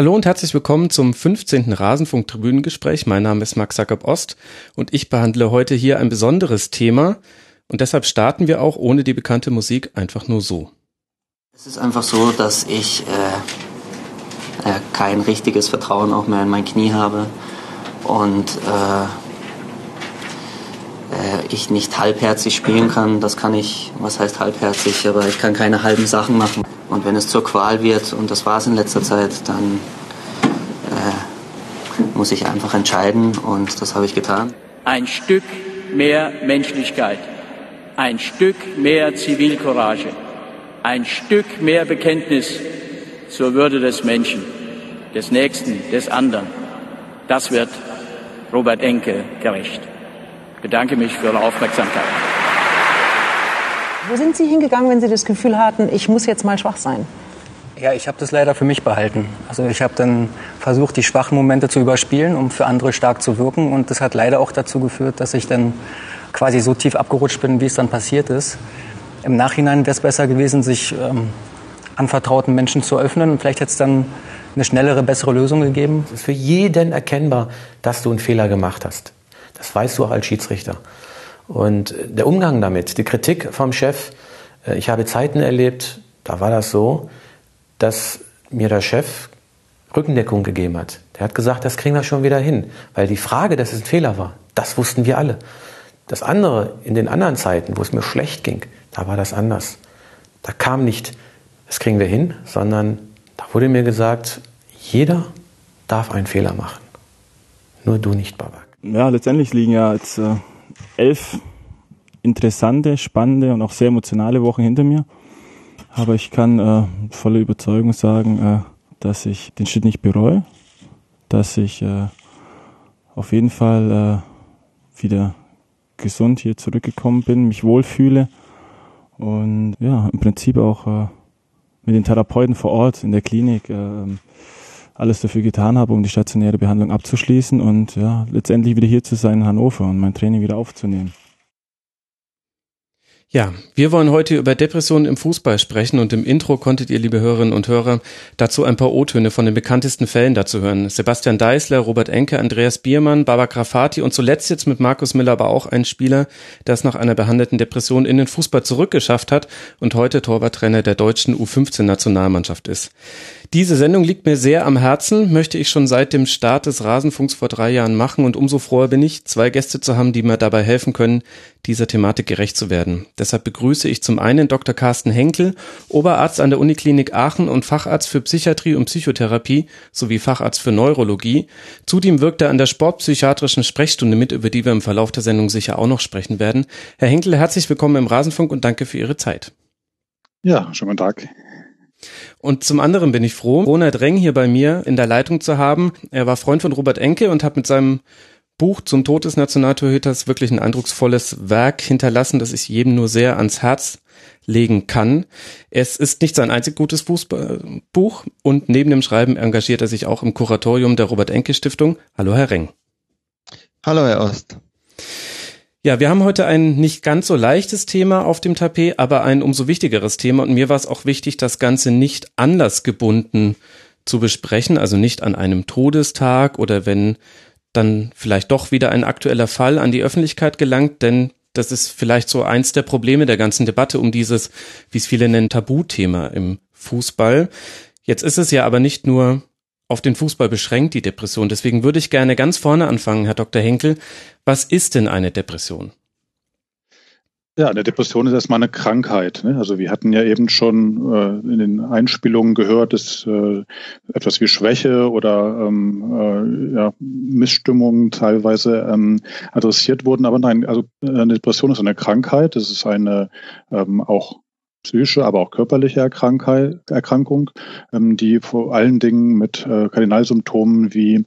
Hallo und herzlich willkommen zum 15. Rasenfunk-Tribünengespräch. Mein Name ist Max Jakob Ost und ich behandle heute hier ein besonderes Thema und deshalb starten wir auch ohne die bekannte Musik einfach nur so. Es ist einfach so, dass ich äh, äh, kein richtiges Vertrauen auch mehr in mein Knie habe und äh, ich nicht halbherzig spielen kann. Das kann ich, was heißt halbherzig, aber ich kann keine halben Sachen machen. Und wenn es zur Qual wird, und das war es in letzter Zeit, dann äh, muss ich einfach entscheiden und das habe ich getan. Ein Stück mehr Menschlichkeit, ein Stück mehr Zivilcourage, ein Stück mehr Bekenntnis zur Würde des Menschen, des Nächsten, des anderen. Das wird Robert Enke gerecht. Ich bedanke mich für Ihre Aufmerksamkeit. Wo sind Sie hingegangen, wenn Sie das Gefühl hatten, ich muss jetzt mal schwach sein? Ja, ich habe das leider für mich behalten. Also ich habe dann versucht, die schwachen Momente zu überspielen, um für andere stark zu wirken. Und das hat leider auch dazu geführt, dass ich dann quasi so tief abgerutscht bin, wie es dann passiert ist. Im Nachhinein wäre es besser gewesen, sich ähm, anvertrauten Menschen zu öffnen. Und vielleicht hätte es dann eine schnellere, bessere Lösung gegeben. Es ist für jeden erkennbar, dass du einen Fehler gemacht hast. Das weißt du auch als Schiedsrichter. Und der Umgang damit, die Kritik vom Chef, äh, ich habe Zeiten erlebt, da war das so, dass mir der Chef Rückendeckung gegeben hat. Der hat gesagt, das kriegen wir schon wieder hin, weil die Frage, dass es ein Fehler war, das wussten wir alle. Das andere, in den anderen Zeiten, wo es mir schlecht ging, da war das anders. Da kam nicht, das kriegen wir hin, sondern da wurde mir gesagt, jeder darf einen Fehler machen. Nur du nicht, Babak. Ja, letztendlich liegen ja jetzt äh, elf interessante, spannende und auch sehr emotionale Wochen hinter mir. Aber ich kann äh, voller Überzeugung sagen, äh, dass ich den Schritt nicht bereue, dass ich äh, auf jeden Fall äh, wieder gesund hier zurückgekommen bin, mich wohlfühle und ja, im Prinzip auch äh, mit den Therapeuten vor Ort in der Klinik äh, alles dafür getan habe, um die stationäre Behandlung abzuschließen und ja, letztendlich wieder hier zu sein in Hannover und mein Training wieder aufzunehmen. Ja, wir wollen heute über Depressionen im Fußball sprechen und im Intro konntet ihr, liebe Hörerinnen und Hörer, dazu ein paar O-Töne von den bekanntesten Fällen dazu hören. Sebastian Deißler, Robert Enke, Andreas Biermann, Baba Grafati und zuletzt jetzt mit Markus Miller aber auch ein Spieler, der es nach einer behandelten Depression in den Fußball zurückgeschafft hat und heute Torwarttrainer der deutschen U15-Nationalmannschaft ist. Diese Sendung liegt mir sehr am Herzen, möchte ich schon seit dem Start des Rasenfunks vor drei Jahren machen und umso froher bin ich, zwei Gäste zu haben, die mir dabei helfen können, dieser Thematik gerecht zu werden. Deshalb begrüße ich zum einen Dr. Carsten Henkel, Oberarzt an der Uniklinik Aachen und Facharzt für Psychiatrie und Psychotherapie sowie Facharzt für Neurologie. Zudem wirkt er an der sportpsychiatrischen Sprechstunde mit, über die wir im Verlauf der Sendung sicher auch noch sprechen werden. Herr Henkel, herzlich willkommen im Rasenfunk und danke für Ihre Zeit. Ja, schönen Tag. Und zum anderen bin ich froh, Ronald Reng hier bei mir in der Leitung zu haben. Er war Freund von Robert Enke und hat mit seinem Buch zum Tod des Nationaltorhüters wirklich ein eindrucksvolles Werk hinterlassen, das ich jedem nur sehr ans Herz legen kann. Es ist nicht sein einzig gutes Buch und neben dem Schreiben engagiert er sich auch im Kuratorium der Robert Enke Stiftung. Hallo, Herr Reng. Hallo, Herr Ost. Ja, wir haben heute ein nicht ganz so leichtes Thema auf dem Tapet, aber ein umso wichtigeres Thema. Und mir war es auch wichtig, das Ganze nicht anlassgebunden zu besprechen, also nicht an einem Todestag oder wenn dann vielleicht doch wieder ein aktueller Fall an die Öffentlichkeit gelangt, denn das ist vielleicht so eins der Probleme der ganzen Debatte um dieses, wie es viele nennen, Tabuthema im Fußball. Jetzt ist es ja aber nicht nur auf den Fußball beschränkt, die Depression. Deswegen würde ich gerne ganz vorne anfangen, Herr Dr. Henkel. Was ist denn eine Depression? Ja, eine Depression ist erstmal eine Krankheit. Ne? Also wir hatten ja eben schon äh, in den Einspielungen gehört, dass äh, etwas wie Schwäche oder ähm, äh, ja, Missstimmungen teilweise ähm, adressiert wurden. Aber nein, also eine Depression ist eine Krankheit. Das ist eine ähm, auch psychische, aber auch körperliche Erkrankung, ähm, die vor allen Dingen mit äh, Kardinalsymptomen wie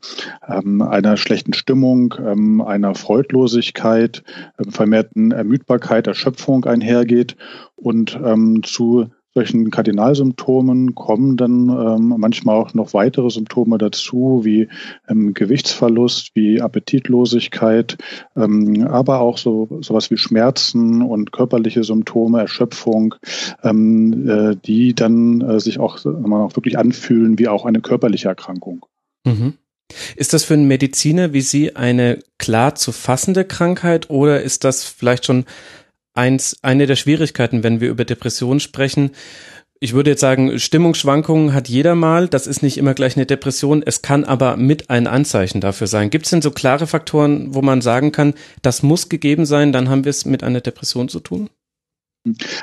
ähm, einer schlechten Stimmung, ähm, einer Freudlosigkeit, vermehrten Ermüdbarkeit, Erschöpfung einhergeht und zu solchen Kardinalsymptomen kommen dann ähm, manchmal auch noch weitere Symptome dazu, wie ähm, Gewichtsverlust, wie Appetitlosigkeit, ähm, aber auch so sowas wie Schmerzen und körperliche Symptome, Erschöpfung, ähm, äh, die dann äh, sich auch, auch wirklich anfühlen wie auch eine körperliche Erkrankung. Mhm. Ist das für einen Mediziner wie Sie eine klar zu fassende Krankheit oder ist das vielleicht schon eins, eine der Schwierigkeiten, wenn wir über Depressionen sprechen? Ich würde jetzt sagen, Stimmungsschwankungen hat jeder mal. Das ist nicht immer gleich eine Depression. Es kann aber mit ein Anzeichen dafür sein. Gibt es denn so klare Faktoren, wo man sagen kann, das muss gegeben sein, dann haben wir es mit einer Depression zu tun?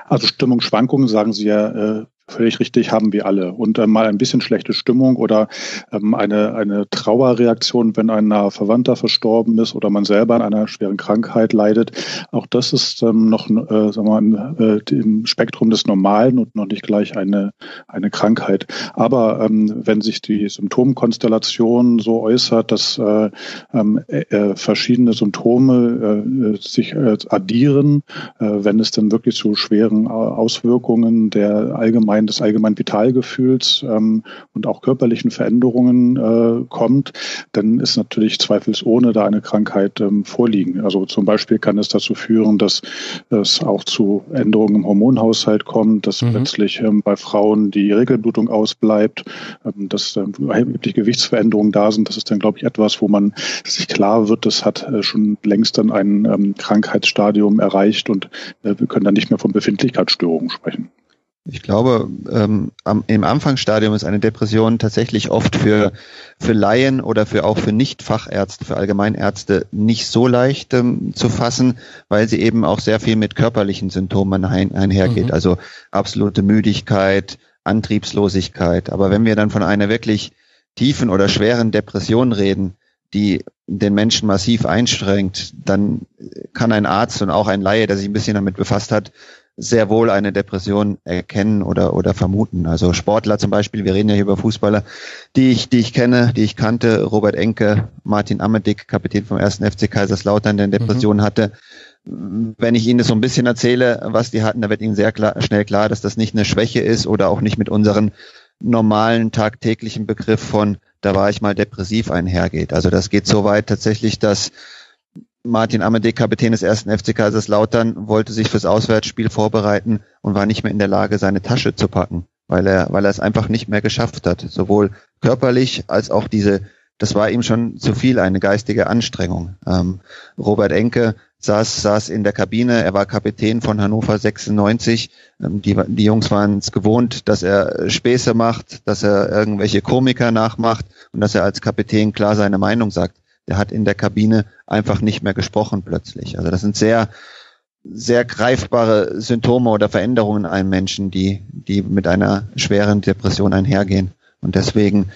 Also Stimmungsschwankungen, sagen Sie ja, äh, Völlig richtig, haben wir alle. Und äh, mal ein bisschen schlechte Stimmung oder ähm, eine, eine Trauerreaktion, wenn ein naher Verwandter verstorben ist oder man selber an einer schweren Krankheit leidet. Auch das ist ähm, noch äh, sagen wir mal, äh, im Spektrum des Normalen und noch nicht gleich eine, eine Krankheit. Aber ähm, wenn sich die Symptomkonstellation so äußert, dass äh, ähm, äh, verschiedene Symptome äh, sich äh, addieren, äh, wenn es dann wirklich zu schweren Auswirkungen der allgemeinen allgemein des allgemeinen Vitalgefühls ähm, und auch körperlichen Veränderungen äh, kommt, dann ist natürlich zweifelsohne da eine Krankheit ähm, vorliegen. Also zum Beispiel kann es dazu führen, dass es auch zu Änderungen im Hormonhaushalt kommt, dass mhm. plötzlich ähm, bei Frauen die Regelblutung ausbleibt, ähm, dass ähm, erhebliche Gewichtsveränderungen da sind. Das ist dann, glaube ich, etwas, wo man sich klar wird, das hat äh, schon längst dann ein ähm, Krankheitsstadium erreicht und äh, wir können dann nicht mehr von Befindlichkeitsstörungen sprechen. Ich glaube, ähm, am, im Anfangsstadium ist eine Depression tatsächlich oft für, für Laien oder für auch für Nicht-Fachärzte, für Allgemeinärzte nicht so leicht ähm, zu fassen, weil sie eben auch sehr viel mit körperlichen Symptomen ein, einhergeht. Mhm. Also absolute Müdigkeit, Antriebslosigkeit. Aber wenn wir dann von einer wirklich tiefen oder schweren Depression reden, die den Menschen massiv einschränkt, dann kann ein Arzt und auch ein Laie, der sich ein bisschen damit befasst hat, sehr wohl eine Depression erkennen oder, oder vermuten. Also Sportler zum Beispiel, wir reden ja hier über Fußballer, die ich, die ich kenne, die ich kannte, Robert Enke, Martin Amedick, Kapitän vom ersten FC Kaiserslautern, der eine Depression mhm. hatte. Wenn ich Ihnen das so ein bisschen erzähle, was die hatten, da wird Ihnen sehr klar, schnell klar, dass das nicht eine Schwäche ist oder auch nicht mit unseren normalen tagtäglichen Begriff von da war ich mal depressiv einhergeht. Also das geht so weit tatsächlich, dass Martin Amadee, Kapitän des ersten FC Kaiserslautern, wollte sich fürs Auswärtsspiel vorbereiten und war nicht mehr in der Lage, seine Tasche zu packen, weil er, weil er es einfach nicht mehr geschafft hat. Sowohl körperlich als auch diese, das war ihm schon zu viel, eine geistige Anstrengung. Ähm, Robert Enke saß, saß in der Kabine, er war Kapitän von Hannover 96. Ähm, die, die Jungs waren es gewohnt, dass er Späße macht, dass er irgendwelche Komiker nachmacht und dass er als Kapitän klar seine Meinung sagt der hat in der Kabine einfach nicht mehr gesprochen plötzlich. Also das sind sehr, sehr greifbare Symptome oder Veränderungen in einem Menschen, die, die mit einer schweren Depression einhergehen. Und deswegen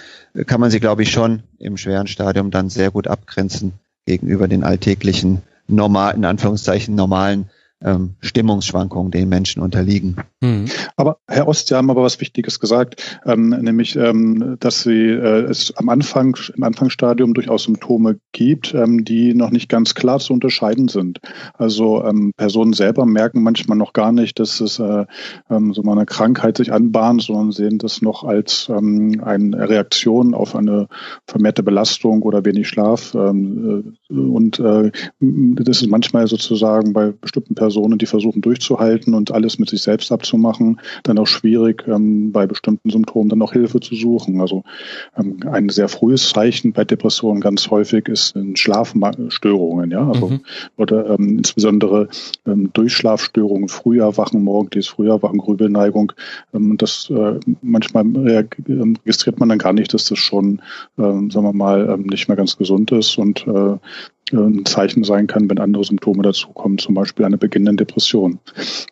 kann man sie, glaube ich, schon im schweren Stadium dann sehr gut abgrenzen gegenüber den alltäglichen, normal, in Anführungszeichen normalen ähm, Stimmungsschwankungen den Menschen unterliegen. Mhm. Aber Herr Ost, Sie haben aber was Wichtiges gesagt, ähm, nämlich, ähm, dass Sie äh, es am Anfang, im Anfangsstadium durchaus Symptome gibt, ähm, die noch nicht ganz klar zu unterscheiden sind. Also ähm, Personen selber merken manchmal noch gar nicht, dass es äh, ähm, so mal eine Krankheit sich anbahnt, sondern sehen das noch als ähm, eine Reaktion auf eine vermehrte Belastung oder wenig Schlaf. Ähm, äh, und äh, das ist manchmal sozusagen bei bestimmten Personen Personen, die versuchen durchzuhalten und alles mit sich selbst abzumachen, dann auch schwierig, ähm, bei bestimmten Symptomen dann auch Hilfe zu suchen. Also ähm, ein sehr frühes Zeichen bei Depressionen ganz häufig ist Schlafstörungen, ja, also mhm. oder ähm, insbesondere ähm, Durchschlafstörungen, früher wachen, morgendliches früher wachen, Grübelneigung. Ähm, das äh, manchmal ähm, registriert man dann gar nicht, dass das schon, ähm, sagen wir mal, ähm, nicht mehr ganz gesund ist und äh, ein Zeichen sein kann, wenn andere Symptome dazukommen, zum Beispiel eine beginnende Depression.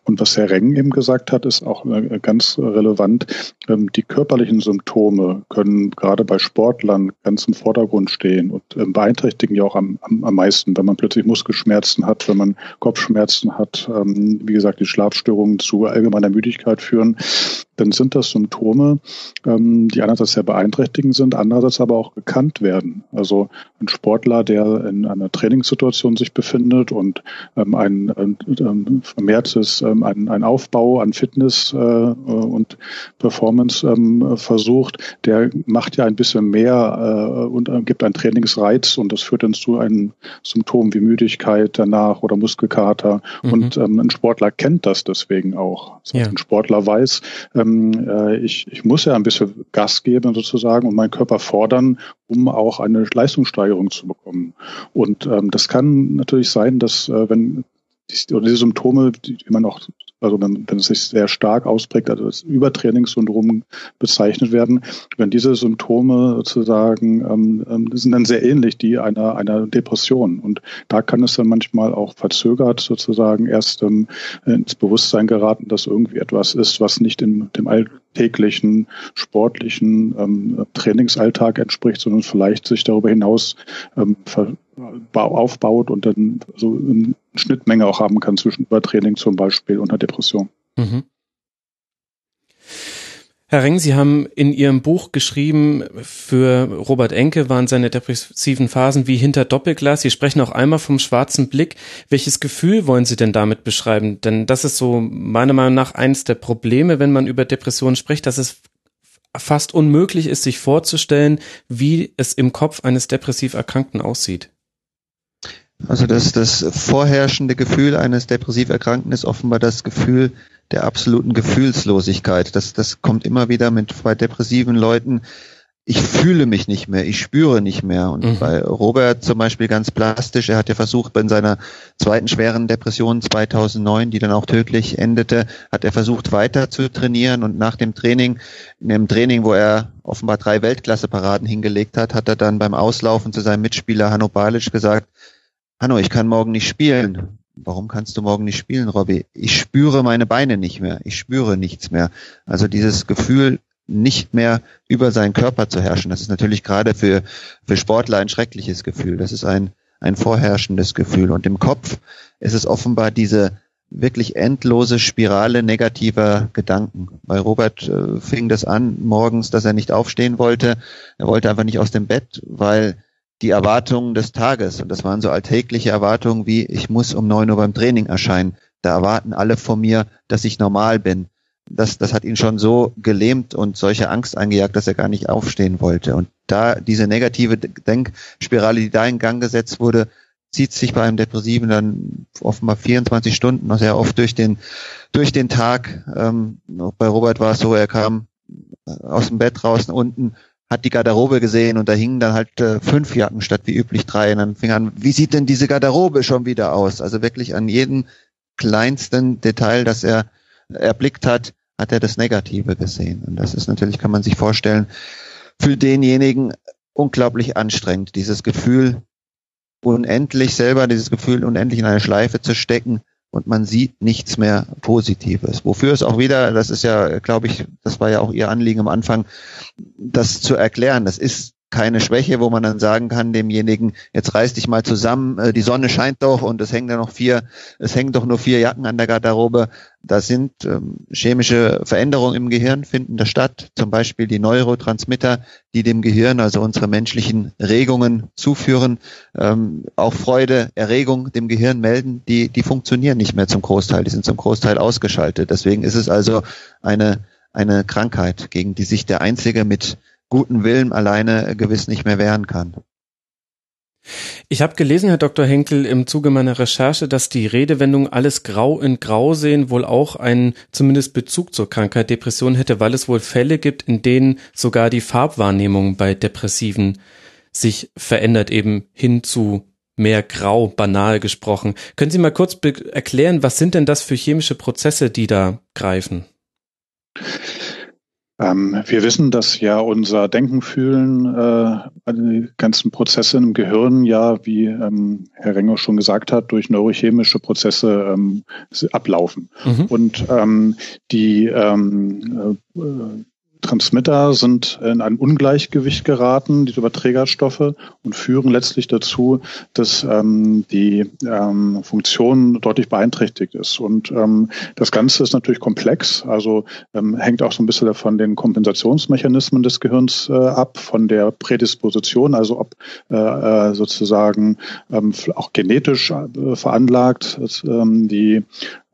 Und was Herr Reng eben gesagt hat, ist auch äh, ganz relevant. Ähm, die körperlichen Symptome können gerade bei Sportlern ganz im Vordergrund stehen und ähm, beeinträchtigen ja auch am, am, am meisten, wenn man plötzlich Muskelschmerzen hat, wenn man Kopfschmerzen hat, ähm, wie gesagt, die Schlafstörungen zu allgemeiner Müdigkeit führen. Dann sind das Symptome, ähm, die einerseits sehr beeinträchtigend sind, andererseits aber auch gekannt werden. Also ein Sportler, der in einer Trainingssituation sich befindet und ähm, ein, ein, ein vermehrtes, ähm, ein, ein Aufbau an Fitness äh, und Performance ähm, versucht, der macht ja ein bisschen mehr äh, und äh, gibt einen Trainingsreiz und das führt dann zu einem Symptom wie Müdigkeit danach oder Muskelkater. Mhm. Und ähm, ein Sportler kennt das deswegen auch. Das heißt, ja. Ein Sportler weiß, ähm, äh, ich, ich muss ja ein bisschen Gas geben sozusagen und meinen Körper fordern, um auch eine Leistungssteigerung zu bekommen. Und ähm, das kann natürlich sein, dass äh, wenn die, oder diese Symptome, die, man auch also wenn, wenn es sich sehr stark ausprägt, also als Übertrainingssyndrom bezeichnet werden, wenn diese Symptome sozusagen ähm, ähm, sind dann sehr ähnlich die einer, einer Depression. Und da kann es dann manchmal auch verzögert sozusagen erst ähm, ins Bewusstsein geraten, dass irgendwie etwas ist, was nicht in dem alltäglichen sportlichen ähm, Trainingsalltag entspricht, sondern vielleicht sich darüber hinaus ähm, aufbaut und dann so eine Schnittmenge auch haben kann zwischen Übertraining zum Beispiel und einer Depression. Mhm. Herr Reng, Sie haben in Ihrem Buch geschrieben, für Robert Enke waren seine depressiven Phasen wie hinter Doppelglas. Sie sprechen auch einmal vom schwarzen Blick. Welches Gefühl wollen Sie denn damit beschreiben? Denn das ist so meiner Meinung nach eines der Probleme, wenn man über Depressionen spricht, dass es fast unmöglich ist, sich vorzustellen, wie es im Kopf eines depressiv Erkrankten aussieht. Also das, das vorherrschende Gefühl eines depressiv Erkrankten ist offenbar das Gefühl der absoluten Gefühlslosigkeit. Das, das kommt immer wieder mit bei depressiven Leuten. Ich fühle mich nicht mehr, ich spüre nicht mehr. Und mhm. bei Robert zum Beispiel ganz plastisch, er hat ja versucht, bei seiner zweiten schweren Depression 2009, die dann auch tödlich endete, hat er versucht weiter zu trainieren und nach dem Training, in einem Training, wo er offenbar drei Weltklasse-Paraden hingelegt hat, hat er dann beim Auslaufen zu seinem Mitspieler Hanno Balic gesagt, Hanno, ich kann morgen nicht spielen. Warum kannst du morgen nicht spielen, Robby? Ich spüre meine Beine nicht mehr. Ich spüre nichts mehr. Also dieses Gefühl, nicht mehr über seinen Körper zu herrschen, das ist natürlich gerade für, für Sportler ein schreckliches Gefühl. Das ist ein, ein vorherrschendes Gefühl. Und im Kopf ist es offenbar diese wirklich endlose Spirale negativer Gedanken. Bei Robert äh, fing das an morgens, dass er nicht aufstehen wollte. Er wollte einfach nicht aus dem Bett, weil die Erwartungen des Tages. Und das waren so alltägliche Erwartungen wie, ich muss um neun Uhr beim Training erscheinen. Da erwarten alle von mir, dass ich normal bin. Das, das hat ihn schon so gelähmt und solche Angst eingejagt, dass er gar nicht aufstehen wollte. Und da diese negative Denkspirale, die da in Gang gesetzt wurde, zieht sich bei einem Depressiven dann offenbar 24 Stunden, sehr oft durch den, durch den Tag. Ähm, bei Robert war es so, er kam aus dem Bett draußen unten, hat die Garderobe gesehen und da hingen dann halt äh, fünf Jacken statt wie üblich drei. Und dann fing an, wie sieht denn diese Garderobe schon wieder aus? Also wirklich an jedem kleinsten Detail, das er erblickt hat, hat er das Negative gesehen. Und das ist natürlich, kann man sich vorstellen, für denjenigen unglaublich anstrengend, dieses Gefühl unendlich selber, dieses Gefühl unendlich in eine Schleife zu stecken und man sieht nichts mehr Positives. Wofür es auch wieder, das ist ja, glaube ich, das war ja auch Ihr Anliegen am Anfang, das zu erklären. Das ist keine Schwäche, wo man dann sagen kann demjenigen, jetzt reiß dich mal zusammen, äh, die Sonne scheint doch und es hängen da noch vier, es hängen doch nur vier Jacken an der Garderobe. Da sind ähm, chemische Veränderungen im Gehirn finden da statt, zum Beispiel die Neurotransmitter, die dem Gehirn, also unsere menschlichen Regungen zuführen, ähm, auch Freude, Erregung dem Gehirn melden, die, die funktionieren nicht mehr zum Großteil, die sind zum Großteil ausgeschaltet. Deswegen ist es also eine, eine Krankheit, gegen die sich der Einzige mit guten Willen alleine gewiss nicht mehr wehren kann. Ich habe gelesen, Herr Dr. Henkel, im Zuge meiner Recherche, dass die Redewendung alles grau in grau sehen wohl auch einen zumindest Bezug zur Krankheit Depression hätte, weil es wohl Fälle gibt, in denen sogar die Farbwahrnehmung bei Depressiven sich verändert, eben hin zu mehr grau, banal gesprochen. Können Sie mal kurz erklären, was sind denn das für chemische Prozesse, die da greifen? Ähm, wir wissen, dass ja unser Denken, Fühlen, äh, die ganzen Prozesse im Gehirn ja, wie ähm, Herr Renger schon gesagt hat, durch neurochemische Prozesse ähm, ablaufen. Mhm. Und ähm, die ähm, äh, Transmitter sind in ein Ungleichgewicht geraten, diese Überträgerstoffe, und führen letztlich dazu, dass ähm, die ähm, Funktion deutlich beeinträchtigt ist. Und ähm, das Ganze ist natürlich komplex, also ähm, hängt auch so ein bisschen von den Kompensationsmechanismen des Gehirns äh, ab, von der Prädisposition, also ob äh, äh sozusagen ähm, auch genetisch äh, veranlagt, dass, ähm, die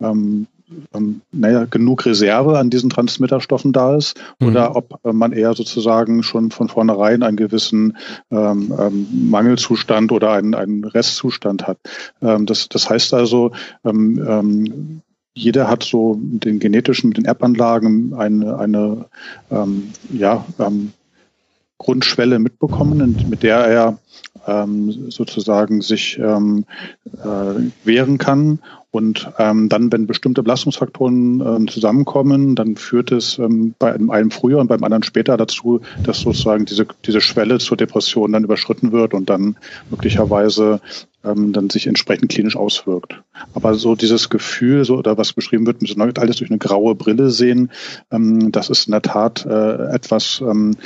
ähm, ähm, naja, genug Reserve an diesen Transmitterstoffen da ist mhm. oder ob äh, man eher sozusagen schon von vornherein einen gewissen ähm, ähm, Mangelzustand oder einen, einen Restzustand hat. Ähm, das, das heißt also, ähm, ähm, jeder hat so den genetischen, mit den Erbanlagen eine, eine ja, Grundschwelle mitbekommen, mit der er sozusagen sich ähm, äh, wehren kann und ähm, dann, wenn bestimmte Belastungsfaktoren ähm, zusammenkommen, dann führt es ähm, bei einem früher und beim anderen später dazu, dass sozusagen diese, diese Schwelle zur Depression dann überschritten wird und dann möglicherweise ähm, dann sich entsprechend klinisch auswirkt. Aber so dieses Gefühl, so oder was beschrieben wird, mit so alles durch eine graue Brille sehen, ähm, das ist in der Tat äh, etwas, ähm,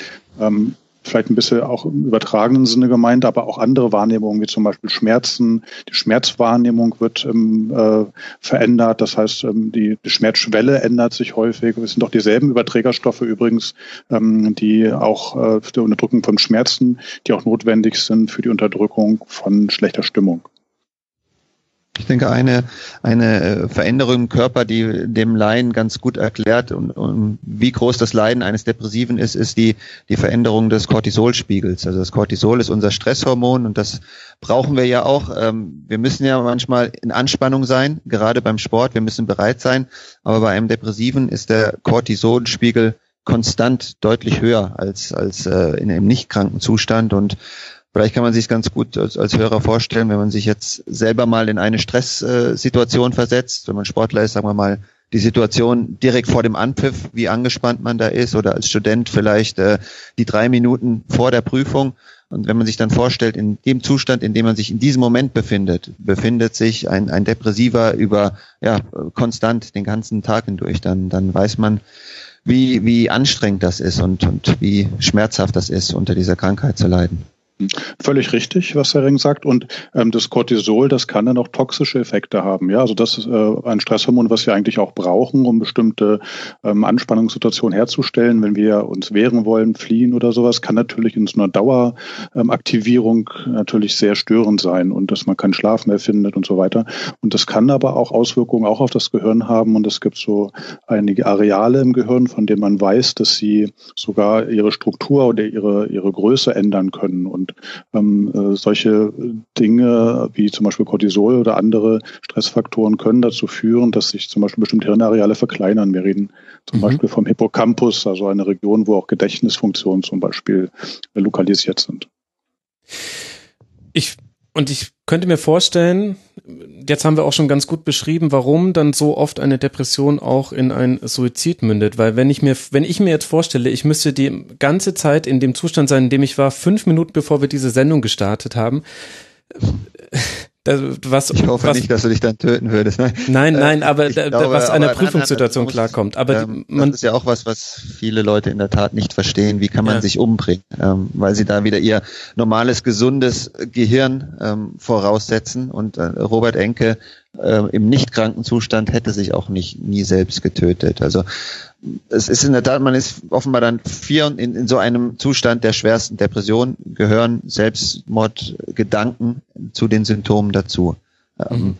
ähm, vielleicht ein bisschen auch im übertragenen Sinne gemeint, aber auch andere Wahrnehmungen, wie zum Beispiel Schmerzen. Die Schmerzwahrnehmung wird ähm, äh, verändert. Das heißt, ähm, die, die, Schmerzschwelle ändert sich häufig. Es sind auch dieselben Überträgerstoffe übrigens, ähm, die auch äh, für die Unterdrückung von Schmerzen, die auch notwendig sind für die Unterdrückung von schlechter Stimmung. Ich denke, eine, eine äh, Veränderung im Körper, die dem Laien ganz gut erklärt, und, und wie groß das Leiden eines Depressiven ist, ist die, die Veränderung des Cortisolspiegels. Also das Cortisol ist unser Stresshormon und das brauchen wir ja auch. Ähm, wir müssen ja manchmal in Anspannung sein, gerade beim Sport. Wir müssen bereit sein. Aber bei einem Depressiven ist der Cortisolspiegel konstant deutlich höher als, als äh, in einem nicht kranken Zustand und Vielleicht kann man sich ganz gut als, als Hörer vorstellen, wenn man sich jetzt selber mal in eine Stresssituation versetzt, wenn man Sportler ist, sagen wir mal, die Situation direkt vor dem Anpfiff, wie angespannt man da ist, oder als Student vielleicht äh, die drei Minuten vor der Prüfung. Und wenn man sich dann vorstellt, in dem Zustand, in dem man sich in diesem Moment befindet, befindet sich ein, ein Depressiver über ja konstant den ganzen Tag hindurch, dann, dann weiß man, wie, wie anstrengend das ist und, und wie schmerzhaft das ist, unter dieser Krankheit zu leiden. Völlig richtig, was Herr Ring sagt. Und ähm, das Cortisol, das kann dann auch toxische Effekte haben. Ja, also das ist äh, ein Stresshormon, was wir eigentlich auch brauchen, um bestimmte ähm, Anspannungssituationen herzustellen. Wenn wir uns wehren wollen, fliehen oder sowas, kann natürlich in so einer Daueraktivierung ähm, natürlich sehr störend sein und dass man keinen Schlaf mehr findet und so weiter. Und das kann aber auch Auswirkungen auch auf das Gehirn haben. Und es gibt so einige Areale im Gehirn, von denen man weiß, dass sie sogar ihre Struktur oder ihre, ihre Größe ändern können. Und ähm, äh, solche Dinge wie zum Beispiel Cortisol oder andere Stressfaktoren können dazu führen, dass sich zum Beispiel bestimmte Hirnareale verkleinern. Wir reden zum mhm. Beispiel vom Hippocampus, also eine Region, wo auch Gedächtnisfunktionen zum Beispiel lokalisiert sind. Ich und ich könnte mir vorstellen, jetzt haben wir auch schon ganz gut beschrieben, warum dann so oft eine Depression auch in ein Suizid mündet. Weil wenn ich mir, wenn ich mir jetzt vorstelle, ich müsste die ganze Zeit in dem Zustand sein, in dem ich war, fünf Minuten bevor wir diese Sendung gestartet haben, was, ich hoffe was, nicht, dass du dich dann töten würdest. Nein, nein, nein aber glaube, was einer Prüfungssituation muss, klarkommt. Aber ähm, man, das ist ja auch was, was viele Leute in der Tat nicht verstehen. Wie kann man ja. sich umbringen? Ähm, weil sie da wieder ihr normales, gesundes Gehirn ähm, voraussetzen. Und äh, Robert Enke äh, im nicht kranken Zustand hätte sich auch nicht nie selbst getötet. Also es ist in der Tat, man ist offenbar dann vier in, in so einem Zustand der schwersten Depression gehören Selbstmordgedanken zu den Symptomen dazu. Ähm, mhm.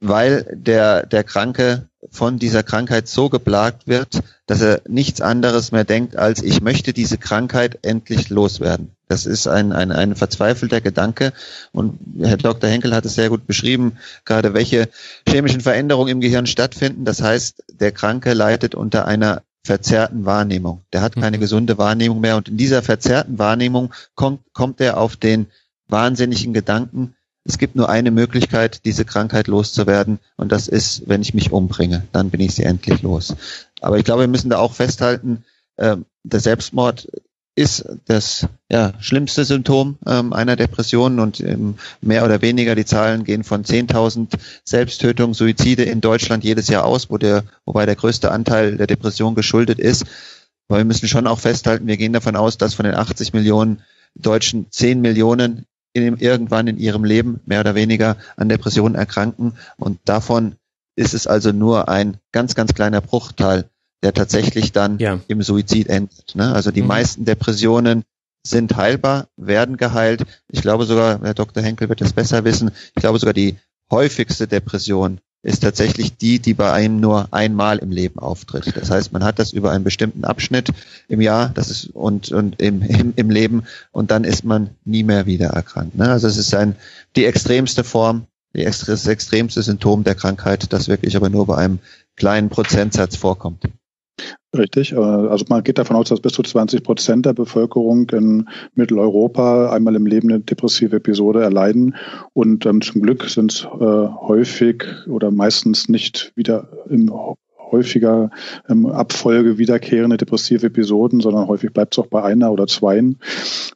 Weil der, der Kranke von dieser Krankheit so geplagt wird, dass er nichts anderes mehr denkt, als ich möchte diese Krankheit endlich loswerden. Das ist ein, ein, ein verzweifelter Gedanke und Herr Dr. Henkel hat es sehr gut beschrieben, gerade welche chemischen Veränderungen im Gehirn stattfinden. Das heißt, der Kranke leidet unter einer verzerrten Wahrnehmung. Der hat keine mhm. gesunde Wahrnehmung mehr und in dieser verzerrten Wahrnehmung kommt, kommt er auf den wahnsinnigen Gedanken, es gibt nur eine Möglichkeit, diese Krankheit loszuwerden und das ist, wenn ich mich umbringe. Dann bin ich sie endlich los. Aber ich glaube, wir müssen da auch festhalten, äh, der Selbstmord ist das ja, schlimmste Symptom ähm, einer Depression und ähm, mehr oder weniger die Zahlen gehen von 10.000 Selbsttötungen, Suizide in Deutschland jedes Jahr aus, wo der, wobei der größte Anteil der Depression geschuldet ist. weil wir müssen schon auch festhalten, wir gehen davon aus, dass von den 80 Millionen Deutschen 10 Millionen irgendwann in ihrem Leben mehr oder weniger an Depressionen erkranken und davon ist es also nur ein ganz, ganz kleiner Bruchteil, der tatsächlich dann ja. im Suizid endet. Ne? Also die mhm. meisten Depressionen sind heilbar, werden geheilt. Ich glaube sogar, Herr Dr. Henkel wird es besser wissen, ich glaube sogar die häufigste Depression ist tatsächlich die, die bei einem nur einmal im Leben auftritt. Das heißt, man hat das über einen bestimmten Abschnitt im Jahr, das ist und und im, im, im Leben und dann ist man nie mehr wieder erkrankt. Ne? Also es ist ein die extremste Form, die das extremste Symptom der Krankheit, das wirklich aber nur bei einem kleinen Prozentsatz vorkommt. Richtig. Äh, also man geht davon aus, dass bis zu 20 Prozent der Bevölkerung in Mitteleuropa einmal im Leben eine depressive Episode erleiden. Und ähm, zum Glück sind es äh, häufig oder meistens nicht wieder im häufiger ähm, Abfolge wiederkehrende depressive Episoden, sondern häufig bleibt es auch bei einer oder zweien.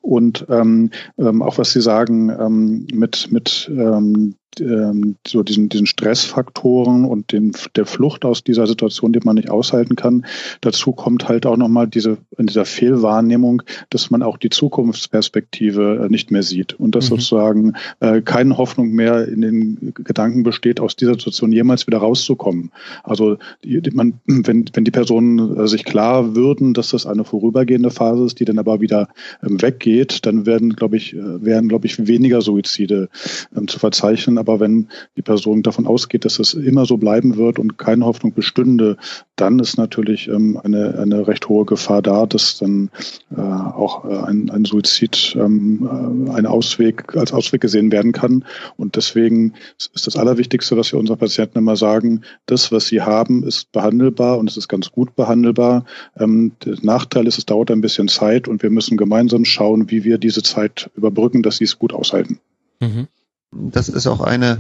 Und ähm, ähm, auch was Sie sagen ähm, mit, mit ähm, ähm, so diesen, diesen Stressfaktoren und den, der Flucht aus dieser Situation, die man nicht aushalten kann. Dazu kommt halt auch nochmal diese, in dieser Fehlwahrnehmung, dass man auch die Zukunftsperspektive äh, nicht mehr sieht und dass mhm. sozusagen äh, keine Hoffnung mehr in den Gedanken besteht, aus dieser Situation jemals wieder rauszukommen. Also die, man, wenn, wenn die Personen äh, sich klar würden, dass das eine vorübergehende Phase ist, die dann aber wieder ähm, weggeht, dann werden, glaube ich, äh, werden, glaube ich, weniger Suizide ähm, zu verzeichnen aber wenn die Person davon ausgeht, dass es immer so bleiben wird und keine Hoffnung bestünde, dann ist natürlich ähm, eine, eine recht hohe Gefahr da, dass dann äh, auch äh, ein, ein Suizid ähm, äh, ein Ausweg, als Ausweg gesehen werden kann. Und deswegen ist das Allerwichtigste, was wir unseren Patienten immer sagen, das, was sie haben, ist behandelbar und es ist ganz gut behandelbar. Ähm, der Nachteil ist, es dauert ein bisschen Zeit und wir müssen gemeinsam schauen, wie wir diese Zeit überbrücken, dass sie es gut aushalten. Mhm. Das ist auch eine,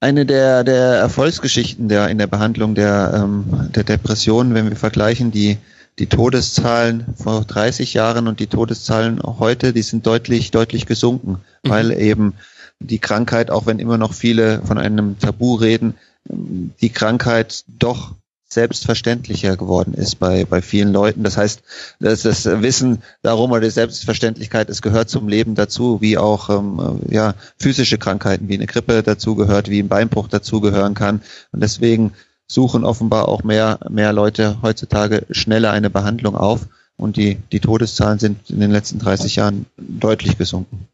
eine der, der Erfolgsgeschichten der, in der Behandlung der, ähm, der Depression, wenn wir vergleichen die, die Todeszahlen vor 30 Jahren und die Todeszahlen heute, die sind deutlich, deutlich gesunken, mhm. weil eben die Krankheit, auch wenn immer noch viele von einem Tabu reden, die Krankheit doch selbstverständlicher geworden ist bei, bei vielen Leuten. Das heißt, dass das Wissen darum oder die Selbstverständlichkeit, es gehört zum Leben dazu, wie auch ähm, ja, physische Krankheiten wie eine Grippe dazugehört, wie ein Beinbruch dazugehören kann. Und deswegen suchen offenbar auch mehr, mehr Leute heutzutage schneller eine Behandlung auf. Und die, die Todeszahlen sind in den letzten 30 Jahren deutlich gesunken.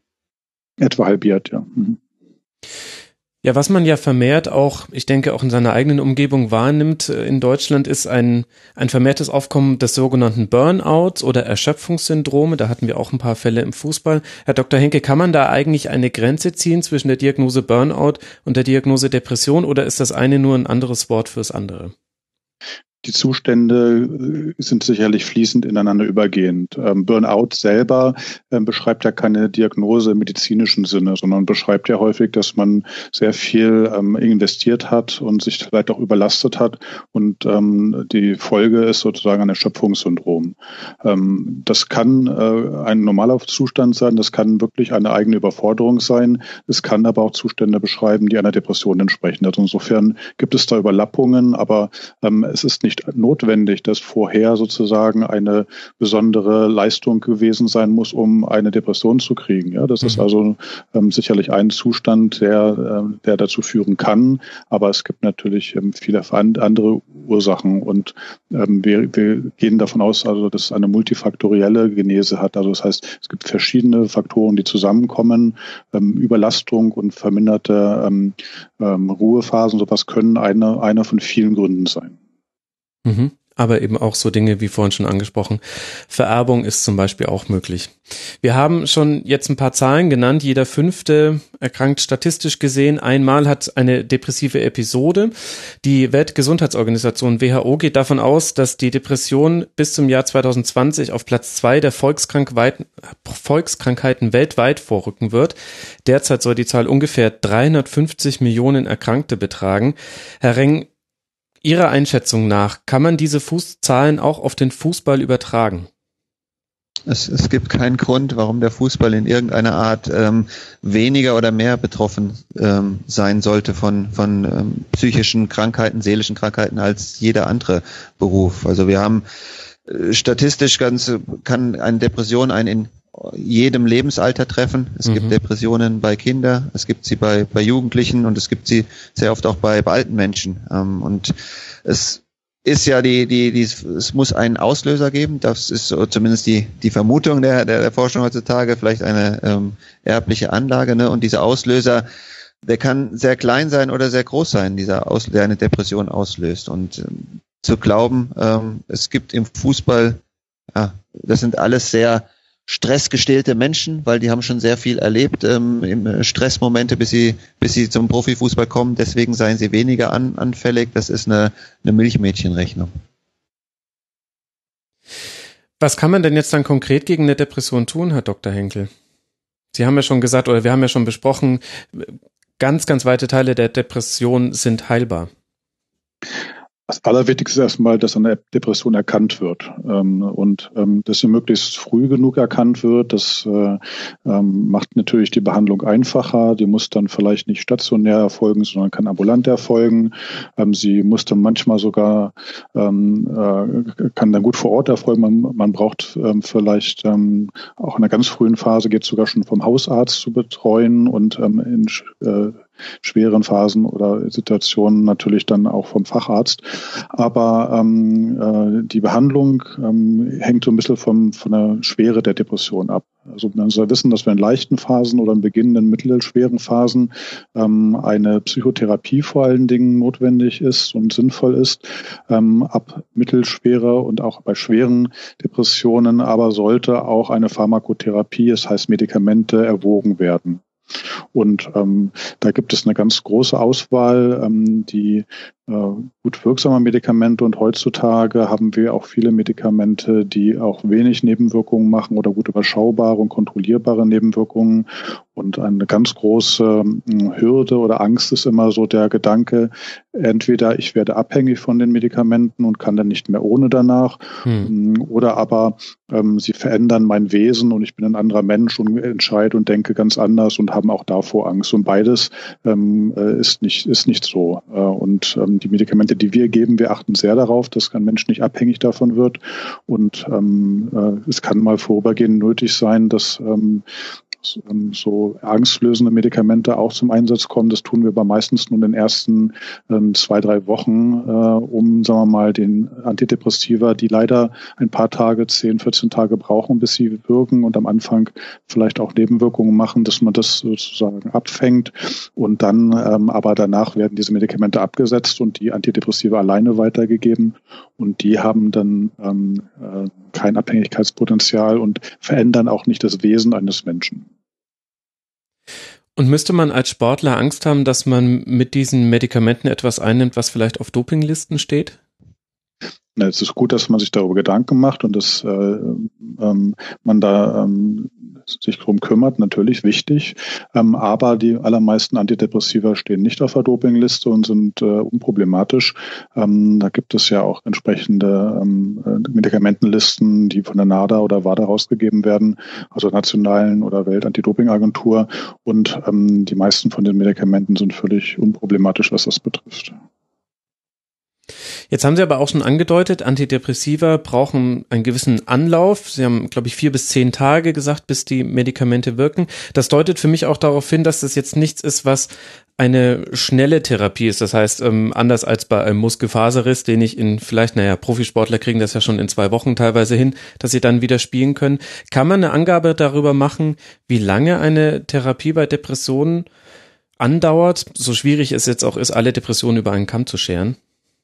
Etwa halbiert, ja. Mhm. Ja, was man ja vermehrt auch, ich denke auch in seiner eigenen Umgebung wahrnimmt äh, in Deutschland, ist ein, ein vermehrtes Aufkommen des sogenannten Burnouts oder Erschöpfungssyndrome. Da hatten wir auch ein paar Fälle im Fußball. Herr Dr. Henke, kann man da eigentlich eine Grenze ziehen zwischen der Diagnose Burnout und der Diagnose Depression oder ist das eine nur ein anderes Wort fürs andere? Die Zustände äh, sind sicherlich fließend ineinander übergehend. Ähm, Burnout selber ähm, beschreibt ja keine Diagnose im medizinischen Sinne, sondern beschreibt ja häufig, dass man sehr viel ähm, investiert hat und sich vielleicht auch überlastet hat und die Folge ist sozusagen ein Erschöpfungssyndrom. das kann äh, ein normaler Zustand sein, das kann wirklich eine eigene Überforderung sein, es kann aber auch Zustände beschreiben, die einer Depression entsprechen. Also insofern gibt es da Überlappungen, aber es ist nicht nicht notwendig, dass vorher sozusagen eine besondere Leistung gewesen sein muss, um eine Depression zu kriegen. Ja, das mhm. ist also ähm, sicherlich ein Zustand, der, äh, der dazu führen kann. Aber es gibt natürlich ähm, viele andere Ursachen und ähm, wir, wir gehen davon aus, also, dass es eine multifaktorielle Genese hat. Also das heißt, es gibt verschiedene Faktoren, die zusammenkommen. Ähm, Überlastung und verminderte ähm, ähm, Ruhephasen, sowas können eine, einer von vielen Gründen sein. Mhm. Aber eben auch so Dinge wie vorhin schon angesprochen. Vererbung ist zum Beispiel auch möglich. Wir haben schon jetzt ein paar Zahlen genannt. Jeder fünfte erkrankt statistisch gesehen einmal hat eine depressive Episode. Die Weltgesundheitsorganisation WHO geht davon aus, dass die Depression bis zum Jahr 2020 auf Platz zwei der Volkskrankheiten weltweit vorrücken wird. Derzeit soll die Zahl ungefähr 350 Millionen Erkrankte betragen. Herr Reng, Ihrer Einschätzung nach, kann man diese Fußzahlen auch auf den Fußball übertragen? Es, es gibt keinen Grund, warum der Fußball in irgendeiner Art ähm, weniger oder mehr betroffen ähm, sein sollte von, von ähm, psychischen Krankheiten, seelischen Krankheiten als jeder andere Beruf. Also wir haben äh, statistisch ganz, kann eine Depression einen in jedem Lebensalter treffen. Es mhm. gibt Depressionen bei Kindern, es gibt sie bei, bei Jugendlichen und es gibt sie sehr oft auch bei, bei alten Menschen. Ähm, und es ist ja die, die, die, es muss einen Auslöser geben. Das ist so zumindest die, die Vermutung der, der, der Forschung heutzutage, vielleicht eine ähm, erbliche Anlage. Ne? Und dieser Auslöser, der kann sehr klein sein oder sehr groß sein, dieser Aus, der eine Depression auslöst. Und ähm, zu glauben, ähm, es gibt im Fußball, ja, das sind alles sehr stressgestillte Menschen, weil die haben schon sehr viel erlebt ähm, im äh, Stressmomente, bis sie, bis sie zum Profifußball kommen. Deswegen seien sie weniger an, anfällig. Das ist eine, eine Milchmädchenrechnung. Was kann man denn jetzt dann konkret gegen eine Depression tun, Herr Dr. Henkel? Sie haben ja schon gesagt, oder wir haben ja schon besprochen, ganz, ganz weite Teile der Depression sind heilbar. Das Allerwichtigste ist erstmal, dass eine Depression erkannt wird ähm, und ähm, dass sie möglichst früh genug erkannt wird. Das äh, ähm, macht natürlich die Behandlung einfacher. Die muss dann vielleicht nicht stationär erfolgen, sondern kann ambulant erfolgen. Ähm, sie muss dann manchmal sogar ähm, äh, kann dann gut vor Ort erfolgen. Man, man braucht ähm, vielleicht auch in einer ganz frühen Phase geht sogar schon vom Hausarzt zu betreuen und in äh, schweren Phasen oder Situationen natürlich dann auch vom Facharzt. Aber ähm, äh, die Behandlung ähm, hängt so ein bisschen vom, von der Schwere der Depression ab. Also man soll wissen, dass wir in leichten Phasen oder in beginnenden mittelschweren Phasen ähm, eine Psychotherapie vor allen Dingen notwendig ist und sinnvoll ist. Ähm, ab mittelschwere und auch bei schweren Depressionen aber sollte auch eine Pharmakotherapie, das heißt Medikamente, erwogen werden. Und ähm, da gibt es eine ganz große Auswahl, ähm, die gut wirksame Medikamente und heutzutage haben wir auch viele Medikamente, die auch wenig Nebenwirkungen machen oder gut überschaubare und kontrollierbare Nebenwirkungen. Und eine ganz große hm, Hürde oder Angst ist immer so der Gedanke, entweder ich werde abhängig von den Medikamenten und kann dann nicht mehr ohne danach, hm. Hm, oder aber ähm, sie verändern mein Wesen und ich bin ein anderer Mensch und entscheide und denke ganz anders und haben auch davor Angst. Und beides ähm, äh, ist nicht ist nicht so. Äh, und ähm, die Medikamente, die wir geben, wir achten sehr darauf, dass ein Mensch nicht abhängig davon wird. Und ähm, äh, es kann mal vorübergehend nötig sein, dass ähm, ähm, so angstlösende Medikamente auch zum Einsatz kommen. Das tun wir aber meistens nur in den ersten ähm, zwei, drei Wochen, äh, um, sagen wir mal, den Antidepressiva, die leider ein paar Tage, zehn, 14 Tage brauchen, bis sie wirken und am Anfang vielleicht auch Nebenwirkungen machen, dass man das sozusagen abfängt und dann, ähm, aber danach werden diese Medikamente abgesetzt und die Antidepressiva alleine weitergegeben und die haben dann ähm, äh, kein Abhängigkeitspotenzial und verändern auch nicht das Wesen eines Menschen. Und müsste man als Sportler Angst haben, dass man mit diesen Medikamenten etwas einnimmt, was vielleicht auf Dopinglisten steht? Es ist gut, dass man sich darüber Gedanken macht und dass äh, ähm, man da ähm, sich drum kümmert, natürlich wichtig. Ähm, aber die allermeisten Antidepressiva stehen nicht auf der Dopingliste und sind äh, unproblematisch. Ähm, da gibt es ja auch entsprechende ähm, äh, Medikamentenlisten, die von der NADA oder WADA rausgegeben werden, also nationalen oder Weltantidopingagentur. Und ähm, die meisten von den Medikamenten sind völlig unproblematisch, was das betrifft. Jetzt haben Sie aber auch schon angedeutet, Antidepressiva brauchen einen gewissen Anlauf. Sie haben, glaube ich, vier bis zehn Tage gesagt, bis die Medikamente wirken. Das deutet für mich auch darauf hin, dass das jetzt nichts ist, was eine schnelle Therapie ist. Das heißt, ähm, anders als bei einem Muskelfaserriss, den ich in vielleicht, naja, Profisportler kriegen das ja schon in zwei Wochen teilweise hin, dass sie dann wieder spielen können. Kann man eine Angabe darüber machen, wie lange eine Therapie bei Depressionen andauert? So schwierig es jetzt auch ist, alle Depressionen über einen Kamm zu scheren.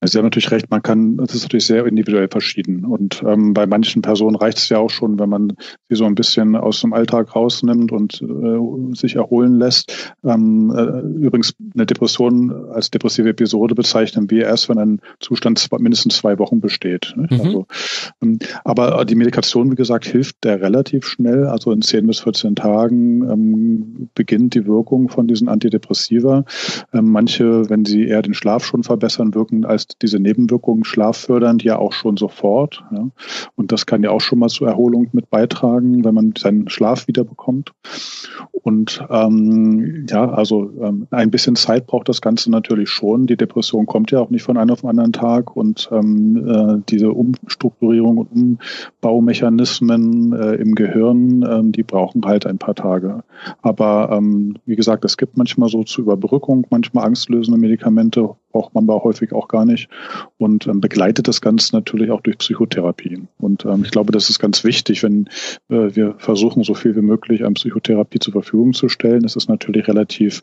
Sie haben natürlich recht, man kann, das ist natürlich sehr individuell verschieden. Und ähm, bei manchen Personen reicht es ja auch schon, wenn man sie so ein bisschen aus dem Alltag rausnimmt und äh, sich erholen lässt. Ähm, äh, übrigens, eine Depression als depressive Episode bezeichnen wir erst, wenn ein Zustand zwei, mindestens zwei Wochen besteht. Ne? Mhm. Also, ähm, aber die Medikation, wie gesagt, hilft der relativ schnell. Also in 10 bis 14 Tagen ähm, beginnt die Wirkung von diesen Antidepressiva. Ähm, manche, wenn sie eher den Schlaf schon verbessern, wirken als wirkt diese Nebenwirkungen schlaffördernd ja auch schon sofort. Ja. Und das kann ja auch schon mal zur Erholung mit beitragen, wenn man seinen Schlaf wiederbekommt. Und ähm, ja, also ähm, ein bisschen Zeit braucht das Ganze natürlich schon. Die Depression kommt ja auch nicht von einem auf den anderen Tag und ähm, äh, diese Umstrukturierung und Umbaumechanismen äh, im Gehirn, ähm, die brauchen halt ein paar Tage. Aber ähm, wie gesagt, es gibt manchmal so zur Überbrückung, manchmal angstlösende Medikamente, braucht man aber häufig auch gar nicht und ähm, begleitet das Ganze natürlich auch durch Psychotherapien. Und ähm, ich glaube, das ist ganz wichtig, wenn äh, wir versuchen, so viel wie möglich an Psychotherapie zur Verfügung zu stellen. Es ist natürlich relativ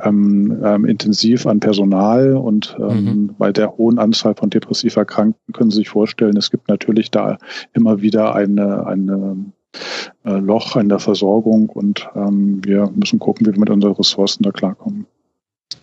ähm, ähm, intensiv an Personal und ähm, mhm. bei der hohen Anzahl von depressiv Erkrankten können Sie sich vorstellen, es gibt natürlich da immer wieder eine, eine äh, Loch in der Versorgung und ähm, wir müssen gucken, wie wir mit unseren Ressourcen da klarkommen.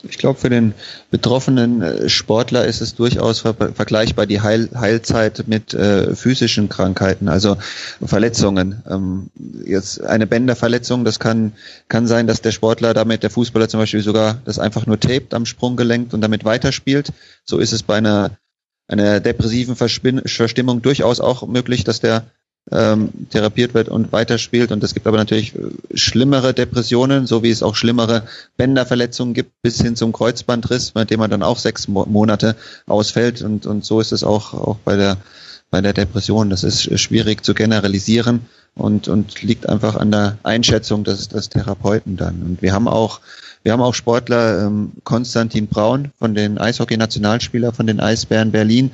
Ich glaube, für den betroffenen äh, Sportler ist es durchaus ver vergleichbar die Heil Heilzeit mit äh, physischen Krankheiten, also Verletzungen. Ähm, jetzt eine Bänderverletzung, das kann, kann sein, dass der Sportler damit, der Fußballer zum Beispiel sogar das einfach nur taped am Sprunggelenk und damit weiterspielt. So ist es bei einer, einer depressiven Verspin Verstimmung durchaus auch möglich, dass der ähm, therapiert wird und weiterspielt. Und es gibt aber natürlich äh, schlimmere Depressionen, so wie es auch schlimmere Bänderverletzungen gibt, bis hin zum Kreuzbandriss, bei dem man dann auch sechs Monate ausfällt. Und, und so ist es auch, auch bei der bei der Depression. Das ist schwierig zu generalisieren und, und liegt einfach an der Einschätzung des, des Therapeuten dann. Und wir haben auch wir haben auch Sportler, ähm, Konstantin Braun von den Eishockey-Nationalspieler von den Eisbären Berlin,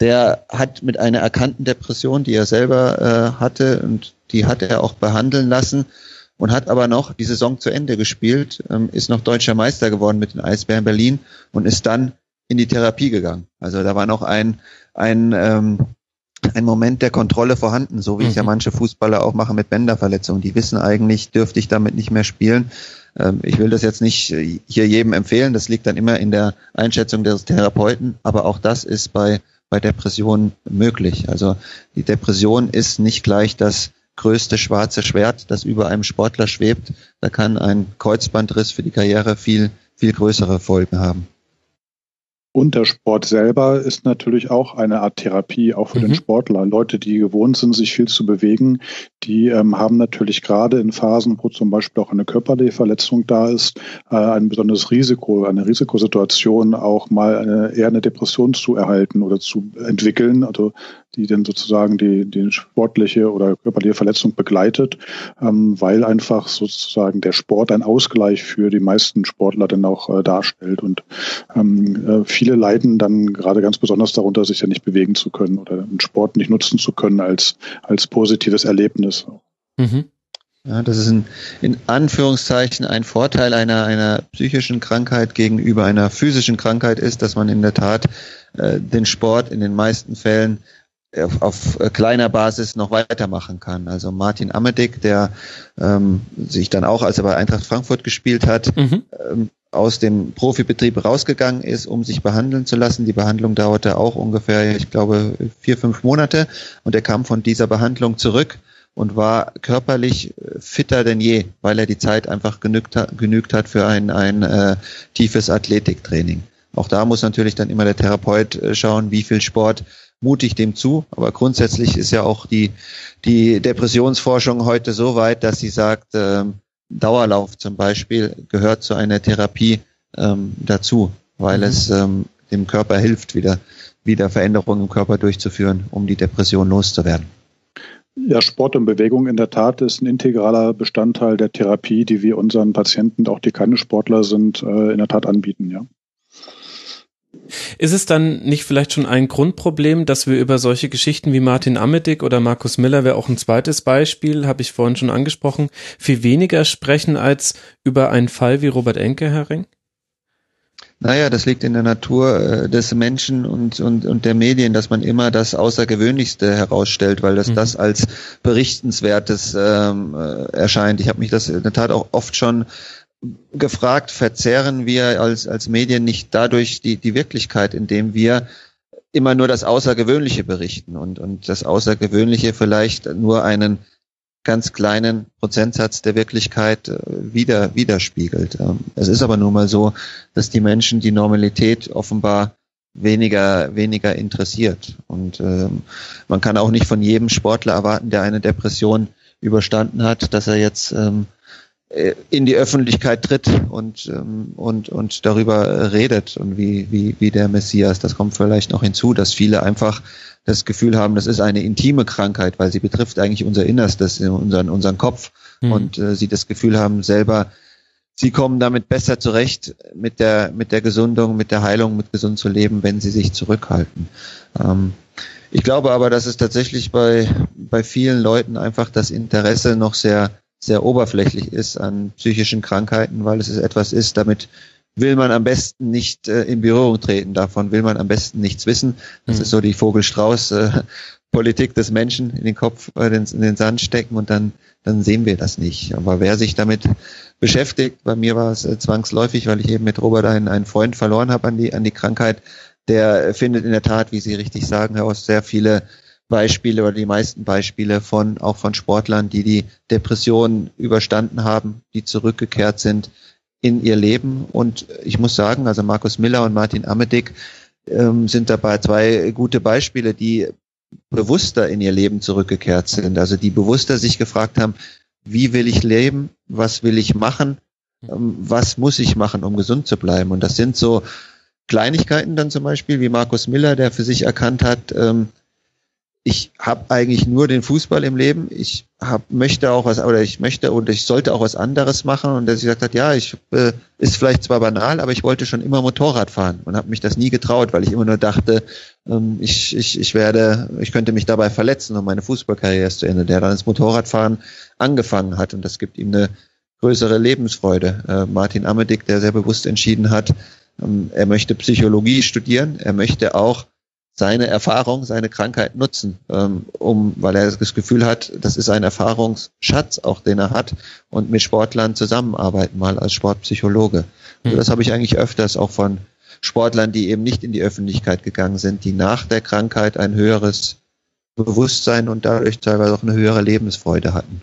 der hat mit einer erkannten Depression, die er selber äh, hatte und die hat er auch behandeln lassen und hat aber noch die Saison zu Ende gespielt, ähm, ist noch deutscher Meister geworden mit den Eisbären Berlin und ist dann in die Therapie gegangen. Also da war noch ein, ein, ähm, ein Moment der Kontrolle vorhanden, so wie mhm. es ja mhm. manche Fußballer auch machen mit Bänderverletzungen. Die wissen eigentlich, dürfte ich damit nicht mehr spielen. Ähm, ich will das jetzt nicht hier jedem empfehlen, das liegt dann immer in der Einschätzung des Therapeuten, aber auch das ist bei bei Depressionen möglich. Also die Depression ist nicht gleich das größte schwarze Schwert, das über einem Sportler schwebt. Da kann ein Kreuzbandriss für die Karriere viel, viel größere Folgen haben. Und der Sport selber ist natürlich auch eine Art Therapie, auch für mhm. den Sportler. Leute, die gewohnt sind, sich viel zu bewegen, die ähm, haben natürlich gerade in Phasen, wo zum Beispiel auch eine körperliche Verletzung da ist, äh, ein besonderes Risiko, eine Risikosituation, auch mal eine, eher eine Depression zu erhalten oder zu entwickeln. Also die dann sozusagen die, die sportliche oder körperliche Verletzung begleitet, ähm, weil einfach sozusagen der Sport ein Ausgleich für die meisten Sportler dann auch äh, darstellt. Und ähm, äh, viele leiden dann gerade ganz besonders darunter, sich ja nicht bewegen zu können oder den Sport nicht nutzen zu können als, als positives Erlebnis. Mhm. Ja, das ist ein, in Anführungszeichen ein Vorteil einer, einer psychischen Krankheit gegenüber einer physischen Krankheit ist, dass man in der Tat äh, den Sport in den meisten Fällen auf, auf äh, kleiner Basis noch weitermachen kann. Also Martin Amedick, der ähm, sich dann auch, als er bei Eintracht Frankfurt gespielt hat, mhm. ähm, aus dem Profibetrieb rausgegangen ist, um sich behandeln zu lassen. Die Behandlung dauerte auch ungefähr, ich glaube, vier, fünf Monate und er kam von dieser Behandlung zurück und war körperlich äh, fitter denn je, weil er die Zeit einfach genügt hat, genügt hat für ein, ein äh, tiefes Athletiktraining. Auch da muss natürlich dann immer der Therapeut äh, schauen, wie viel Sport mutig dem zu. Aber grundsätzlich ist ja auch die, die Depressionsforschung heute so weit, dass sie sagt, äh, Dauerlauf zum Beispiel gehört zu einer Therapie ähm, dazu, weil mhm. es ähm, dem Körper hilft, wieder, wieder Veränderungen im Körper durchzuführen, um die Depression loszuwerden. Ja, Sport und Bewegung in der Tat ist ein integraler Bestandteil der Therapie, die wir unseren Patienten, auch die keine Sportler sind, äh, in der Tat anbieten, ja. Ist es dann nicht vielleicht schon ein Grundproblem, dass wir über solche Geschichten wie Martin Amedick oder Markus Miller wäre auch ein zweites Beispiel, habe ich vorhin schon angesprochen, viel weniger sprechen als über einen Fall wie Robert Enke, Herr Ring? Naja, das liegt in der Natur äh, des Menschen und, und, und der Medien, dass man immer das Außergewöhnlichste herausstellt, weil das mhm. das als berichtenswertes ähm, äh, erscheint. Ich habe mich das in der Tat auch oft schon gefragt, verzerren wir als, als Medien nicht dadurch die, die Wirklichkeit, indem wir immer nur das Außergewöhnliche berichten und, und das Außergewöhnliche vielleicht nur einen ganz kleinen Prozentsatz der Wirklichkeit äh, wieder, widerspiegelt. Ähm, es ist aber nun mal so, dass die Menschen die Normalität offenbar weniger, weniger interessiert. Und ähm, man kann auch nicht von jedem Sportler erwarten, der eine Depression überstanden hat, dass er jetzt ähm, äh, in die Öffentlichkeit tritt und, ähm, und, und darüber redet und wie, wie, wie der Messias. Das kommt vielleicht noch hinzu, dass viele einfach das Gefühl haben, das ist eine intime Krankheit, weil sie betrifft eigentlich unser Innerstes, unseren, unseren Kopf mhm. und äh, sie das Gefühl haben, selber sie kommen damit besser zurecht mit der, mit der Gesundung, mit der Heilung, mit gesund zu leben, wenn sie sich zurückhalten. Ähm, ich glaube aber, dass es tatsächlich bei, bei vielen Leuten einfach das Interesse noch sehr, sehr oberflächlich ist an psychischen Krankheiten, weil es etwas ist, damit will man am besten nicht äh, in Berührung treten. Davon will man am besten nichts wissen. Das mhm. ist so die Vogelstrauß äh, des Menschen in den Kopf, äh, in den Sand stecken und dann, dann sehen wir das nicht. Aber wer sich damit beschäftigt. Bei mir war es äh, zwangsläufig, weil ich eben mit Robert einen, einen Freund verloren habe an die, an die Krankheit. Der findet in der Tat, wie Sie richtig sagen, heraus sehr viele Beispiele oder die meisten Beispiele von, auch von Sportlern, die die Depression überstanden haben, die zurückgekehrt sind in ihr Leben. Und ich muss sagen, also Markus Miller und Martin Amedick ähm, sind dabei zwei gute Beispiele, die bewusster in ihr Leben zurückgekehrt sind. Also die bewusster sich gefragt haben, wie will ich leben, was will ich machen, ähm, was muss ich machen, um gesund zu bleiben. Und das sind so Kleinigkeiten dann zum Beispiel, wie Markus Miller, der für sich erkannt hat, ähm, ich habe eigentlich nur den Fußball im Leben. Ich hab, möchte auch was, oder ich möchte und ich sollte auch was anderes machen. Und der sich gesagt hat, ja, ich äh, ist vielleicht zwar banal, aber ich wollte schon immer Motorrad fahren und habe mich das nie getraut, weil ich immer nur dachte, ähm, ich, ich, ich werde, ich könnte mich dabei verletzen und meine Fußballkarriere ist zu Ende. Der dann das Motorradfahren angefangen hat und das gibt ihm eine größere Lebensfreude. Äh, Martin Amedick, der sehr bewusst entschieden hat, ähm, er möchte Psychologie studieren, er möchte auch seine Erfahrung, seine Krankheit nutzen, ähm, um, weil er das Gefühl hat, das ist ein Erfahrungsschatz, auch den er hat, und mit Sportlern zusammenarbeiten, mal als Sportpsychologe. Also das habe ich eigentlich öfters auch von Sportlern, die eben nicht in die Öffentlichkeit gegangen sind, die nach der Krankheit ein höheres Bewusstsein und dadurch teilweise auch eine höhere Lebensfreude hatten.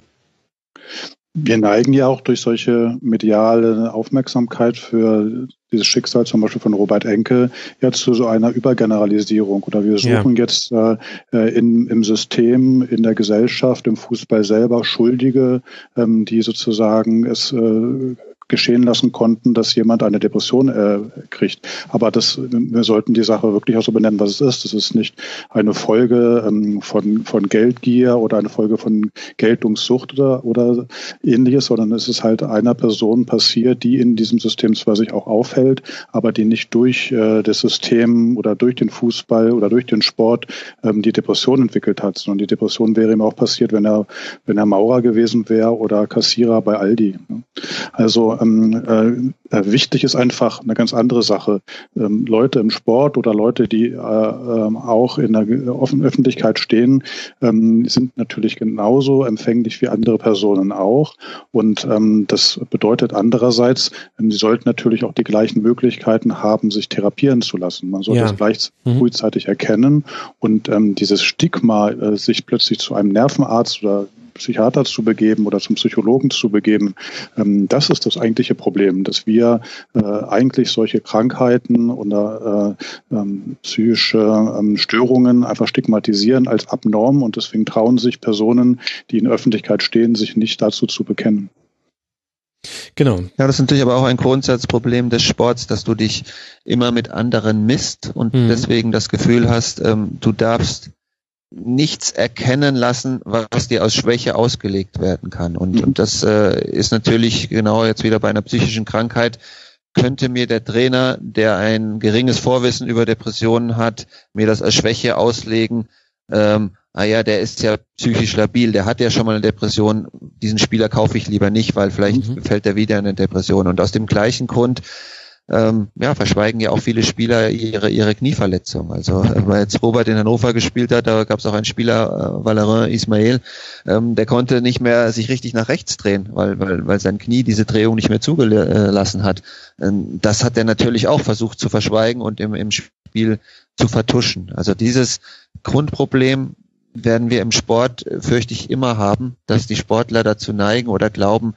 Wir neigen ja auch durch solche mediale Aufmerksamkeit für dieses Schicksal zum Beispiel von Robert Enke ja zu so einer Übergeneralisierung oder wir suchen ja. jetzt äh, äh, in, im System, in der Gesellschaft, im Fußball selber Schuldige, ähm, die sozusagen es äh, geschehen lassen konnten, dass jemand eine Depression äh, kriegt. Aber das, wir sollten die Sache wirklich auch so benennen, was es ist. Das ist nicht eine Folge ähm, von, von Geldgier oder eine Folge von Geltungssucht oder, oder ähnliches, sondern es ist halt einer Person passiert, die in diesem System zwar sich auch aufhält, aber die nicht durch äh, das System oder durch den Fußball oder durch den Sport ähm, die Depression entwickelt hat, sondern die Depression wäre ihm auch passiert, wenn er, wenn er Maurer gewesen wäre oder Kassierer bei Aldi. Also ähm, äh, wichtig ist einfach eine ganz andere Sache. Ähm, Leute im Sport oder Leute, die äh, äh, auch in der offenen Öffentlichkeit stehen, ähm, sind natürlich genauso empfänglich wie andere Personen auch. Und ähm, das bedeutet andererseits, ähm, sie sollten natürlich auch die gleichen Möglichkeiten haben, sich therapieren zu lassen. Man sollte ja. das gleich mhm. frühzeitig erkennen und ähm, dieses Stigma, äh, sich plötzlich zu einem Nervenarzt oder Psychiater zu begeben oder zum Psychologen zu begeben. Ähm, das ist das eigentliche Problem, dass wir äh, eigentlich solche Krankheiten oder äh, ähm, psychische ähm, Störungen einfach stigmatisieren als abnorm und deswegen trauen sich Personen, die in der Öffentlichkeit stehen, sich nicht dazu zu bekennen. Genau. Ja, das ist natürlich aber auch ein Grundsatzproblem des Sports, dass du dich immer mit anderen misst und mhm. deswegen das Gefühl hast, ähm, du darfst nichts erkennen lassen, was dir aus Schwäche ausgelegt werden kann. Und, mhm. und das äh, ist natürlich genau jetzt wieder bei einer psychischen Krankheit, könnte mir der Trainer, der ein geringes Vorwissen über Depressionen hat, mir das als Schwäche auslegen. Ähm, ah ja, der ist ja psychisch labil, der hat ja schon mal eine Depression, diesen Spieler kaufe ich lieber nicht, weil vielleicht mhm. fällt er wieder in eine Depression. Und aus dem gleichen Grund ähm, ja, verschweigen ja auch viele Spieler ihre, ihre Knieverletzung. Also äh, weil jetzt Robert in Hannover gespielt hat, da gab es auch einen Spieler, äh, Valerin Ismail, ähm, der konnte nicht mehr sich richtig nach rechts drehen, weil, weil, weil sein Knie diese Drehung nicht mehr zugelassen hat. Ähm, das hat er natürlich auch versucht zu verschweigen und im, im Spiel zu vertuschen. Also dieses Grundproblem werden wir im Sport, äh, fürchte ich, immer haben, dass die Sportler dazu neigen oder glauben,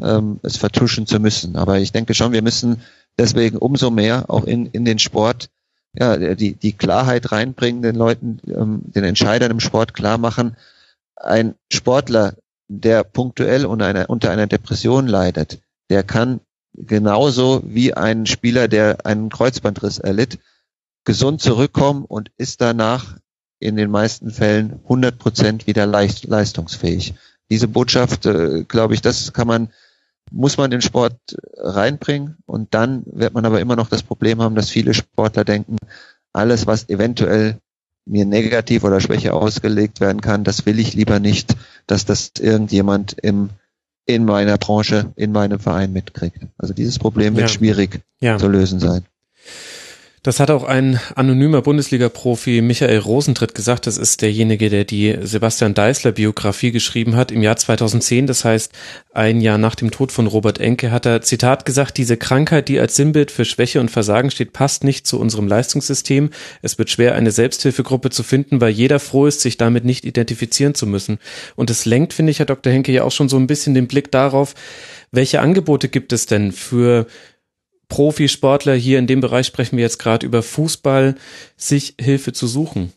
ähm, es vertuschen zu müssen. Aber ich denke schon, wir müssen deswegen umso mehr auch in, in den Sport ja, die, die Klarheit reinbringen, den Leuten, ähm, den Entscheidern im Sport klar machen, ein Sportler, der punktuell unter einer, unter einer Depression leidet, der kann genauso wie ein Spieler, der einen Kreuzbandriss erlitt, gesund zurückkommen und ist danach in den meisten Fällen 100 Prozent wieder leicht, leistungsfähig. Diese Botschaft, äh, glaube ich, das kann man, muss man den Sport reinbringen und dann wird man aber immer noch das Problem haben, dass viele Sportler denken, alles, was eventuell mir negativ oder schwäche ausgelegt werden kann, das will ich lieber nicht, dass das irgendjemand im in meiner Branche, in meinem Verein mitkriegt. Also dieses Problem wird ja. schwierig ja. zu lösen sein. Das hat auch ein anonymer Bundesliga-Profi Michael Rosentritt gesagt. Das ist derjenige, der die Sebastian Deißler Biografie geschrieben hat im Jahr 2010. Das heißt, ein Jahr nach dem Tod von Robert Enke hat er, Zitat gesagt, diese Krankheit, die als Sinnbild für Schwäche und Versagen steht, passt nicht zu unserem Leistungssystem. Es wird schwer, eine Selbsthilfegruppe zu finden, weil jeder froh ist, sich damit nicht identifizieren zu müssen. Und es lenkt, finde ich, Herr Dr. Henke, ja auch schon so ein bisschen den Blick darauf, welche Angebote gibt es denn für Profisportler, hier in dem Bereich sprechen wir jetzt gerade über Fußball, sich Hilfe zu suchen?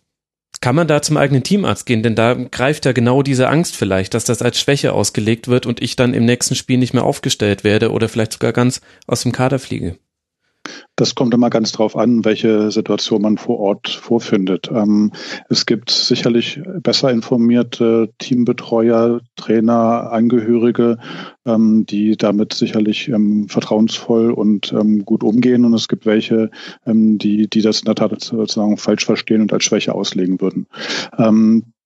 Kann man da zum eigenen Teamarzt gehen? Denn da greift ja genau diese Angst vielleicht, dass das als Schwäche ausgelegt wird und ich dann im nächsten Spiel nicht mehr aufgestellt werde oder vielleicht sogar ganz aus dem Kader fliege. Das kommt immer ganz drauf an, welche Situation man vor Ort vorfindet. Ähm, es gibt sicherlich besser informierte Teambetreuer, Trainer, Angehörige, ähm, die damit sicherlich ähm, vertrauensvoll und ähm, gut umgehen. Und es gibt welche, ähm, die, die das in der Tat sozusagen falsch verstehen und als Schwäche auslegen würden.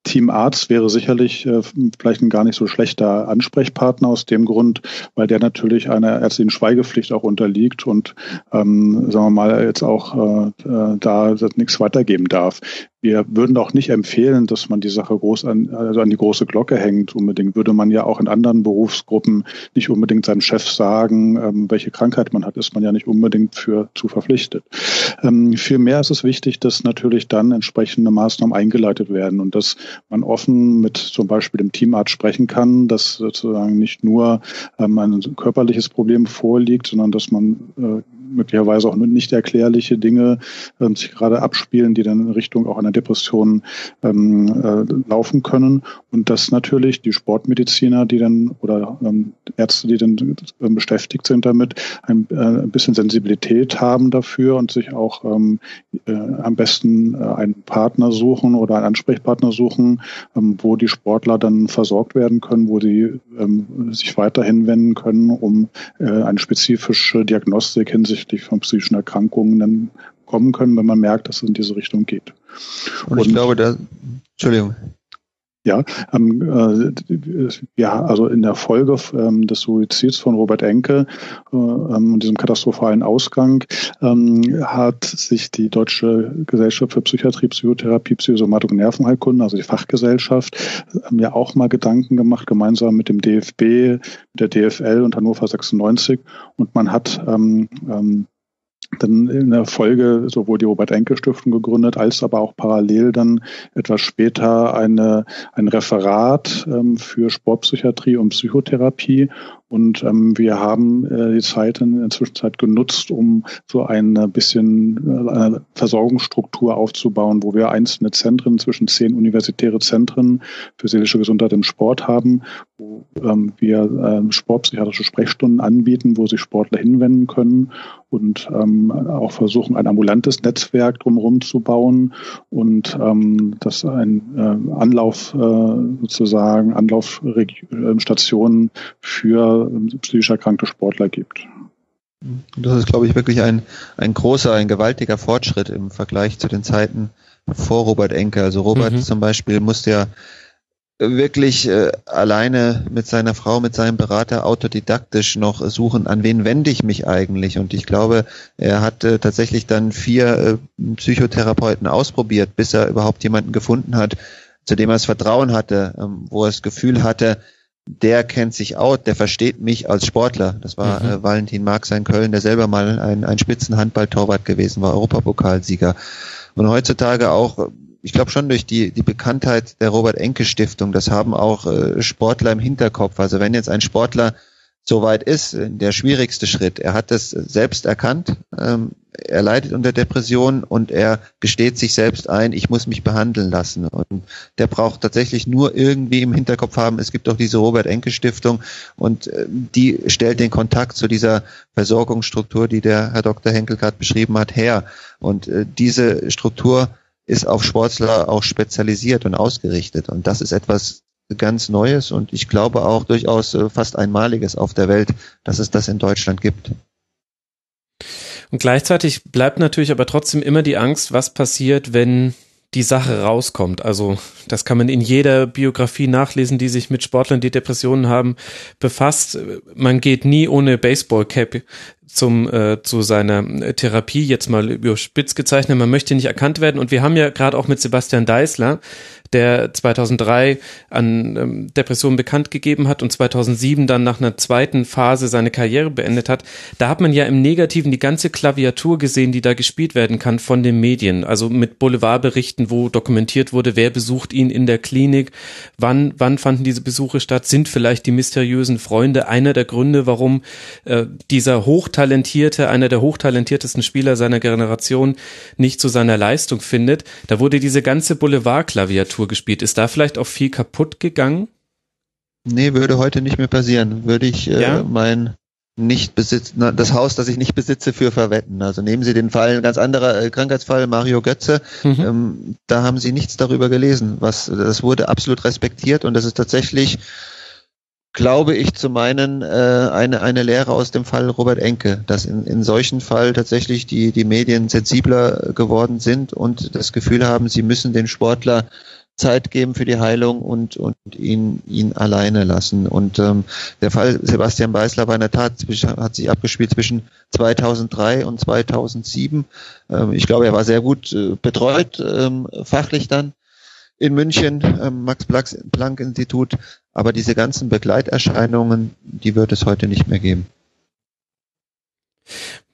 Team Arzt wäre sicherlich äh, vielleicht ein gar nicht so schlechter Ansprechpartner aus dem Grund, weil der natürlich einer ärztlichen Schweigepflicht auch unterliegt und ähm, sagen wir mal jetzt auch äh, äh da nichts weitergeben darf. Wir würden auch nicht empfehlen, dass man die Sache groß an, also an die große Glocke hängt. Unbedingt würde man ja auch in anderen Berufsgruppen nicht unbedingt seinem Chef sagen, ähm, welche Krankheit man hat, ist man ja nicht unbedingt für zu verpflichtet. Ähm, vielmehr ist es wichtig, dass natürlich dann entsprechende Maßnahmen eingeleitet werden und dass man offen mit zum Beispiel dem Teamarzt sprechen kann, dass sozusagen nicht nur ähm, ein körperliches Problem vorliegt, sondern dass man äh, möglicherweise auch nicht erklärliche Dinge ähm, sich gerade abspielen, die dann in Richtung auch einer Depression ähm, äh, laufen können. Und dass natürlich die Sportmediziner, die dann oder ähm, Ärzte, die dann äh, beschäftigt sind damit, ein, äh, ein bisschen Sensibilität haben dafür und sich auch ähm, äh, am besten äh, einen Partner suchen oder einen Ansprechpartner suchen, ähm, wo die Sportler dann versorgt werden können, wo sie ähm, sich weiterhin wenden können, um äh, eine spezifische Diagnostik hinsichtlich hinsichtlich von psychischen Erkrankungen dann kommen können, wenn man merkt, dass es in diese Richtung geht. Und, und ich glaube, da, Entschuldigung. Ja, ähm, äh, ja, also in der Folge ähm, des Suizids von Robert Enke äh, ähm, diesem katastrophalen Ausgang ähm, hat sich die Deutsche Gesellschaft für Psychiatrie, Psychotherapie, Psychosomatik und Nervenheilkunde, also die Fachgesellschaft, ähm, ja auch mal Gedanken gemacht, gemeinsam mit dem DFB, der DFL und Hannover 96. Und man hat ähm, dann in der Folge sowohl die Robert Enke Stiftung gegründet, als aber auch parallel dann etwas später eine, ein Referat ähm, für Sportpsychiatrie und Psychotherapie. Und ähm, wir haben äh, die Zeit in der Zwischenzeit genutzt, um so ein bisschen äh, Versorgungsstruktur aufzubauen, wo wir einzelne Zentren zwischen zehn universitäre Zentren für seelische Gesundheit im Sport haben, wo ähm, wir äh, sportpsychiatrische Sprechstunden anbieten, wo sich Sportler hinwenden können und ähm, auch versuchen, ein ambulantes Netzwerk drumherum zu bauen und ähm, das ein äh, Anlauf äh, sozusagen, Anlaufstationen für äh, psychisch erkrankte Sportler gibt. Das ist, glaube ich, wirklich ein, ein großer, ein gewaltiger Fortschritt im Vergleich zu den Zeiten vor Robert Enke. Also Robert mhm. zum Beispiel musste ja wirklich äh, alleine mit seiner Frau, mit seinem Berater autodidaktisch noch suchen, an wen wende ich mich eigentlich. Und ich glaube, er hat äh, tatsächlich dann vier äh, Psychotherapeuten ausprobiert, bis er überhaupt jemanden gefunden hat, zu dem er das Vertrauen hatte, ähm, wo er das Gefühl hatte, der kennt sich out, der versteht mich als Sportler. Das war mhm. äh, Valentin Marx in Köln, der selber mal ein, ein Spitzenhandballtorwart gewesen war, Europapokalsieger. Und heutzutage auch ich glaube schon durch die, die Bekanntheit der Robert-Enke-Stiftung, das haben auch äh, Sportler im Hinterkopf. Also wenn jetzt ein Sportler so weit ist, der schwierigste Schritt, er hat es selbst erkannt, ähm, er leidet unter Depressionen und er gesteht sich selbst ein, ich muss mich behandeln lassen. Und der braucht tatsächlich nur irgendwie im Hinterkopf haben, es gibt auch diese Robert-Enke-Stiftung und äh, die stellt den Kontakt zu dieser Versorgungsstruktur, die der Herr Dr. Henkel gerade beschrieben hat, her. Und äh, diese Struktur ist auf Sportler auch spezialisiert und ausgerichtet. Und das ist etwas ganz Neues und ich glaube auch durchaus äh, fast einmaliges auf der Welt, dass es das in Deutschland gibt. Und gleichzeitig bleibt natürlich aber trotzdem immer die Angst, was passiert, wenn die Sache rauskommt. Also das kann man in jeder Biografie nachlesen, die sich mit Sportlern, die Depressionen haben, befasst. Man geht nie ohne Baseball-Cap zum äh, zu seiner Therapie jetzt mal überspitzt gezeichnet. Man möchte nicht erkannt werden und wir haben ja gerade auch mit Sebastian Deißler der 2003 an ähm, Depressionen bekannt gegeben hat und 2007 dann nach einer zweiten Phase seine Karriere beendet hat, da hat man ja im Negativen die ganze Klaviatur gesehen, die da gespielt werden kann von den Medien. Also mit Boulevardberichten, wo dokumentiert wurde, wer besucht ihn in der Klinik, wann, wann fanden diese Besuche statt, sind vielleicht die mysteriösen Freunde einer der Gründe, warum äh, dieser hochtalentierte, einer der hochtalentiertesten Spieler seiner Generation nicht zu seiner Leistung findet. Da wurde diese ganze Boulevardklaviatur gespielt. Ist da vielleicht auch viel kaputt gegangen? Nee, würde heute nicht mehr passieren. Würde ich äh, ja? mein nicht besitzen, das Haus, das ich nicht besitze, für verwetten. Also nehmen Sie den Fall, ein ganz anderer äh, Krankheitsfall, Mario Götze, mhm. ähm, da haben Sie nichts darüber gelesen. Was, das wurde absolut respektiert und das ist tatsächlich, glaube ich, zu meinen, äh, eine, eine Lehre aus dem Fall Robert Enke, dass in, in solchen Fall tatsächlich die, die Medien sensibler geworden sind und das Gefühl haben, sie müssen den Sportler Zeit geben für die Heilung und, und ihn, ihn alleine lassen. Und ähm, der Fall Sebastian Beißler war in der Tat, hat sich abgespielt zwischen 2003 und 2007. Ähm, ich glaube, er war sehr gut äh, betreut, ähm, fachlich dann in München, ähm, Max-Planck-Institut. Aber diese ganzen Begleiterscheinungen, die wird es heute nicht mehr geben.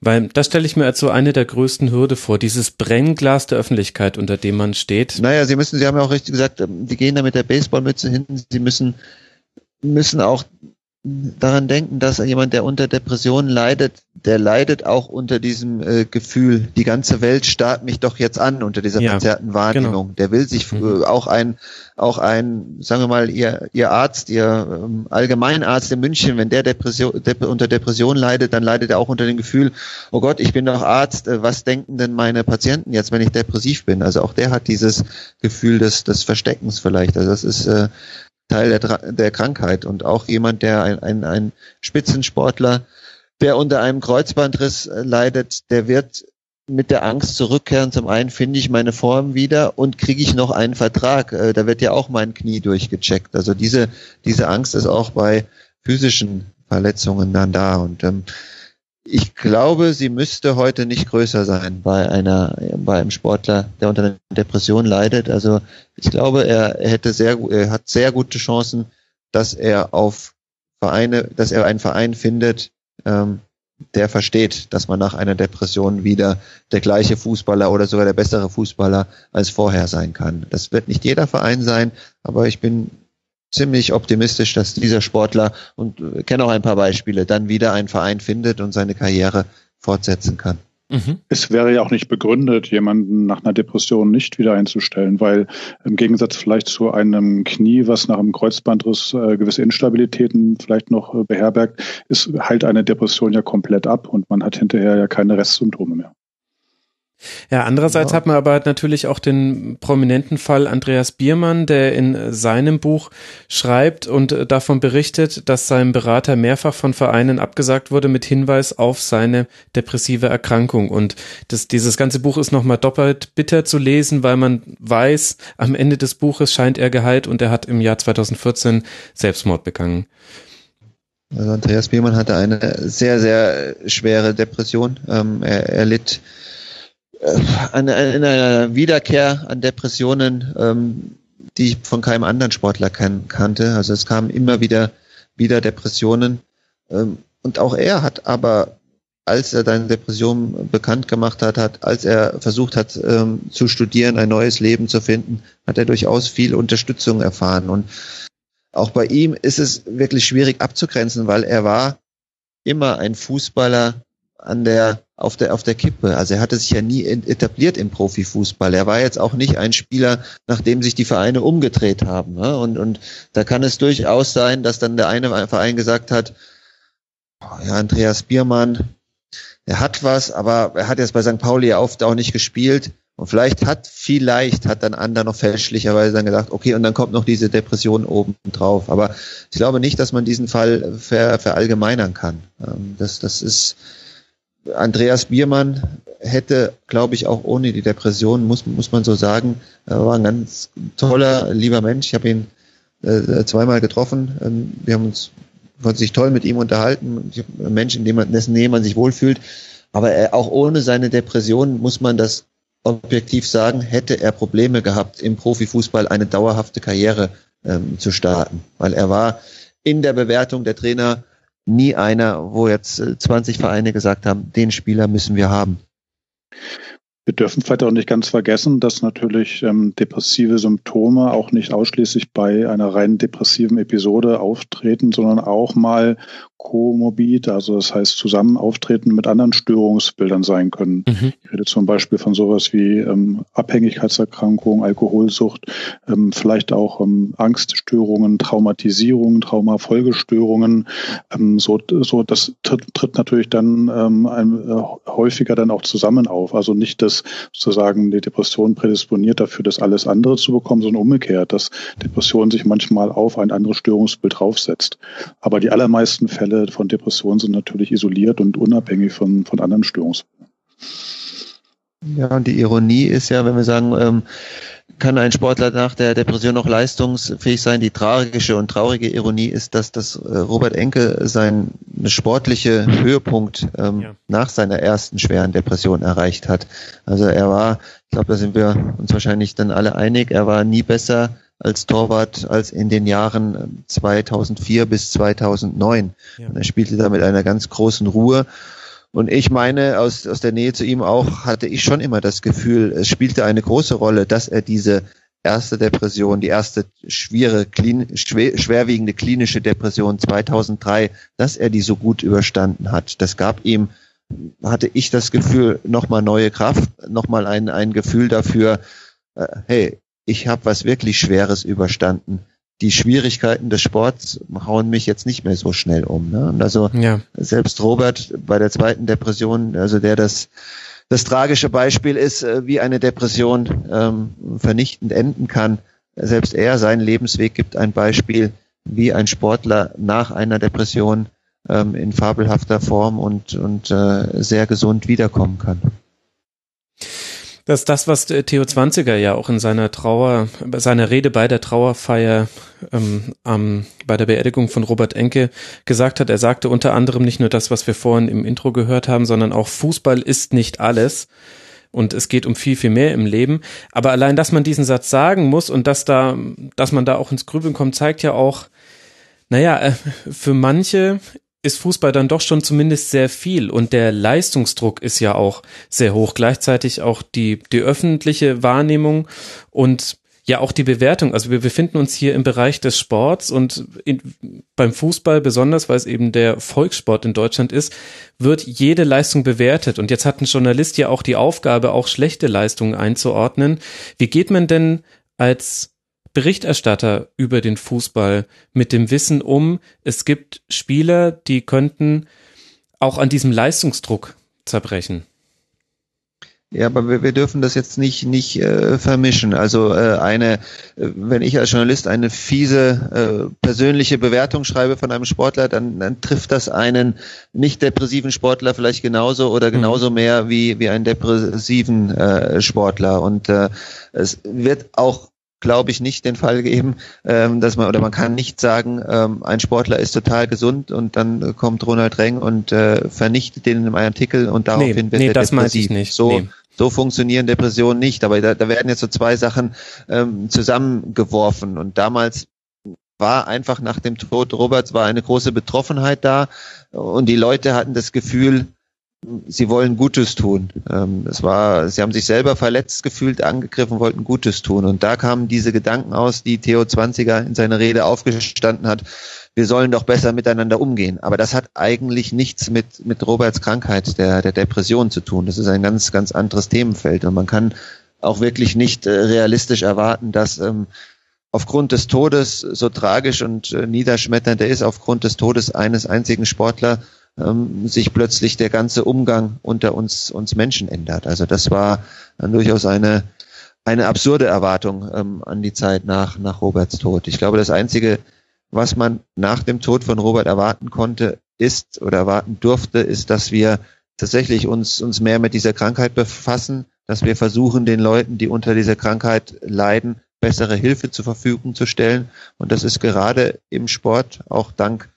Weil das stelle ich mir als so eine der größten Hürde vor, dieses Brennglas der Öffentlichkeit, unter dem man steht. Naja, Sie müssen, Sie haben ja auch richtig gesagt, ähm, die gehen da mit der Baseballmütze hinten, Sie müssen, müssen auch daran denken, dass jemand, der unter Depressionen leidet, der leidet auch unter diesem äh, Gefühl, die ganze Welt starrt mich doch jetzt an unter dieser ja, verzerrten Wahrnehmung. Genau. Der will sich mhm. äh, auch ein, auch ein, sagen wir mal, ihr, ihr Arzt, ihr ähm, Allgemeinarzt in München, wenn der Depression, Dep unter Depression leidet, dann leidet er auch unter dem Gefühl, oh Gott, ich bin doch Arzt, äh, was denken denn meine Patienten jetzt, wenn ich depressiv bin? Also auch der hat dieses Gefühl des, des Versteckens vielleicht. Also das ist äh, Teil der, der Krankheit und auch jemand, der ein, ein, ein Spitzensportler, der unter einem Kreuzbandriss äh, leidet, der wird mit der Angst zurückkehren. Zum einen finde ich meine Form wieder und kriege ich noch einen Vertrag. Äh, da wird ja auch mein Knie durchgecheckt. Also diese, diese Angst ist auch bei physischen Verletzungen dann da. Und ähm, ich glaube, sie müsste heute nicht größer sein bei einer, bei einem Sportler, der unter einer Depression leidet. Also ich glaube, er, hätte sehr, er hat sehr gute Chancen, dass er auf Vereine, dass er einen Verein findet, ähm, der versteht, dass man nach einer Depression wieder der gleiche Fußballer oder sogar der bessere Fußballer als vorher sein kann. Das wird nicht jeder Verein sein, aber ich bin ziemlich optimistisch, dass dieser Sportler und äh, kenne auch ein paar Beispiele, dann wieder einen Verein findet und seine Karriere fortsetzen kann. Mhm. Es wäre ja auch nicht begründet, jemanden nach einer Depression nicht wieder einzustellen, weil im Gegensatz vielleicht zu einem Knie, was nach einem Kreuzbandriss äh, gewisse Instabilitäten vielleicht noch äh, beherbergt, ist halt eine Depression ja komplett ab und man hat hinterher ja keine Restsymptome mehr. Ja, andererseits ja. hat man aber natürlich auch den prominenten Fall Andreas Biermann, der in seinem Buch schreibt und davon berichtet, dass seinem Berater mehrfach von Vereinen abgesagt wurde mit Hinweis auf seine depressive Erkrankung. Und das, dieses ganze Buch ist nochmal doppelt bitter zu lesen, weil man weiß, am Ende des Buches scheint er geheilt und er hat im Jahr 2014 Selbstmord begangen. Also Andreas Biermann hatte eine sehr, sehr schwere Depression. Ähm, er, er litt an, an, in einer Wiederkehr an Depressionen, ähm, die ich von keinem anderen Sportler kan kannte. Also es kamen immer wieder wieder Depressionen. Ähm, und auch er hat aber, als er seine Depression bekannt gemacht hat, hat, als er versucht hat ähm, zu studieren, ein neues Leben zu finden, hat er durchaus viel Unterstützung erfahren. Und auch bei ihm ist es wirklich schwierig abzugrenzen, weil er war immer ein Fußballer an der auf der, auf der Kippe. Also er hatte sich ja nie etabliert im Profifußball. Er war jetzt auch nicht ein Spieler, nachdem sich die Vereine umgedreht haben. Ne? Und, und da kann es durchaus sein, dass dann der eine Verein gesagt hat, ja, Andreas Biermann, er hat was, aber er hat jetzt bei St. Pauli oft auch nicht gespielt. Und vielleicht hat, vielleicht hat dann Ander noch fälschlicherweise dann gesagt, okay, und dann kommt noch diese Depression oben drauf. Aber ich glaube nicht, dass man diesen Fall ver, verallgemeinern kann. Ähm, das, das ist, Andreas Biermann hätte, glaube ich, auch ohne die Depression, muss, muss man so sagen, er war ein ganz toller, lieber Mensch. Ich habe ihn äh, zweimal getroffen. Ähm, wir haben uns konnte sich toll mit ihm unterhalten. Ein Mensch, in dem man, dessen Nähe man sich wohlfühlt. Aber er, auch ohne seine Depression muss man das objektiv sagen, hätte er Probleme gehabt, im Profifußball eine dauerhafte Karriere ähm, zu starten. Weil er war in der Bewertung der Trainer nie einer, wo jetzt 20 äh, Vereine gesagt haben, den Spieler müssen wir haben. Wir dürfen vielleicht auch nicht ganz vergessen, dass natürlich ähm, depressive Symptome auch nicht ausschließlich bei einer rein depressiven Episode auftreten, sondern auch mal komorbid, also das heißt zusammen auftreten mit anderen Störungsbildern sein können. Mhm. Ich rede zum Beispiel von sowas wie ähm, Abhängigkeitserkrankung, Alkoholsucht, ähm, vielleicht auch ähm, Angststörungen, Traumatisierungen, Traumafolgestörungen. Ähm, so, so das tritt, tritt natürlich dann ähm, ein, äh, häufiger dann auch zusammen auf. Also nicht, sozusagen die Depression prädisponiert dafür, das alles andere zu bekommen, sondern umgekehrt, dass Depression sich manchmal auf ein anderes Störungsbild draufsetzt. Aber die allermeisten Fälle von Depressionen sind natürlich isoliert und unabhängig von, von anderen Störungsfällen. Ja, und die Ironie ist ja, wenn wir sagen, ähm, kann ein Sportler nach der Depression noch leistungsfähig sein? Die tragische und traurige Ironie ist, dass das äh, Robert Enke sein sportliche Höhepunkt ähm, ja. nach seiner ersten schweren Depression erreicht hat. Also er war, ich glaube, da sind wir uns wahrscheinlich dann alle einig, er war nie besser als Torwart als in den Jahren 2004 bis 2009. Ja. Und er spielte da mit einer ganz großen Ruhe. Und ich meine, aus, aus der Nähe zu ihm auch, hatte ich schon immer das Gefühl, es spielte eine große Rolle, dass er diese erste Depression, die erste schwere, klin, schwer, schwerwiegende klinische Depression 2003, dass er die so gut überstanden hat. Das gab ihm, hatte ich das Gefühl, nochmal neue Kraft, nochmal ein, ein Gefühl dafür, äh, hey, ich habe was wirklich Schweres überstanden. Die Schwierigkeiten des Sports hauen mich jetzt nicht mehr so schnell um. Ne? Und also ja. selbst Robert bei der zweiten Depression, also der das das tragische Beispiel ist, äh, wie eine Depression ähm, vernichtend enden kann. Selbst er, sein Lebensweg gibt ein Beispiel, wie ein Sportler nach einer Depression ähm, in fabelhafter Form und, und äh, sehr gesund wiederkommen kann. Das ist das, was Theo Zwanziger ja auch in seiner Trauer, seiner Rede bei der Trauerfeier ähm, ähm, bei der Beerdigung von Robert Enke gesagt hat. Er sagte unter anderem nicht nur das, was wir vorhin im Intro gehört haben, sondern auch Fußball ist nicht alles. Und es geht um viel, viel mehr im Leben. Aber allein, dass man diesen Satz sagen muss und dass da, dass man da auch ins Grübeln kommt, zeigt ja auch, naja, äh, für manche ist Fußball dann doch schon zumindest sehr viel und der Leistungsdruck ist ja auch sehr hoch. Gleichzeitig auch die, die öffentliche Wahrnehmung und ja auch die Bewertung. Also wir befinden uns hier im Bereich des Sports und in, beim Fußball besonders, weil es eben der Volkssport in Deutschland ist, wird jede Leistung bewertet. Und jetzt hat ein Journalist ja auch die Aufgabe, auch schlechte Leistungen einzuordnen. Wie geht man denn als Berichterstatter über den Fußball mit dem Wissen um, es gibt Spieler, die könnten auch an diesem Leistungsdruck zerbrechen. Ja, aber wir, wir dürfen das jetzt nicht nicht äh, vermischen. Also äh, eine, äh, wenn ich als Journalist eine fiese äh, persönliche Bewertung schreibe von einem Sportler, dann, dann trifft das einen nicht depressiven Sportler vielleicht genauso oder mhm. genauso mehr wie wie einen depressiven äh, Sportler. Und äh, es wird auch glaube ich, nicht den Fall geben, ähm, dass man oder man kann nicht sagen, ähm, ein Sportler ist total gesund und dann kommt Ronald Reng und äh, vernichtet den in einem Artikel und daraufhin nee, wird nee, er das depressiv. Ich nicht. So, nee. so funktionieren Depressionen nicht. Aber da, da werden jetzt so zwei Sachen ähm, zusammengeworfen und damals war einfach nach dem Tod Roberts war eine große Betroffenheit da und die Leute hatten das Gefühl, sie wollen Gutes tun. Ähm, es war, sie haben sich selber verletzt gefühlt, angegriffen, wollten Gutes tun. Und da kamen diese Gedanken aus, die Theo Zwanziger in seiner Rede aufgestanden hat. Wir sollen doch besser miteinander umgehen. Aber das hat eigentlich nichts mit, mit Roberts Krankheit, der, der Depression zu tun. Das ist ein ganz, ganz anderes Themenfeld. Und man kann auch wirklich nicht äh, realistisch erwarten, dass ähm, aufgrund des Todes, so tragisch und äh, niederschmetternd er ist, aufgrund des Todes eines einzigen Sportler, ähm, sich plötzlich der ganze Umgang unter uns, uns Menschen ändert. Also das war dann durchaus eine, eine absurde Erwartung ähm, an die Zeit nach, nach Roberts Tod. Ich glaube, das Einzige, was man nach dem Tod von Robert erwarten konnte, ist oder erwarten durfte, ist, dass wir tatsächlich uns, uns mehr mit dieser Krankheit befassen, dass wir versuchen, den Leuten, die unter dieser Krankheit leiden, bessere Hilfe zur Verfügung zu stellen. Und das ist gerade im Sport auch dank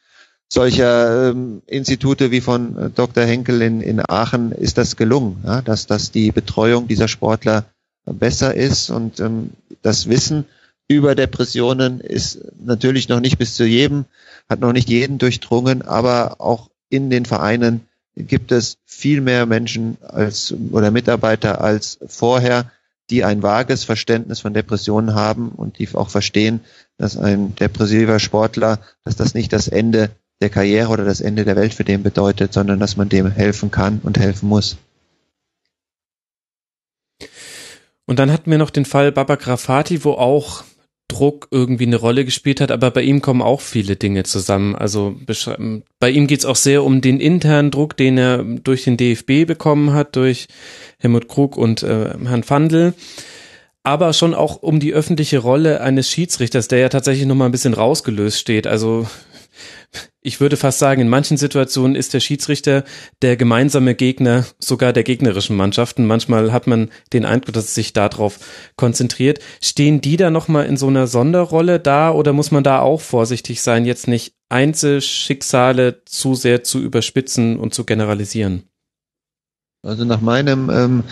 solcher ähm, Institute wie von äh, Dr. Henkel in, in Aachen ist das gelungen, ja, dass, dass die Betreuung dieser Sportler besser ist und ähm, das Wissen über Depressionen ist natürlich noch nicht bis zu jedem, hat noch nicht jeden durchdrungen, aber auch in den Vereinen gibt es viel mehr Menschen als oder Mitarbeiter als vorher, die ein vages Verständnis von Depressionen haben und die auch verstehen, dass ein depressiver Sportler, dass das nicht das Ende der Karriere oder das Ende der Welt für den bedeutet, sondern dass man dem helfen kann und helfen muss. Und dann hatten wir noch den Fall Baba Grafati, wo auch Druck irgendwie eine Rolle gespielt hat, aber bei ihm kommen auch viele Dinge zusammen. Also bei ihm geht es auch sehr um den internen Druck, den er durch den DFB bekommen hat, durch Helmut Krug und äh, Herrn Fandl aber schon auch um die öffentliche Rolle eines Schiedsrichters, der ja tatsächlich noch mal ein bisschen rausgelöst steht. Also ich würde fast sagen, in manchen Situationen ist der Schiedsrichter der gemeinsame Gegner sogar der gegnerischen Mannschaften. Manchmal hat man den Eindruck, dass es sich darauf konzentriert. Stehen die da nochmal in so einer Sonderrolle da oder muss man da auch vorsichtig sein, jetzt nicht Einzelschicksale zu sehr zu überspitzen und zu generalisieren? Also nach meinem ähm,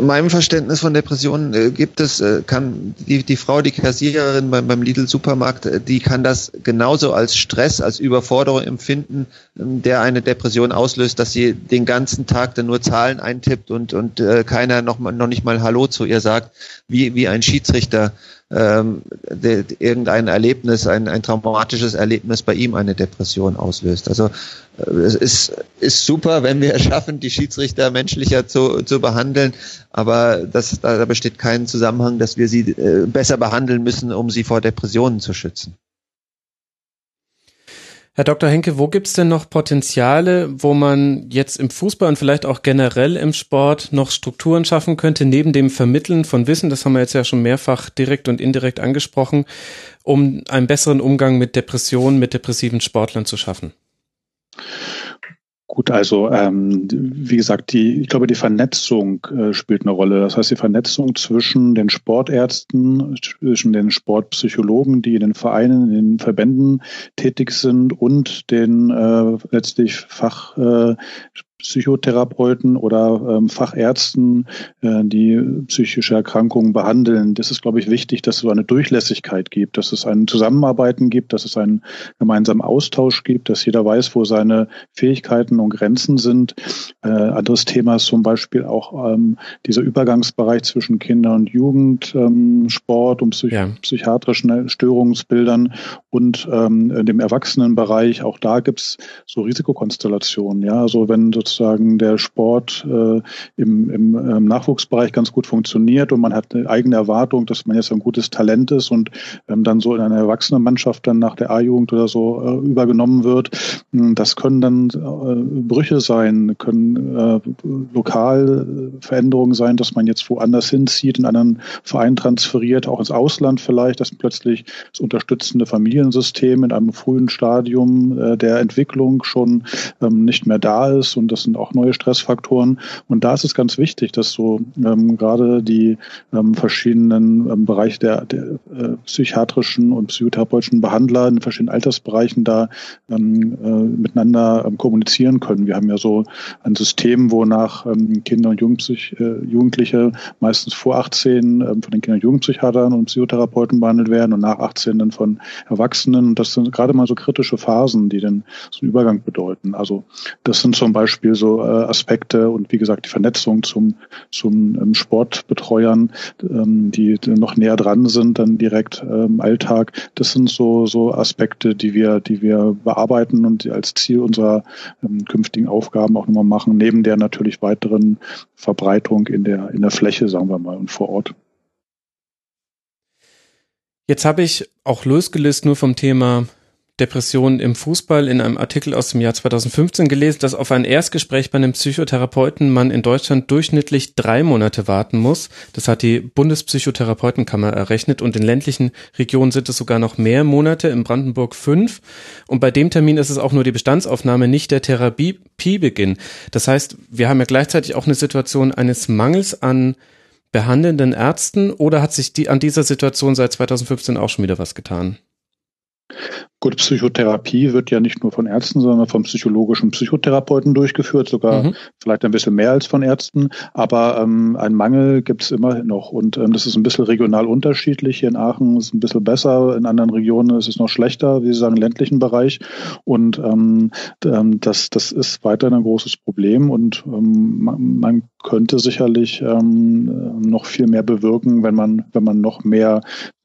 meinem Verständnis von Depressionen äh, gibt es, äh, kann die, die Frau, die Kassiererin beim, beim Lidl Supermarkt, äh, die kann das genauso als Stress, als Überforderung empfinden, ähm, der eine Depression auslöst, dass sie den ganzen Tag dann nur Zahlen eintippt und, und äh, keiner noch, noch nicht mal Hallo zu ihr sagt, wie, wie ein Schiedsrichter ähm, de, de, irgendein Erlebnis, ein, ein traumatisches Erlebnis bei ihm eine Depression auslöst. Also äh, es ist, ist super, wenn wir es schaffen, die Schiedsrichter menschlicher zu, zu behandeln, aber das, da, da besteht kein Zusammenhang, dass wir sie äh, besser behandeln müssen, um sie vor Depressionen zu schützen. Herr Dr. Henke, wo gibt's denn noch Potenziale, wo man jetzt im Fußball und vielleicht auch generell im Sport noch Strukturen schaffen könnte, neben dem Vermitteln von Wissen, das haben wir jetzt ja schon mehrfach direkt und indirekt angesprochen, um einen besseren Umgang mit Depressionen, mit depressiven Sportlern zu schaffen? Gut, also ähm, wie gesagt, die, ich glaube, die Vernetzung äh, spielt eine Rolle. Das heißt, die Vernetzung zwischen den Sportärzten, zwischen den Sportpsychologen, die in den Vereinen, in den Verbänden tätig sind und den äh, letztlich Fach äh, Psychotherapeuten oder ähm, Fachärzten, äh, die psychische Erkrankungen behandeln. Das ist, glaube ich, wichtig, dass es so eine Durchlässigkeit gibt, dass es ein Zusammenarbeiten gibt, dass es einen gemeinsamen Austausch gibt, dass jeder weiß, wo seine Fähigkeiten und Grenzen sind. Äh, anderes Thema ist zum Beispiel auch ähm, dieser Übergangsbereich zwischen Kinder- und Jugendsport ähm, und psych ja. psychiatrischen Störungsbildern und ähm, dem Erwachsenenbereich. Auch da gibt's so Risikokonstellationen. Ja, also wenn sozusagen sozusagen der Sport äh, im, im ähm, Nachwuchsbereich ganz gut funktioniert und man hat eine eigene Erwartung, dass man jetzt ein gutes Talent ist und ähm, dann so in eine Erwachsenenmannschaft dann nach der A-Jugend oder so äh, übergenommen wird. Hm, das können dann äh, Brüche sein, können äh, lokal Veränderungen sein, dass man jetzt woanders hinzieht, in einen Verein transferiert, auch ins Ausland vielleicht, dass plötzlich das unterstützende Familiensystem in einem frühen Stadium äh, der Entwicklung schon ähm, nicht mehr da ist und das sind auch neue Stressfaktoren. Und da ist es ganz wichtig, dass so ähm, gerade die ähm, verschiedenen ähm, Bereiche der, der äh, psychiatrischen und psychotherapeutischen Behandler in verschiedenen Altersbereichen da ähm, äh, miteinander ähm, kommunizieren können. Wir haben ja so ein System, wonach ähm, Kinder und Jugendpsych äh, Jugendliche meistens vor 18 ähm, von den Kinder- und Jugendpsychiatern und Psychotherapeuten behandelt werden und nach 18 dann von Erwachsenen. Und das sind gerade mal so kritische Phasen, die dann so einen Übergang bedeuten. Also das sind zum Beispiel Beispiel so äh, Aspekte und wie gesagt die Vernetzung zum, zum ähm, Sportbetreuern, ähm, die noch näher dran sind, dann direkt ähm, Alltag. Das sind so, so Aspekte, die wir, die wir bearbeiten und als Ziel unserer ähm, künftigen Aufgaben auch nochmal machen, neben der natürlich weiteren Verbreitung in der, in der Fläche, sagen wir mal, und vor Ort. Jetzt habe ich auch losgelöst nur vom Thema Depressionen im Fußball in einem Artikel aus dem Jahr 2015 gelesen, dass auf ein Erstgespräch bei einem Psychotherapeuten man in Deutschland durchschnittlich drei Monate warten muss. Das hat die Bundespsychotherapeutenkammer errechnet und in ländlichen Regionen sind es sogar noch mehr Monate, in Brandenburg fünf. Und bei dem Termin ist es auch nur die Bestandsaufnahme, nicht der Therapiebeginn. Das heißt, wir haben ja gleichzeitig auch eine Situation eines Mangels an behandelnden Ärzten oder hat sich die, an dieser Situation seit 2015 auch schon wieder was getan? Gut, Psychotherapie wird ja nicht nur von Ärzten, sondern vom psychologischen Psychotherapeuten durchgeführt, sogar mhm. vielleicht ein bisschen mehr als von Ärzten. Aber ähm, ein Mangel gibt es immer noch. Und ähm, das ist ein bisschen regional unterschiedlich. Hier in Aachen ist es ein bisschen besser, in anderen Regionen ist es noch schlechter, wie Sie sagen, im ländlichen Bereich. Und ähm, ähm das, das ist weiterhin ein großes Problem. Und ähm, man, man könnte sicherlich ähm, noch viel mehr bewirken, wenn man, wenn man noch mehr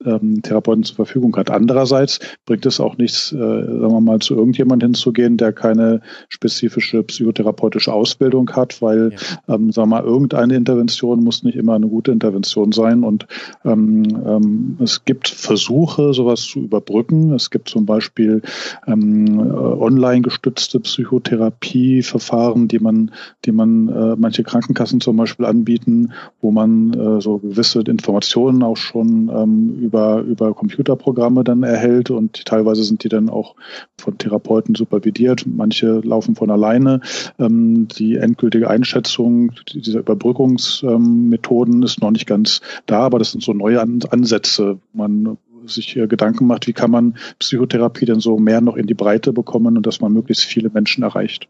ähm, Therapeuten zur Verfügung hat. Andererseits bringt es auch nichts, äh, sagen wir mal, zu irgendjemand hinzugehen, der keine spezifische psychotherapeutische Ausbildung hat, weil, ja. ähm, sagen wir mal, irgendeine Intervention muss nicht immer eine gute Intervention sein. Und ähm, ähm, es gibt Versuche, sowas zu überbrücken. Es gibt zum Beispiel ähm, äh, online gestützte Psychotherapieverfahren, die man, die man äh, manche Krankenkassen zum Beispiel anbieten, wo man äh, so gewisse Informationen auch schon ähm, über, über Computerprogramme dann erhält und teilweise sind die dann auch von Therapeuten supervidiert. Manche laufen von alleine. Ähm, die endgültige Einschätzung dieser Überbrückungsmethoden ist noch nicht ganz da, aber das sind so neue Ansätze. Man sich Gedanken macht, wie kann man Psychotherapie denn so mehr noch in die Breite bekommen und dass man möglichst viele Menschen erreicht.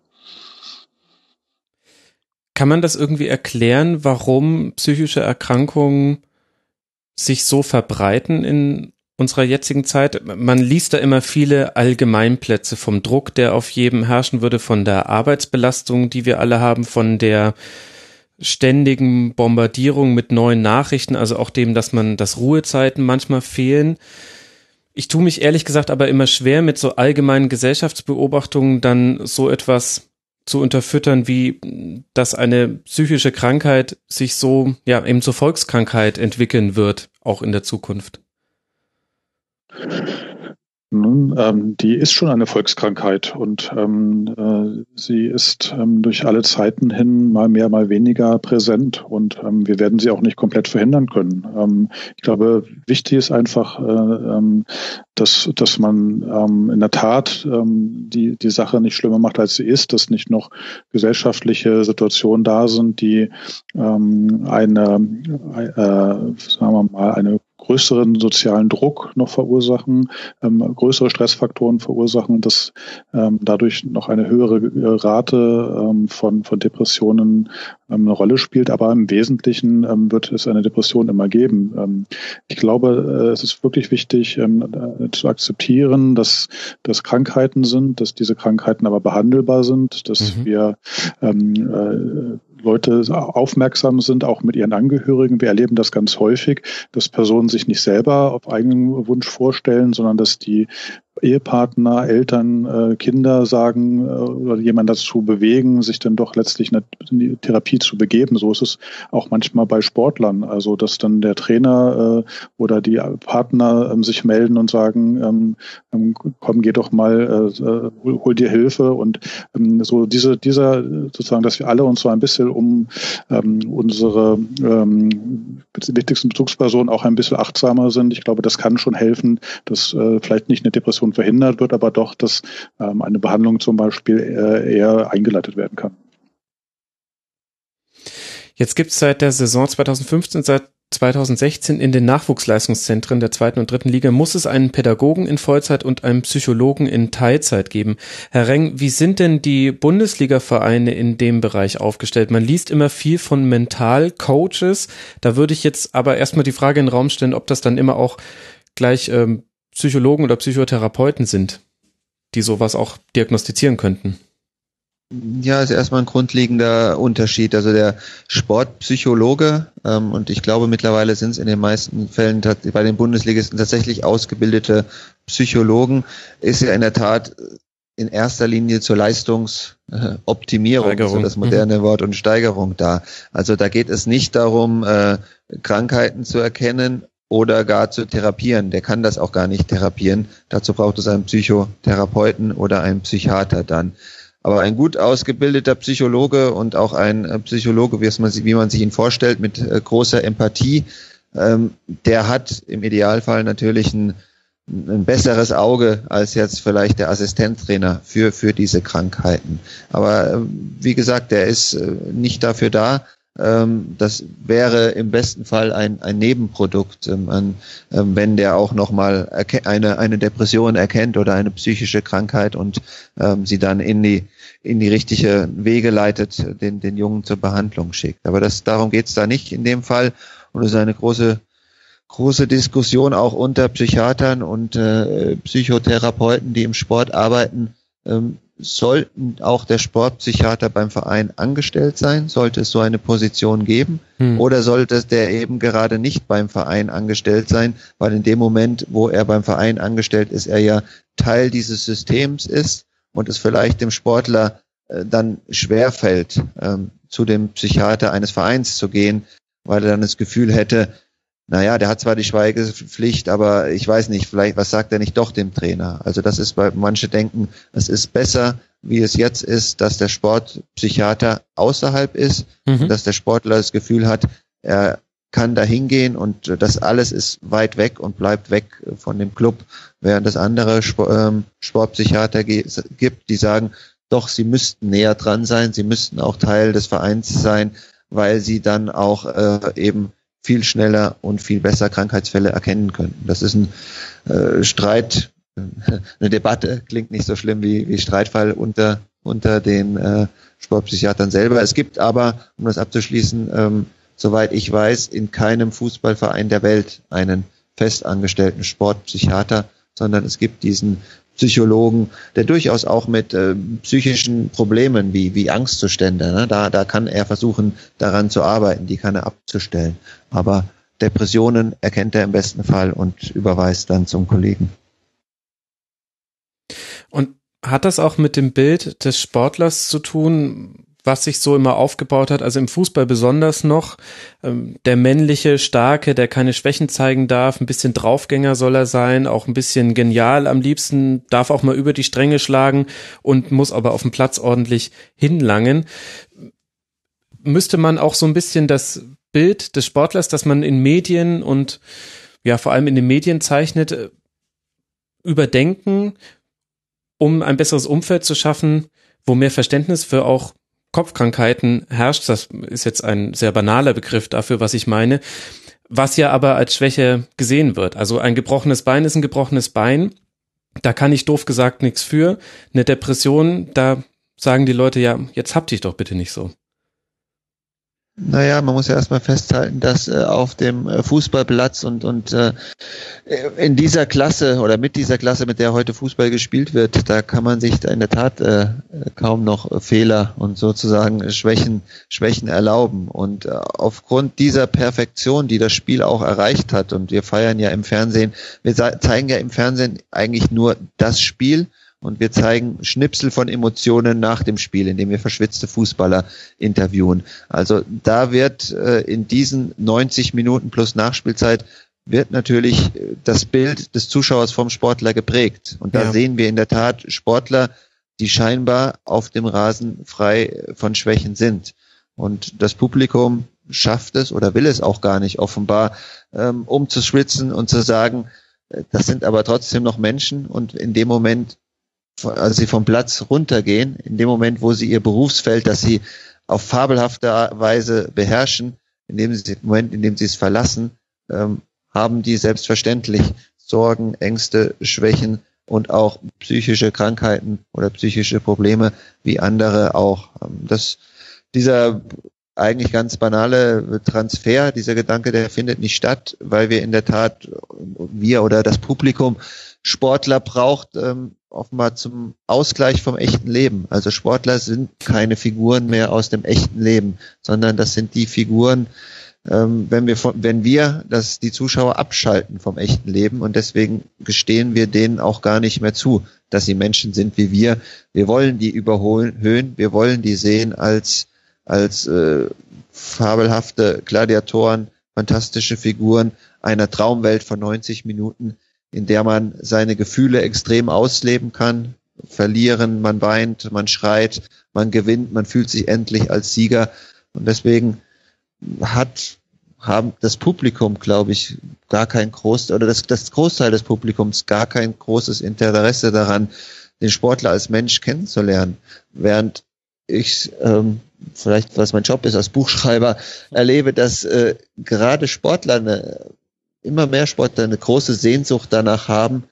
Kann man das irgendwie erklären, warum psychische Erkrankungen sich so verbreiten in unserer jetzigen Zeit. Man liest da immer viele Allgemeinplätze vom Druck, der auf jedem herrschen würde, von der Arbeitsbelastung, die wir alle haben, von der ständigen Bombardierung mit neuen Nachrichten, also auch dem, dass man, dass Ruhezeiten manchmal fehlen. Ich tue mich ehrlich gesagt aber immer schwer mit so allgemeinen Gesellschaftsbeobachtungen dann so etwas zu unterfüttern, wie dass eine psychische Krankheit sich so, ja, eben zur Volkskrankheit entwickeln wird, auch in der Zukunft. Ähm, die ist schon eine Volkskrankheit und ähm, äh, sie ist ähm, durch alle Zeiten hin mal mehr, mal weniger präsent und ähm, wir werden sie auch nicht komplett verhindern können. Ähm, ich glaube, wichtig ist einfach, äh, ähm, dass, dass man in der Tat die, die Sache nicht schlimmer macht, als sie ist, dass nicht noch gesellschaftliche Situationen da sind, die eine, äh, sagen wir mal, eine größeren sozialen Druck noch verursachen, ähm, größere Stressfaktoren verursachen, dass ähm, dadurch noch eine höhere äh, Rate ähm, von, von Depressionen ähm, eine Rolle spielt. Aber im Wesentlichen ähm, wird es eine Depression immer geben. Ähm, ich glaube, äh, es ist wirklich wichtig äh, zu akzeptieren, dass das Krankheiten sind, dass diese Krankheiten aber behandelbar sind, dass mhm. wir äh, Leute aufmerksam sind, auch mit ihren Angehörigen. Wir erleben das ganz häufig, dass Personen sich nicht selber auf eigenen Wunsch vorstellen, sondern dass die Ehepartner, Eltern, äh, Kinder sagen äh, oder jemand dazu bewegen, sich dann doch letztlich in die Therapie zu begeben. So ist es auch manchmal bei Sportlern. Also dass dann der Trainer äh, oder die Partner ähm, sich melden und sagen, ähm, ähm komm, geh doch mal, äh, äh hol, hol dir Hilfe und ähm, so diese, dieser sozusagen, dass wir alle uns so ein bisschen um ähm, unsere ähm, wichtigsten Bezugspersonen auch ein bisschen achtsamer sind. Ich glaube, das kann schon helfen, dass äh, vielleicht nicht eine Depression Depression verhindert wird, aber doch, dass ähm, eine Behandlung zum Beispiel äh, eher eingeleitet werden kann. Jetzt gibt es seit der Saison 2015, seit 2016 in den Nachwuchsleistungszentren der zweiten und dritten Liga muss es einen Pädagogen in Vollzeit und einen Psychologen in Teilzeit geben. Herr Reng, wie sind denn die Bundesliga-Vereine in dem Bereich aufgestellt? Man liest immer viel von Mentalcoaches. Da würde ich jetzt aber erstmal die Frage in den Raum stellen, ob das dann immer auch gleich ähm, Psychologen oder Psychotherapeuten sind, die sowas auch diagnostizieren könnten. Ja, ist erstmal ein grundlegender Unterschied. Also der Sportpsychologe, ähm, und ich glaube mittlerweile sind es in den meisten Fällen bei den Bundesligisten tatsächlich ausgebildete Psychologen, ist ja in der Tat in erster Linie zur Leistungsoptimierung, so das moderne mhm. Wort, und Steigerung da. Also da geht es nicht darum, äh, Krankheiten zu erkennen oder gar zu therapieren. Der kann das auch gar nicht therapieren. Dazu braucht es einen Psychotherapeuten oder einen Psychiater dann. Aber ein gut ausgebildeter Psychologe und auch ein äh, Psychologe, wie man, sich ihn vorstellt, mit äh, großer Empathie, ähm, der hat im Idealfall natürlich ein, ein besseres Auge als jetzt vielleicht der Assistenztrainer für, für diese Krankheiten. Aber äh, wie gesagt, der ist nicht dafür da, das wäre im besten Fall ein, ein Nebenprodukt, ähm, an, ähm, wenn der auch nochmal eine, eine Depression erkennt oder eine psychische Krankheit und ähm, sie dann in die, in die richtige Wege leitet, den, den Jungen zur Behandlung schickt. Aber das, darum geht's da nicht in dem Fall. Und es ist eine große große Diskussion auch unter Psychiatern und äh, Psychotherapeuten, die im Sport arbeiten, ähm, sollten auch der Sportpsychiater beim Verein angestellt sein? Sollte es so eine Position geben? Hm. Oder sollte der eben gerade nicht beim Verein angestellt sein? Weil in dem Moment, wo er beim Verein angestellt ist, er ja Teil dieses Systems ist und es vielleicht dem Sportler äh, dann schwerfällt, ähm, zu dem Psychiater eines Vereins zu gehen, weil er dann das Gefühl hätte, naja, der hat zwar die Schweigepflicht, aber ich weiß nicht, vielleicht, was sagt er nicht doch dem Trainer? Also das ist bei manche denken, es ist besser, wie es jetzt ist, dass der Sportpsychiater außerhalb ist, mhm. dass der Sportler das Gefühl hat, er kann da hingehen und das alles ist weit weg und bleibt weg von dem Club, während es andere ähm, Sportpsychiater gibt, die sagen, doch, sie müssten näher dran sein, sie müssten auch Teil des Vereins sein, weil sie dann auch äh, eben viel schneller und viel besser Krankheitsfälle erkennen können. Das ist ein äh, Streit, eine Debatte, klingt nicht so schlimm wie, wie Streitfall unter, unter den äh, Sportpsychiatern selber. Es gibt aber, um das abzuschließen, ähm, soweit ich weiß, in keinem Fußballverein der Welt einen festangestellten Sportpsychiater, sondern es gibt diesen Psychologen, der durchaus auch mit äh, psychischen Problemen wie, wie Angstzustände, ne, da, da kann er versuchen, daran zu arbeiten, die kann er abzustellen. Aber Depressionen erkennt er im besten Fall und überweist dann zum Kollegen. Und hat das auch mit dem Bild des Sportlers zu tun, was sich so immer aufgebaut hat, also im Fußball besonders noch, ähm, der männliche, starke, der keine Schwächen zeigen darf, ein bisschen Draufgänger soll er sein, auch ein bisschen genial am liebsten, darf auch mal über die Stränge schlagen und muss aber auf dem Platz ordentlich hinlangen. Müsste man auch so ein bisschen das Bild des Sportlers, das man in Medien und ja vor allem in den Medien zeichnet, äh, überdenken, um ein besseres Umfeld zu schaffen, wo mehr Verständnis für auch Kopfkrankheiten herrscht, das ist jetzt ein sehr banaler Begriff dafür, was ich meine, was ja aber als Schwäche gesehen wird. Also ein gebrochenes Bein ist ein gebrochenes Bein, da kann ich doof gesagt nichts für. Eine Depression, da sagen die Leute ja, jetzt habt dich doch bitte nicht so. Naja, man muss ja erstmal festhalten, dass äh, auf dem äh, Fußballplatz und, und äh, in dieser Klasse oder mit dieser Klasse, mit der heute Fußball gespielt wird, da kann man sich in der Tat äh, kaum noch Fehler und sozusagen Schwächen, Schwächen erlauben. Und äh, aufgrund dieser Perfektion, die das Spiel auch erreicht hat, und wir feiern ja im Fernsehen, wir zeigen ja im Fernsehen eigentlich nur das Spiel, und wir zeigen Schnipsel von Emotionen nach dem Spiel, indem wir verschwitzte Fußballer interviewen. Also da wird äh, in diesen 90 Minuten plus Nachspielzeit wird natürlich äh, das Bild des Zuschauers vom Sportler geprägt. Und da ja. sehen wir in der Tat Sportler, die scheinbar auf dem Rasen frei von Schwächen sind. Und das Publikum schafft es oder will es auch gar nicht offenbar, ähm, um zu schwitzen und zu sagen, äh, das sind aber trotzdem noch Menschen und in dem Moment als sie vom Platz runtergehen, in dem Moment, wo sie ihr Berufsfeld, das sie auf fabelhafte Weise beherrschen, in dem sie, im Moment, in dem sie es verlassen, ähm, haben die selbstverständlich Sorgen, Ängste, Schwächen und auch psychische Krankheiten oder psychische Probleme wie andere auch. Ähm, das, dieser eigentlich ganz banale Transfer, dieser Gedanke, der findet nicht statt, weil wir in der Tat, wir oder das Publikum Sportler braucht, ähm, offenbar zum Ausgleich vom echten Leben. Also Sportler sind keine Figuren mehr aus dem echten Leben, sondern das sind die Figuren, ähm, wenn wir, wenn wir, dass die Zuschauer abschalten vom echten Leben und deswegen gestehen wir denen auch gar nicht mehr zu, dass sie Menschen sind wie wir. Wir wollen die überhöhen, wir wollen die sehen als als äh, fabelhafte Gladiatoren, fantastische Figuren einer Traumwelt von 90 Minuten, in der man seine Gefühle extrem ausleben kann, verlieren, man weint, man schreit, man gewinnt, man fühlt sich endlich als Sieger. Und deswegen hat haben das Publikum, glaube ich, gar kein groß oder das, das Großteil des Publikums gar kein großes Interesse daran, den Sportler als Mensch kennenzulernen, während ich ähm, vielleicht, was mein Job ist als Buchschreiber, erlebe, dass äh, gerade Sportler eine, immer mehr Sportler eine große Sehnsucht danach haben,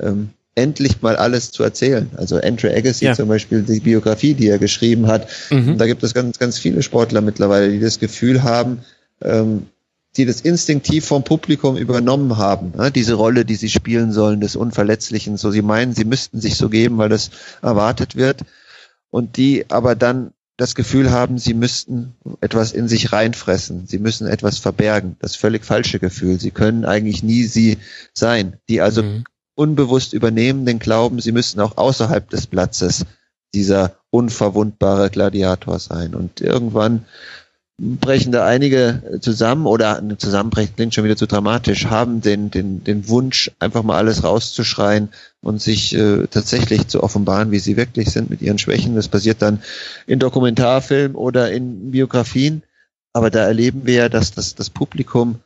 ähm, endlich mal alles zu erzählen. Also Andrew Agassi ja. zum Beispiel, die Biografie, die er geschrieben hat. Mhm. Da gibt es ganz, ganz viele Sportler mittlerweile, die das Gefühl haben, ähm, die das instinktiv vom Publikum übernommen haben, ne? diese Rolle, die sie spielen sollen, des Unverletzlichen. So, sie meinen, sie müssten sich so geben, weil das erwartet wird. Und die aber dann das Gefühl haben, sie müssten etwas in sich reinfressen, sie müssen etwas verbergen. Das völlig falsche Gefühl. Sie können eigentlich nie sie sein. Die also mhm. unbewusst übernehmen den Glauben, sie müssen auch außerhalb des Platzes dieser unverwundbare Gladiator sein. Und irgendwann brechen da einige zusammen oder zusammenbrechen klingt schon wieder zu dramatisch, haben den, den, den Wunsch, einfach mal alles rauszuschreien und sich äh, tatsächlich zu offenbaren, wie sie wirklich sind mit ihren Schwächen. Das passiert dann in Dokumentarfilmen oder in Biografien. Aber da erleben wir ja, dass das, das Publikum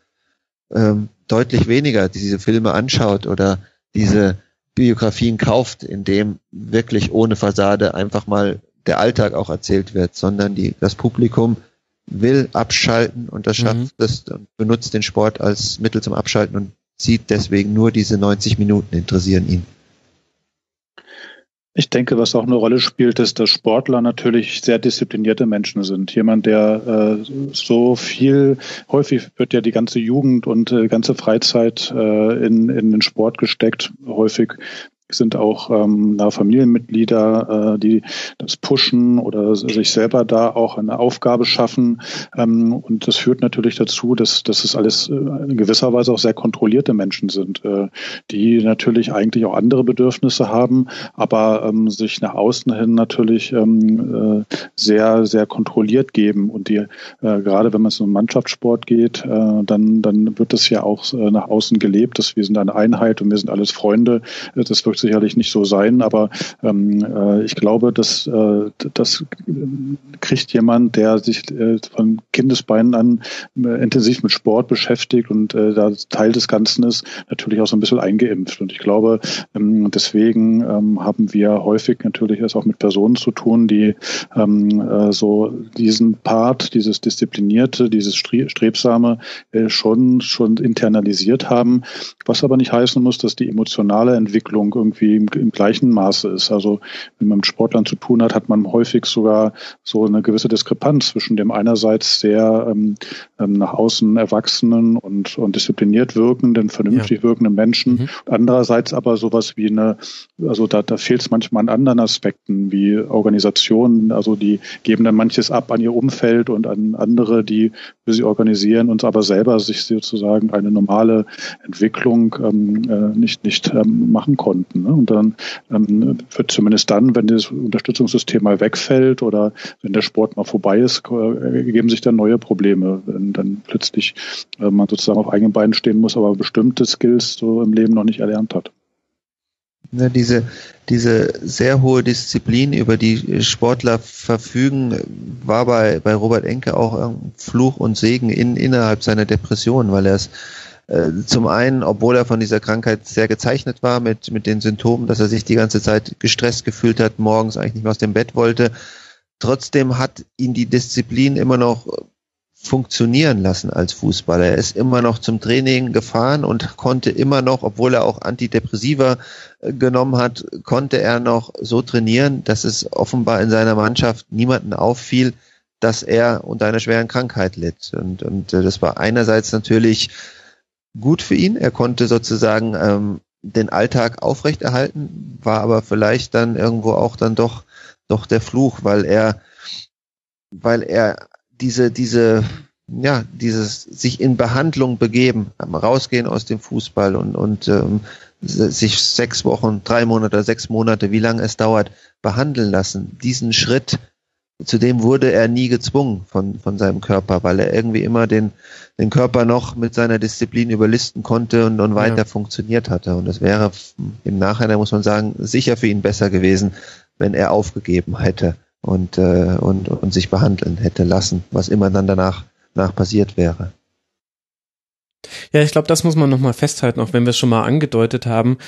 ähm, deutlich weniger diese Filme anschaut oder diese Biografien kauft, in dem wirklich ohne Fassade einfach mal der Alltag auch erzählt wird, sondern die, das Publikum will abschalten und das schafft mhm. das benutzt den Sport als Mittel zum Abschalten und sieht deswegen nur diese 90 Minuten interessieren ihn. Ich denke, was auch eine Rolle spielt, ist, dass Sportler natürlich sehr disziplinierte Menschen sind. Jemand, der äh, so viel, häufig wird ja die ganze Jugend und äh, ganze Freizeit äh, in, in den Sport gesteckt. Häufig sind auch ähm, na, Familienmitglieder, äh, die das pushen oder sich selber da auch eine Aufgabe schaffen. Ähm, und das führt natürlich dazu, dass, dass es alles äh, in gewisser Weise auch sehr kontrollierte Menschen sind, äh, die natürlich eigentlich auch andere Bedürfnisse haben, aber ähm, sich nach außen hin natürlich ähm, äh, sehr, sehr kontrolliert geben. Und die, äh, gerade wenn man so um Mannschaftssport geht, äh, dann, dann wird das ja auch äh, nach außen gelebt, dass wir sind eine Einheit und wir sind alles Freunde. Äh, das wird sicherlich nicht so sein, aber ähm, äh, ich glaube, dass äh, das kriegt jemand, der sich äh, von Kindesbeinen an äh, intensiv mit Sport beschäftigt und äh, da Teil des Ganzen ist, natürlich auch so ein bisschen eingeimpft. Und ich glaube, ähm, deswegen ähm, haben wir häufig natürlich es auch mit Personen zu tun, die ähm, äh, so diesen Part, dieses Disziplinierte, dieses Strebsame schon, schon internalisiert haben, was aber nicht heißen muss, dass die emotionale Entwicklung irgendwie im, im gleichen Maße ist. Also wenn man mit Sportlern zu tun hat, hat man häufig sogar so eine gewisse Diskrepanz zwischen dem einerseits sehr ähm, ähm, nach außen erwachsenen und, und diszipliniert wirkenden, vernünftig ja. wirkenden Menschen, mhm. andererseits aber sowas wie eine, also da, da fehlt es manchmal an anderen Aspekten wie Organisationen, also die geben dann manches ab an ihr Umfeld und an andere, die für sie organisieren und aber selber sich sozusagen eine normale Entwicklung ähm, äh, nicht, nicht ähm, machen konnten. Ne? Und dann ähm, wird zumindest dann, wenn das Unterstützungssystem mal wegfällt oder wenn der Sport mal vorbei ist, ergeben sich dann neue Probleme, wenn dann plötzlich äh, man sozusagen auf eigenen Beinen stehen muss, aber bestimmte Skills so im Leben noch nicht erlernt hat. Ja, diese, diese sehr hohe Disziplin, über die Sportler verfügen, war bei, bei Robert Enke auch Fluch und Segen in, innerhalb seiner Depression, weil er es äh, zum einen, obwohl er von dieser Krankheit sehr gezeichnet war mit, mit den Symptomen, dass er sich die ganze Zeit gestresst gefühlt hat, morgens eigentlich nicht mehr aus dem Bett wollte. Trotzdem hat ihn die Disziplin immer noch funktionieren lassen als Fußballer. Er ist immer noch zum Training gefahren und konnte immer noch, obwohl er auch Antidepressiva äh, genommen hat, konnte er noch so trainieren, dass es offenbar in seiner Mannschaft niemanden auffiel, dass er unter einer schweren Krankheit litt. Und, und äh, das war einerseits natürlich gut für ihn. Er konnte sozusagen ähm, den Alltag aufrechterhalten, war aber vielleicht dann irgendwo auch dann doch, doch der Fluch, weil er, weil er diese, diese, ja, dieses sich in Behandlung begeben, rausgehen aus dem Fußball und, und ähm, sich sechs Wochen, drei Monate, sechs Monate, wie lange es dauert, behandeln lassen. Diesen Schritt, zudem wurde er nie gezwungen von, von seinem Körper, weil er irgendwie immer den, den Körper noch mit seiner Disziplin überlisten konnte und, und weiter ja. funktioniert hatte. Und es wäre im Nachhinein, muss man sagen, sicher für ihn besser gewesen, wenn er aufgegeben hätte und, äh, und, und sich behandeln hätte lassen, was immer dann danach nach passiert wäre. Ja, ich glaube, das muss man nochmal festhalten, auch wenn wir es schon mal angedeutet haben.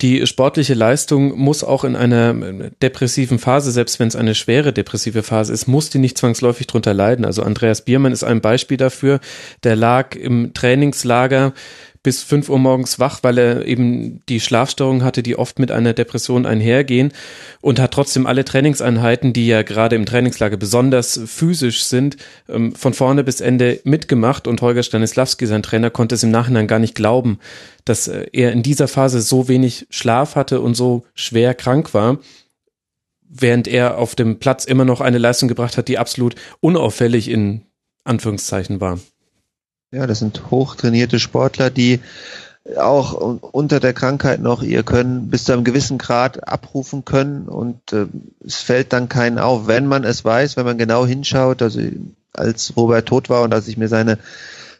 Die sportliche Leistung muss auch in einer depressiven Phase, selbst wenn es eine schwere depressive Phase ist, muss die nicht zwangsläufig drunter leiden. Also Andreas Biermann ist ein Beispiel dafür. Der lag im Trainingslager bis fünf Uhr morgens wach, weil er eben die Schlafstörungen hatte, die oft mit einer Depression einhergehen und hat trotzdem alle Trainingseinheiten, die ja gerade im Trainingslager besonders physisch sind, ähm, von vorne bis Ende mitgemacht und Holger Stanislawski, sein Trainer, konnte es im Nachhinein gar nicht glauben, dass äh, er in dieser Phase so wenig Schlaf hatte und so schwer krank war während er auf dem Platz immer noch eine Leistung gebracht hat, die absolut unauffällig in Anführungszeichen war. Ja, das sind hochtrainierte Sportler, die auch unter der Krankheit noch ihr Können bis zu einem gewissen Grad abrufen können und äh, es fällt dann keinen auf, wenn man es weiß, wenn man genau hinschaut. Also als Robert tot war und als ich mir seine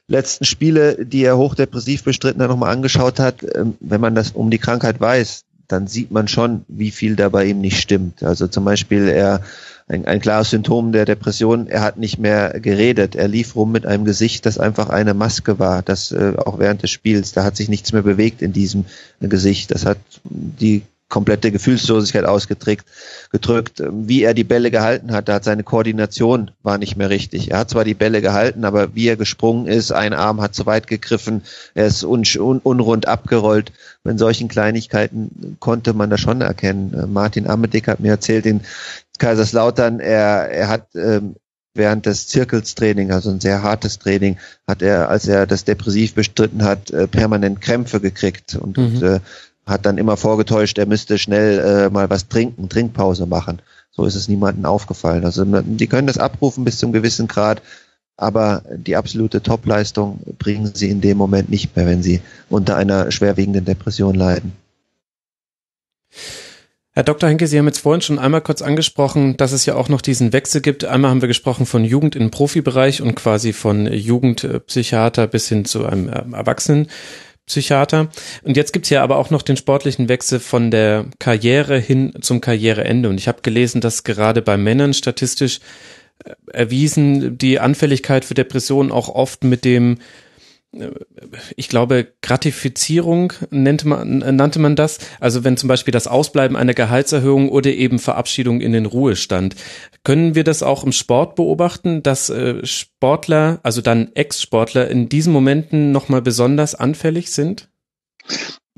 letzten Spiele, die er hochdepressiv bestritten hat, nochmal angeschaut hat, äh, wenn man das um die Krankheit weiß, dann sieht man schon, wie viel da bei ihm nicht stimmt. Also zum Beispiel er ein, ein klares Symptom der Depression. Er hat nicht mehr geredet. Er lief rum mit einem Gesicht, das einfach eine Maske war. Das äh, auch während des Spiels. Da hat sich nichts mehr bewegt in diesem Gesicht. Das hat die komplette Gefühlslosigkeit ausgedrückt, gedrückt. Wie er die Bälle gehalten hat, da hat seine Koordination war nicht mehr richtig. Er hat zwar die Bälle gehalten, aber wie er gesprungen ist, ein Arm hat zu weit gegriffen, er ist un un unrund abgerollt. In solchen Kleinigkeiten konnte man das schon erkennen. Martin Amedick hat mir erzählt, in Kaiserslautern, er, er hat ähm, während des Zirkelstraining, also ein sehr hartes Training, hat er, als er das depressiv bestritten hat, äh, permanent Krämpfe gekriegt und, mhm. und äh, hat dann immer vorgetäuscht, er müsste schnell äh, mal was trinken, Trinkpause machen. So ist es niemandem aufgefallen. Also die können das abrufen bis zum gewissen Grad, aber die absolute Topleistung bringen sie in dem Moment nicht mehr, wenn sie unter einer schwerwiegenden Depression leiden. Herr Dr. Henke, Sie haben jetzt vorhin schon einmal kurz angesprochen, dass es ja auch noch diesen Wechsel gibt. Einmal haben wir gesprochen von Jugend in den Profibereich und quasi von Jugendpsychiater bis hin zu einem Erwachsenen. Psychiater. Und jetzt gibt's ja aber auch noch den sportlichen Wechsel von der Karriere hin zum Karriereende. Und ich habe gelesen, dass gerade bei Männern statistisch äh, erwiesen die Anfälligkeit für Depressionen auch oft mit dem ich glaube, Gratifizierung nannte man, nannte man das. Also wenn zum Beispiel das Ausbleiben einer Gehaltserhöhung oder eben Verabschiedung in den Ruhestand. Können wir das auch im Sport beobachten, dass äh, Sportler, also dann Ex-Sportler in diesen Momenten nochmal besonders anfällig sind?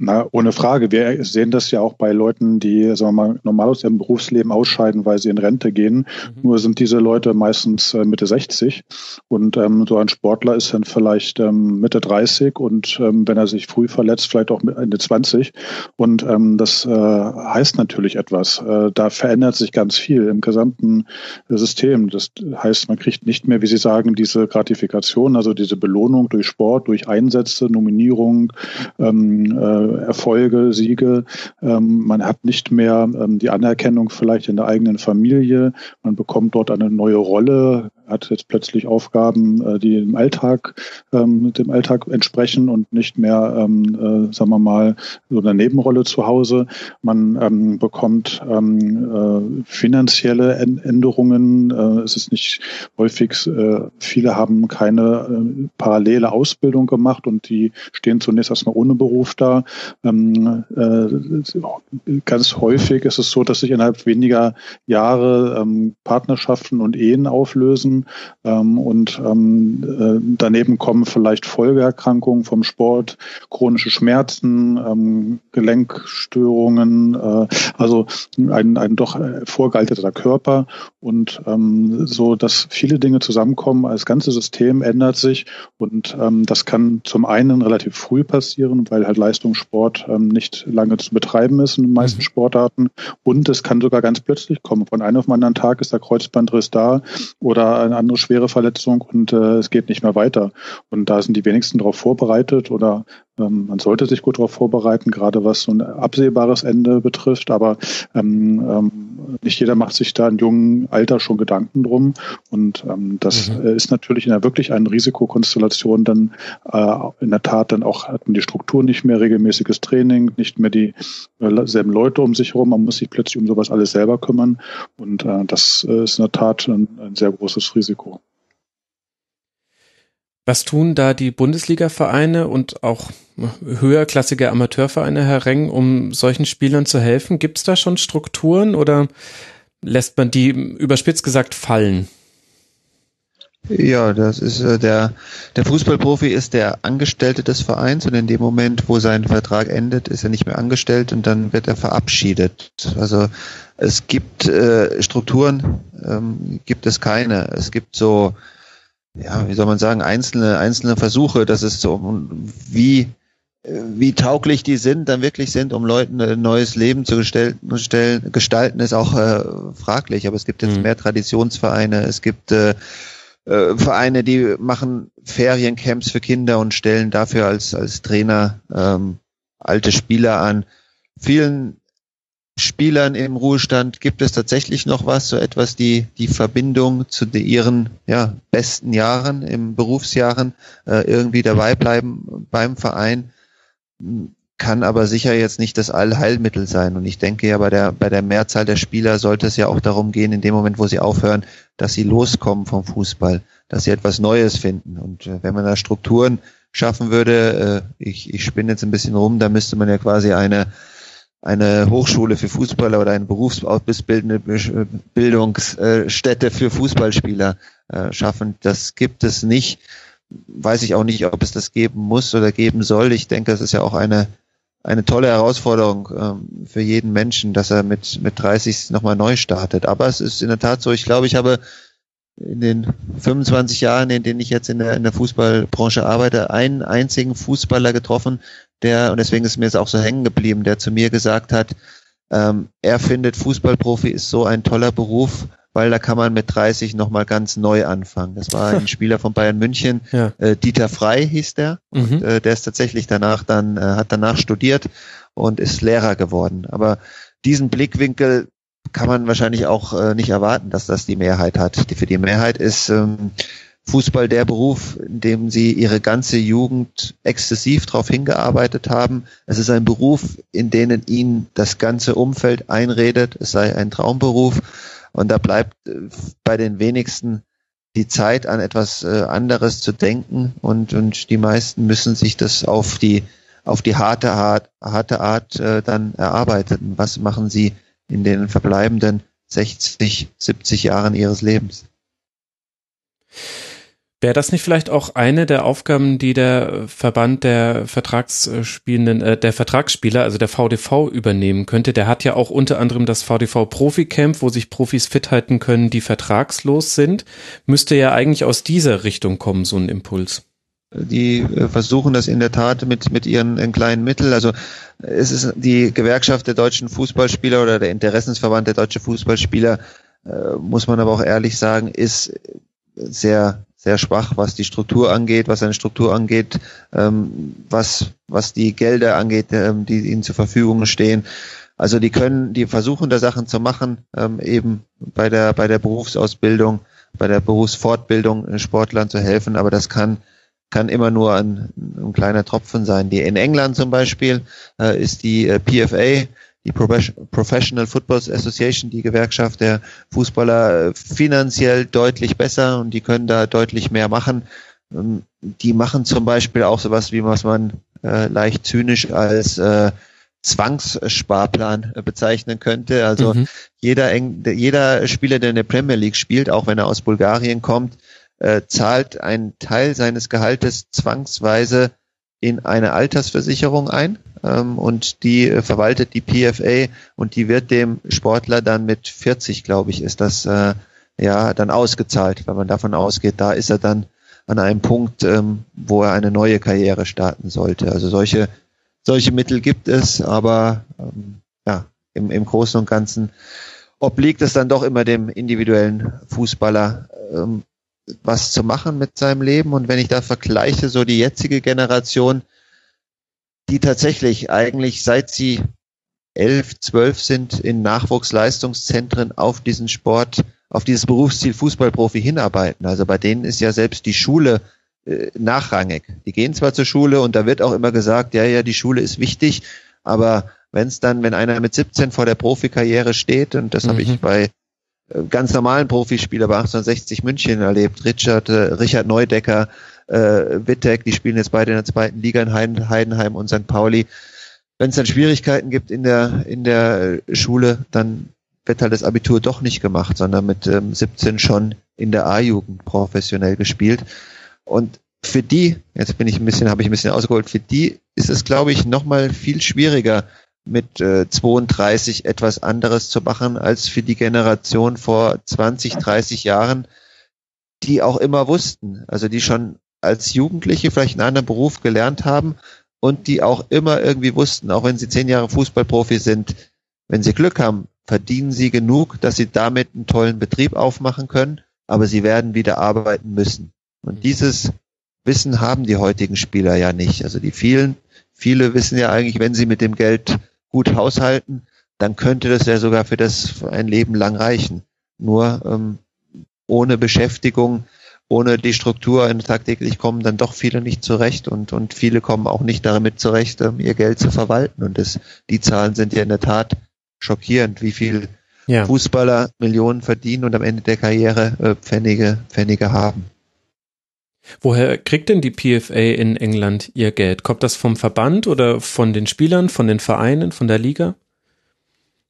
Na, ohne Frage. Wir sehen das ja auch bei Leuten, die sagen wir mal, normal aus ihrem Berufsleben ausscheiden, weil sie in Rente gehen. Mhm. Nur sind diese Leute meistens äh, Mitte 60 und ähm, so ein Sportler ist dann vielleicht ähm, Mitte 30 und ähm, wenn er sich früh verletzt, vielleicht auch Ende 20. Und ähm, das äh, heißt natürlich etwas. Äh, da verändert sich ganz viel im gesamten System. Das heißt, man kriegt nicht mehr, wie Sie sagen, diese Gratifikation, also diese Belohnung durch Sport, durch Einsätze, Nominierung, ähm, äh, Erfolge, Siege. Ähm, man hat nicht mehr ähm, die Anerkennung vielleicht in der eigenen Familie. Man bekommt dort eine neue Rolle, hat jetzt plötzlich Aufgaben, äh, die dem Alltag, ähm, dem Alltag entsprechen und nicht mehr, ähm, äh, sagen wir mal, so eine Nebenrolle zu Hause. Man ähm, bekommt ähm, äh, finanzielle Änderungen. Äh, es ist nicht häufig, äh, viele haben keine äh, parallele Ausbildung gemacht und die stehen zunächst erstmal ohne Beruf da. Ähm, äh, ganz häufig ist es so, dass sich innerhalb weniger Jahre ähm, Partnerschaften und Ehen auflösen Ähm, und ähm, äh, daneben kommen vielleicht Folgeerkrankungen vom Sport, chronische Schmerzen, ähm, Gelenkstörungen, äh, also ein, ein doch vorgealterter Körper und ähm, so, dass viele Dinge zusammenkommen. Das ganze System ändert sich und ähm, das kann zum einen relativ früh passieren, weil halt Leistungssport ähm, nicht lange zu betreiben ist in den meisten mhm. Sportarten und es kann sogar ganz plötzlich kommen. Von einem auf den anderen Tag ist der Kreuzbandriss da oder eine andere schwere Verletzung und äh, es geht nicht mehr weiter. Und da sind die wenigsten darauf vorbereitet oder man sollte sich gut darauf vorbereiten, gerade was so ein absehbares Ende betrifft. Aber ähm, ähm, nicht jeder macht sich da in jungen Alter schon Gedanken drum. Und ähm, das mhm. ist natürlich in der wirklich einen Risikokonstellation dann äh, in der Tat dann auch hat man die Struktur nicht mehr, regelmäßiges Training, nicht mehr die äh, selben Leute um sich herum. Man muss sich plötzlich um sowas alles selber kümmern. Und äh, das äh, ist in der Tat ein, ein sehr großes Risiko. Was tun da die Bundesliga-Vereine und auch höherklassige Amateurvereine, Herr Reng, um solchen Spielern zu helfen? Gibt es da schon Strukturen oder lässt man die überspitzt gesagt fallen? Ja, das ist äh, der der Fußballprofi ist der Angestellte des Vereins und in dem Moment, wo sein Vertrag endet, ist er nicht mehr angestellt und dann wird er verabschiedet. Also es gibt äh, Strukturen, ähm, gibt es keine. Es gibt so ja, wie soll man sagen, einzelne, einzelne Versuche, dass es so, wie, wie tauglich die sind, dann wirklich sind, um Leuten ein neues Leben zu gestalten, gestalten, ist auch äh, fraglich. Aber es gibt jetzt mhm. mehr Traditionsvereine, es gibt äh, äh, Vereine, die machen Feriencamps für Kinder und stellen dafür als, als Trainer ähm, alte Spieler an. Vielen Spielern im Ruhestand gibt es tatsächlich noch was, so etwas die die Verbindung zu ihren ja, besten Jahren im Berufsjahren äh, irgendwie dabei bleiben beim Verein, kann aber sicher jetzt nicht das Allheilmittel sein. Und ich denke ja bei der bei der Mehrzahl der Spieler sollte es ja auch darum gehen, in dem Moment, wo sie aufhören, dass sie loskommen vom Fußball, dass sie etwas Neues finden. Und äh, wenn man da Strukturen schaffen würde, äh, ich, ich spinne jetzt ein bisschen rum, da müsste man ja quasi eine eine Hochschule für Fußballer oder eine berufsausbildende Bildungsstätte für Fußballspieler äh, schaffen. Das gibt es nicht. Weiß ich auch nicht, ob es das geben muss oder geben soll. Ich denke, es ist ja auch eine, eine tolle Herausforderung ähm, für jeden Menschen, dass er mit, mit 30 nochmal neu startet. Aber es ist in der Tat so, ich glaube, ich habe in den 25 Jahren, in denen ich jetzt in der, in der Fußballbranche arbeite, einen einzigen Fußballer getroffen, der, und deswegen ist mir es auch so hängen geblieben, der zu mir gesagt hat, ähm, er findet Fußballprofi ist so ein toller Beruf, weil da kann man mit 30 nochmal ganz neu anfangen. Das war ein Spieler von Bayern München, ja. äh, Dieter Frei hieß der. Mhm. Und, äh, der ist tatsächlich danach dann, äh, hat danach studiert und ist Lehrer geworden. Aber diesen Blickwinkel kann man wahrscheinlich auch äh, nicht erwarten, dass das die Mehrheit hat. Die, für die Mehrheit ist ähm, Fußball der Beruf, in dem sie ihre ganze Jugend exzessiv darauf hingearbeitet haben. Es ist ein Beruf, in dem ihnen das ganze Umfeld einredet, es sei ein Traumberuf. Und da bleibt äh, bei den wenigsten die Zeit an etwas äh, anderes zu denken und, und die meisten müssen sich das auf die auf die harte Art, harte Art äh, dann erarbeiten. Was machen sie in den verbleibenden 60, 70 Jahren ihres Lebens. Wäre das nicht vielleicht auch eine der Aufgaben, die der Verband der Vertragsspielenden, äh, der Vertragsspieler, also der VDV übernehmen könnte? Der hat ja auch unter anderem das VDV Profi-Camp, wo sich Profis fit halten können, die vertragslos sind. Müsste ja eigentlich aus dieser Richtung kommen, so ein Impuls. Die äh, versuchen das in der Tat mit, mit ihren kleinen Mitteln. Also es ist die Gewerkschaft der deutschen Fußballspieler oder der Interessensverband der deutschen Fußballspieler, äh, muss man aber auch ehrlich sagen, ist sehr, sehr schwach, was die Struktur angeht, was eine Struktur angeht, ähm, was, was die Gelder angeht, ähm, die ihnen zur Verfügung stehen. Also die können, die versuchen da Sachen zu machen, ähm, eben bei der, bei der Berufsausbildung, bei der Berufsfortbildung Sportlern zu helfen, aber das kann kann immer nur ein, ein kleiner Tropfen sein. Die in England zum Beispiel äh, ist die äh, PFA, die Professional Football Association, die Gewerkschaft der Fußballer, äh, finanziell deutlich besser und die können da deutlich mehr machen. Ähm, die machen zum Beispiel auch sowas, wie was man äh, leicht zynisch als äh, Zwangssparplan bezeichnen könnte. Also mhm. jeder, jeder Spieler, der in der Premier League spielt, auch wenn er aus Bulgarien kommt, äh, zahlt einen Teil seines Gehaltes zwangsweise in eine Altersversicherung ein ähm, und die äh, verwaltet die PFA und die wird dem Sportler dann mit 40, glaube ich, ist das äh, ja dann ausgezahlt, weil man davon ausgeht, da ist er dann an einem Punkt, ähm, wo er eine neue Karriere starten sollte. Also solche solche Mittel gibt es, aber ähm, ja im, im Großen und Ganzen obliegt es dann doch immer dem individuellen Fußballer, ähm, was zu machen mit seinem Leben. Und wenn ich da vergleiche, so die jetzige Generation, die tatsächlich eigentlich seit sie elf, zwölf sind in Nachwuchsleistungszentren auf diesen Sport, auf dieses Berufsziel Fußballprofi hinarbeiten. Also bei denen ist ja selbst die Schule äh, nachrangig. Die gehen zwar zur Schule und da wird auch immer gesagt, ja, ja, die Schule ist wichtig, aber wenn es dann, wenn einer mit 17 vor der Profikarriere steht, und das mhm. habe ich bei ganz normalen Profispieler bei 1860 München erlebt. Richard, äh, Richard Neudecker, äh, Wittek, die spielen jetzt beide in der zweiten Liga in Heidenheim und St. Pauli. Wenn es dann Schwierigkeiten gibt in der, in der Schule, dann wird halt das Abitur doch nicht gemacht, sondern mit ähm, 17 schon in der A-Jugend professionell gespielt. Und für die, jetzt bin ich ein bisschen, habe ich ein bisschen ausgeholt, für die ist es, glaube ich, nochmal viel schwieriger, mit äh, 32 etwas anderes zu machen als für die Generation vor 20, 30 Jahren, die auch immer wussten, also die schon als Jugendliche vielleicht einen anderen Beruf gelernt haben und die auch immer irgendwie wussten, auch wenn sie zehn Jahre Fußballprofi sind, wenn sie Glück haben, verdienen sie genug, dass sie damit einen tollen Betrieb aufmachen können, aber sie werden wieder arbeiten müssen. Und mhm. dieses Wissen haben die heutigen Spieler ja nicht. Also die vielen, viele wissen ja eigentlich, wenn sie mit dem Geld gut haushalten, dann könnte das ja sogar für das für ein Leben lang reichen. Nur ähm, ohne Beschäftigung, ohne die Struktur in tagtäglich kommen dann doch viele nicht zurecht und, und viele kommen auch nicht damit zurecht, ähm, ihr Geld zu verwalten. Und das, die Zahlen sind ja in der Tat schockierend, wie viel ja. Fußballer Millionen verdienen und am Ende der Karriere äh, Pfennige, Pfennige haben. Woher kriegt denn die PFA in England ihr Geld? Kommt das vom Verband oder von den Spielern, von den Vereinen, von der Liga?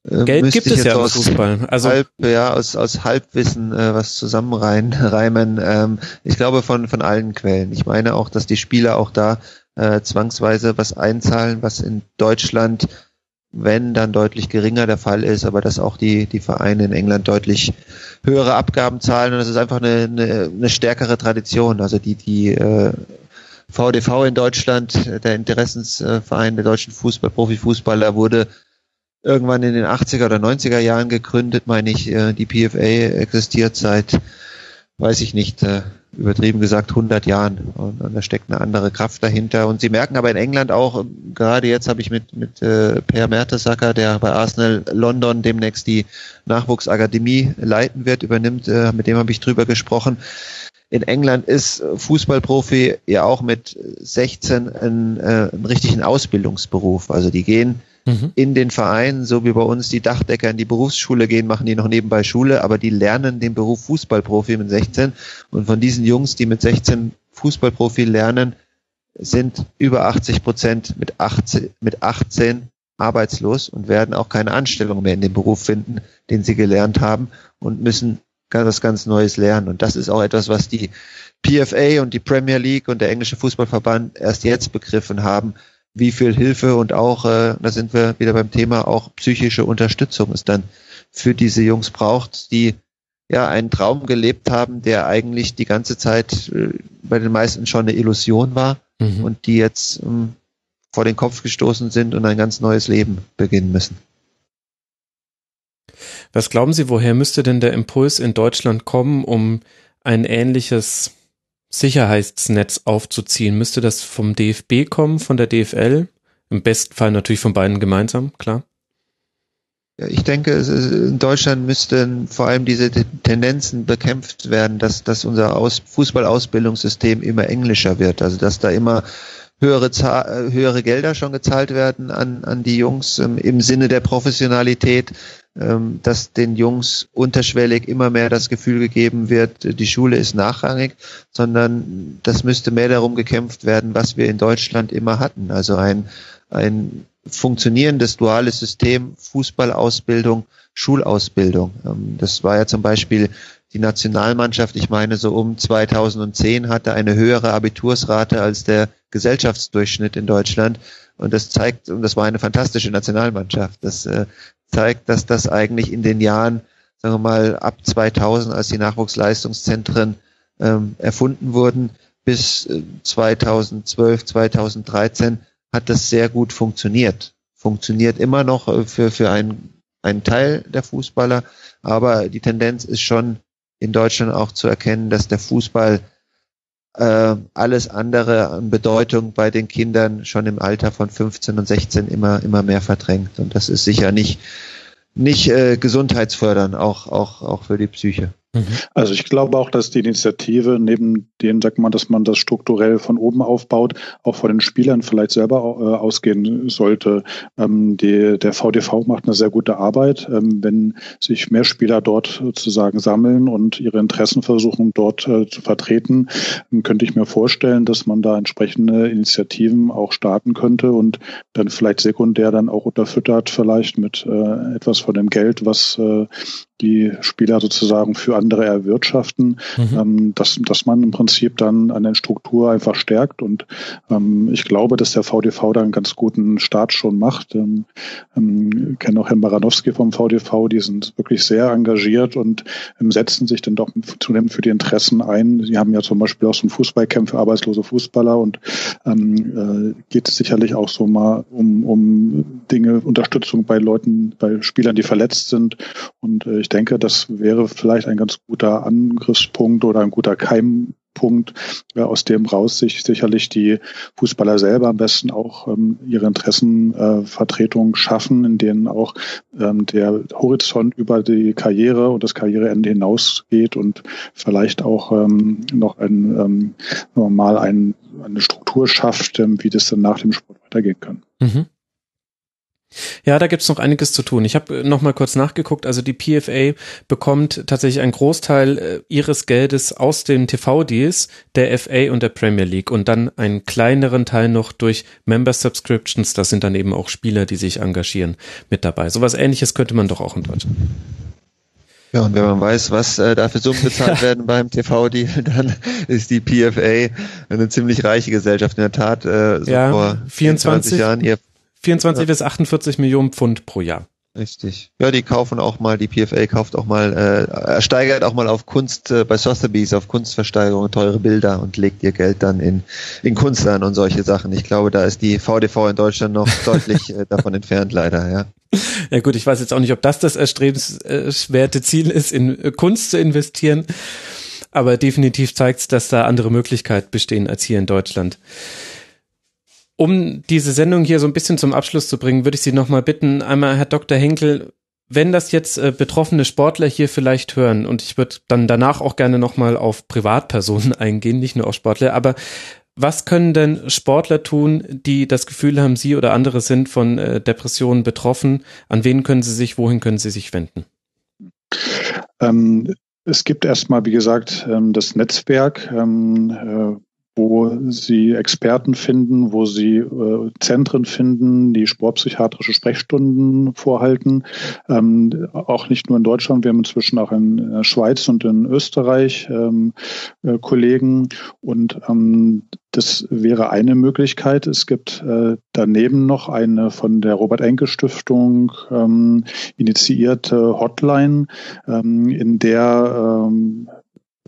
Äh, Geld gibt es ja im Fußball. Also halb, ja, aus, aus Halbwissen äh, was zusammenreimen. Ähm, ich glaube von, von allen Quellen. Ich meine auch, dass die Spieler auch da äh, zwangsweise was einzahlen, was in Deutschland wenn dann deutlich geringer der Fall ist, aber dass auch die, die Vereine in England deutlich höhere Abgaben zahlen und das ist einfach eine, eine, eine stärkere Tradition. Also die, die äh, VDV in Deutschland, der Interessensverein der deutschen Fußball, Profifußballer, wurde irgendwann in den 80er oder 90er Jahren gegründet, meine ich. Äh, die PFA existiert seit, weiß ich nicht, äh, übertrieben gesagt 100 Jahren. Und, und da steckt eine andere Kraft dahinter. Und sie merken aber in England auch, gerade jetzt habe ich mit, mit äh, Per Mertesacker, der bei Arsenal London demnächst die Nachwuchsakademie leiten wird, übernimmt, äh, mit dem habe ich drüber gesprochen. In England ist Fußballprofi ja auch mit 16 ein, äh, ein richtigen Ausbildungsberuf. Also die gehen mhm. in den Vereinen, so wie bei uns die Dachdecker in die Berufsschule gehen, machen die noch nebenbei Schule, aber die lernen den Beruf Fußballprofi mit 16. Und von diesen Jungs, die mit 16 Fußballprofi lernen, sind über 80 Prozent mit 18, mit 18 arbeitslos und werden auch keine Anstellung mehr in dem Beruf finden, den sie gelernt haben und müssen ganz ganz Neues lernen. Und das ist auch etwas, was die PFA und die Premier League und der englische Fußballverband erst jetzt begriffen haben, wie viel Hilfe und auch, äh, da sind wir wieder beim Thema, auch psychische Unterstützung es dann für diese Jungs braucht, die ja einen Traum gelebt haben, der eigentlich die ganze Zeit äh, bei den meisten schon eine Illusion war mhm. und die jetzt ähm, vor den Kopf gestoßen sind und ein ganz neues Leben beginnen müssen. Was glauben Sie, woher müsste denn der Impuls in Deutschland kommen, um ein ähnliches Sicherheitsnetz aufzuziehen? Müsste das vom DFB kommen, von der DFL? Im besten Fall natürlich von beiden gemeinsam, klar. Ich denke, in Deutschland müssten vor allem diese Tendenzen bekämpft werden, dass, dass unser Aus Fußballausbildungssystem immer englischer wird. Also dass da immer höhere, höhere Gelder schon gezahlt werden an, an die Jungs ähm, im Sinne der Professionalität, ähm, dass den Jungs unterschwellig immer mehr das Gefühl gegeben wird, die Schule ist nachrangig, sondern das müsste mehr darum gekämpft werden, was wir in Deutschland immer hatten. Also ein, ein funktionierendes duales System, Fußballausbildung, Schulausbildung. Ähm, das war ja zum Beispiel die Nationalmannschaft, ich meine so um 2010 hatte eine höhere Abitursrate als der Gesellschaftsdurchschnitt in Deutschland. Und das zeigt, und das war eine fantastische Nationalmannschaft. Das äh, zeigt, dass das eigentlich in den Jahren, sagen wir mal, ab 2000, als die Nachwuchsleistungszentren ähm, erfunden wurden, bis 2012, äh, 2013 hat das sehr gut funktioniert. Funktioniert immer noch äh, für, für einen, einen Teil der Fußballer, aber die Tendenz ist schon in Deutschland auch zu erkennen, dass der Fußball äh, alles andere an Bedeutung bei den Kindern schon im Alter von 15 und 16 immer, immer mehr verdrängt. Und das ist sicher nicht, nicht äh, gesundheitsfördernd, auch, auch, auch für die Psyche. Mhm. Also ich glaube auch, dass die Initiative neben dem, sagt man, dass man das strukturell von oben aufbaut, auch von den Spielern vielleicht selber äh, ausgehen sollte. Ähm, die, der VDV macht eine sehr gute Arbeit. Ähm, wenn sich mehr Spieler dort sozusagen sammeln und ihre Interessen versuchen dort äh, zu vertreten, könnte ich mir vorstellen, dass man da entsprechende Initiativen auch starten könnte und dann vielleicht sekundär dann auch unterfüttert vielleicht mit äh, etwas von dem Geld, was äh, die Spieler sozusagen für andere erwirtschaften, mhm. ähm, dass, dass man im Prinzip dann an der Struktur einfach stärkt. Und ähm, ich glaube, dass der VDV da einen ganz guten Start schon macht. Ähm, ähm, kenne auch Herrn Baranowski vom VDV, die sind wirklich sehr engagiert und ähm, setzen sich dann doch zunehmend für die Interessen ein. Sie haben ja zum Beispiel auch so ein Fußballcamp für arbeitslose Fußballer und ähm, äh, geht es sicherlich auch so mal um, um Dinge, Unterstützung bei Leuten, bei Spielern, die verletzt sind. Und äh, ich denke, das wäre vielleicht ein ganz guter Angriffspunkt oder ein guter Keimpunkt, äh, aus dem raus sich sicherlich die Fußballer selber am besten auch ähm, ihre Interessenvertretung äh, schaffen, in denen auch ähm, der Horizont über die Karriere und das Karriereende hinausgeht und vielleicht auch ähm, noch ein, ähm, mal ein, eine Struktur schafft, ähm, wie das dann nach dem Sport weitergehen kann. Mhm. Ja, da gibt's noch einiges zu tun. Ich habe noch mal kurz nachgeguckt. Also die PFA bekommt tatsächlich einen Großteil äh, ihres Geldes aus den TV-Deals der FA und der Premier League und dann einen kleineren Teil noch durch Member Subscriptions. Das sind dann eben auch Spieler, die sich engagieren, mit dabei. Sowas ähnliches könnte man doch auch in Deutschland. Ja, und wenn man weiß, was äh, da für Summen bezahlt werden beim TV-Deal, dann ist die PFA eine ziemlich reiche Gesellschaft. In der Tat, äh, so ja, vor 24 Jahren ihr 24 ja. bis 48 Millionen Pfund pro Jahr. Richtig. Ja, die kaufen auch mal, die PFA kauft auch mal, äh, ersteigert auch mal auf Kunst äh, bei Sotheby's, auf Kunstversteigerung teure Bilder und legt ihr Geld dann in, in Kunst an und solche Sachen. Ich glaube, da ist die VDV in Deutschland noch deutlich äh, davon entfernt, leider, ja. Ja gut, ich weiß jetzt auch nicht, ob das das erstrebenswerte Ziel ist, in äh, Kunst zu investieren, aber definitiv zeigt es, dass da andere Möglichkeiten bestehen als hier in Deutschland. Um diese Sendung hier so ein bisschen zum Abschluss zu bringen, würde ich Sie nochmal bitten, einmal Herr Dr. Henkel, wenn das jetzt äh, betroffene Sportler hier vielleicht hören, und ich würde dann danach auch gerne nochmal auf Privatpersonen eingehen, nicht nur auf Sportler, aber was können denn Sportler tun, die das Gefühl haben, sie oder andere sind von äh, Depressionen betroffen? An wen können sie sich, wohin können sie sich wenden? Ähm, es gibt erstmal, wie gesagt, ähm, das Netzwerk, ähm, äh, wo sie Experten finden, wo sie äh, Zentren finden, die sportpsychiatrische Sprechstunden vorhalten. Ähm, auch nicht nur in Deutschland, wir haben inzwischen auch in der Schweiz und in Österreich ähm, äh, Kollegen. Und ähm, das wäre eine Möglichkeit. Es gibt äh, daneben noch eine von der Robert Enke Stiftung ähm, initiierte Hotline, ähm, in der ähm,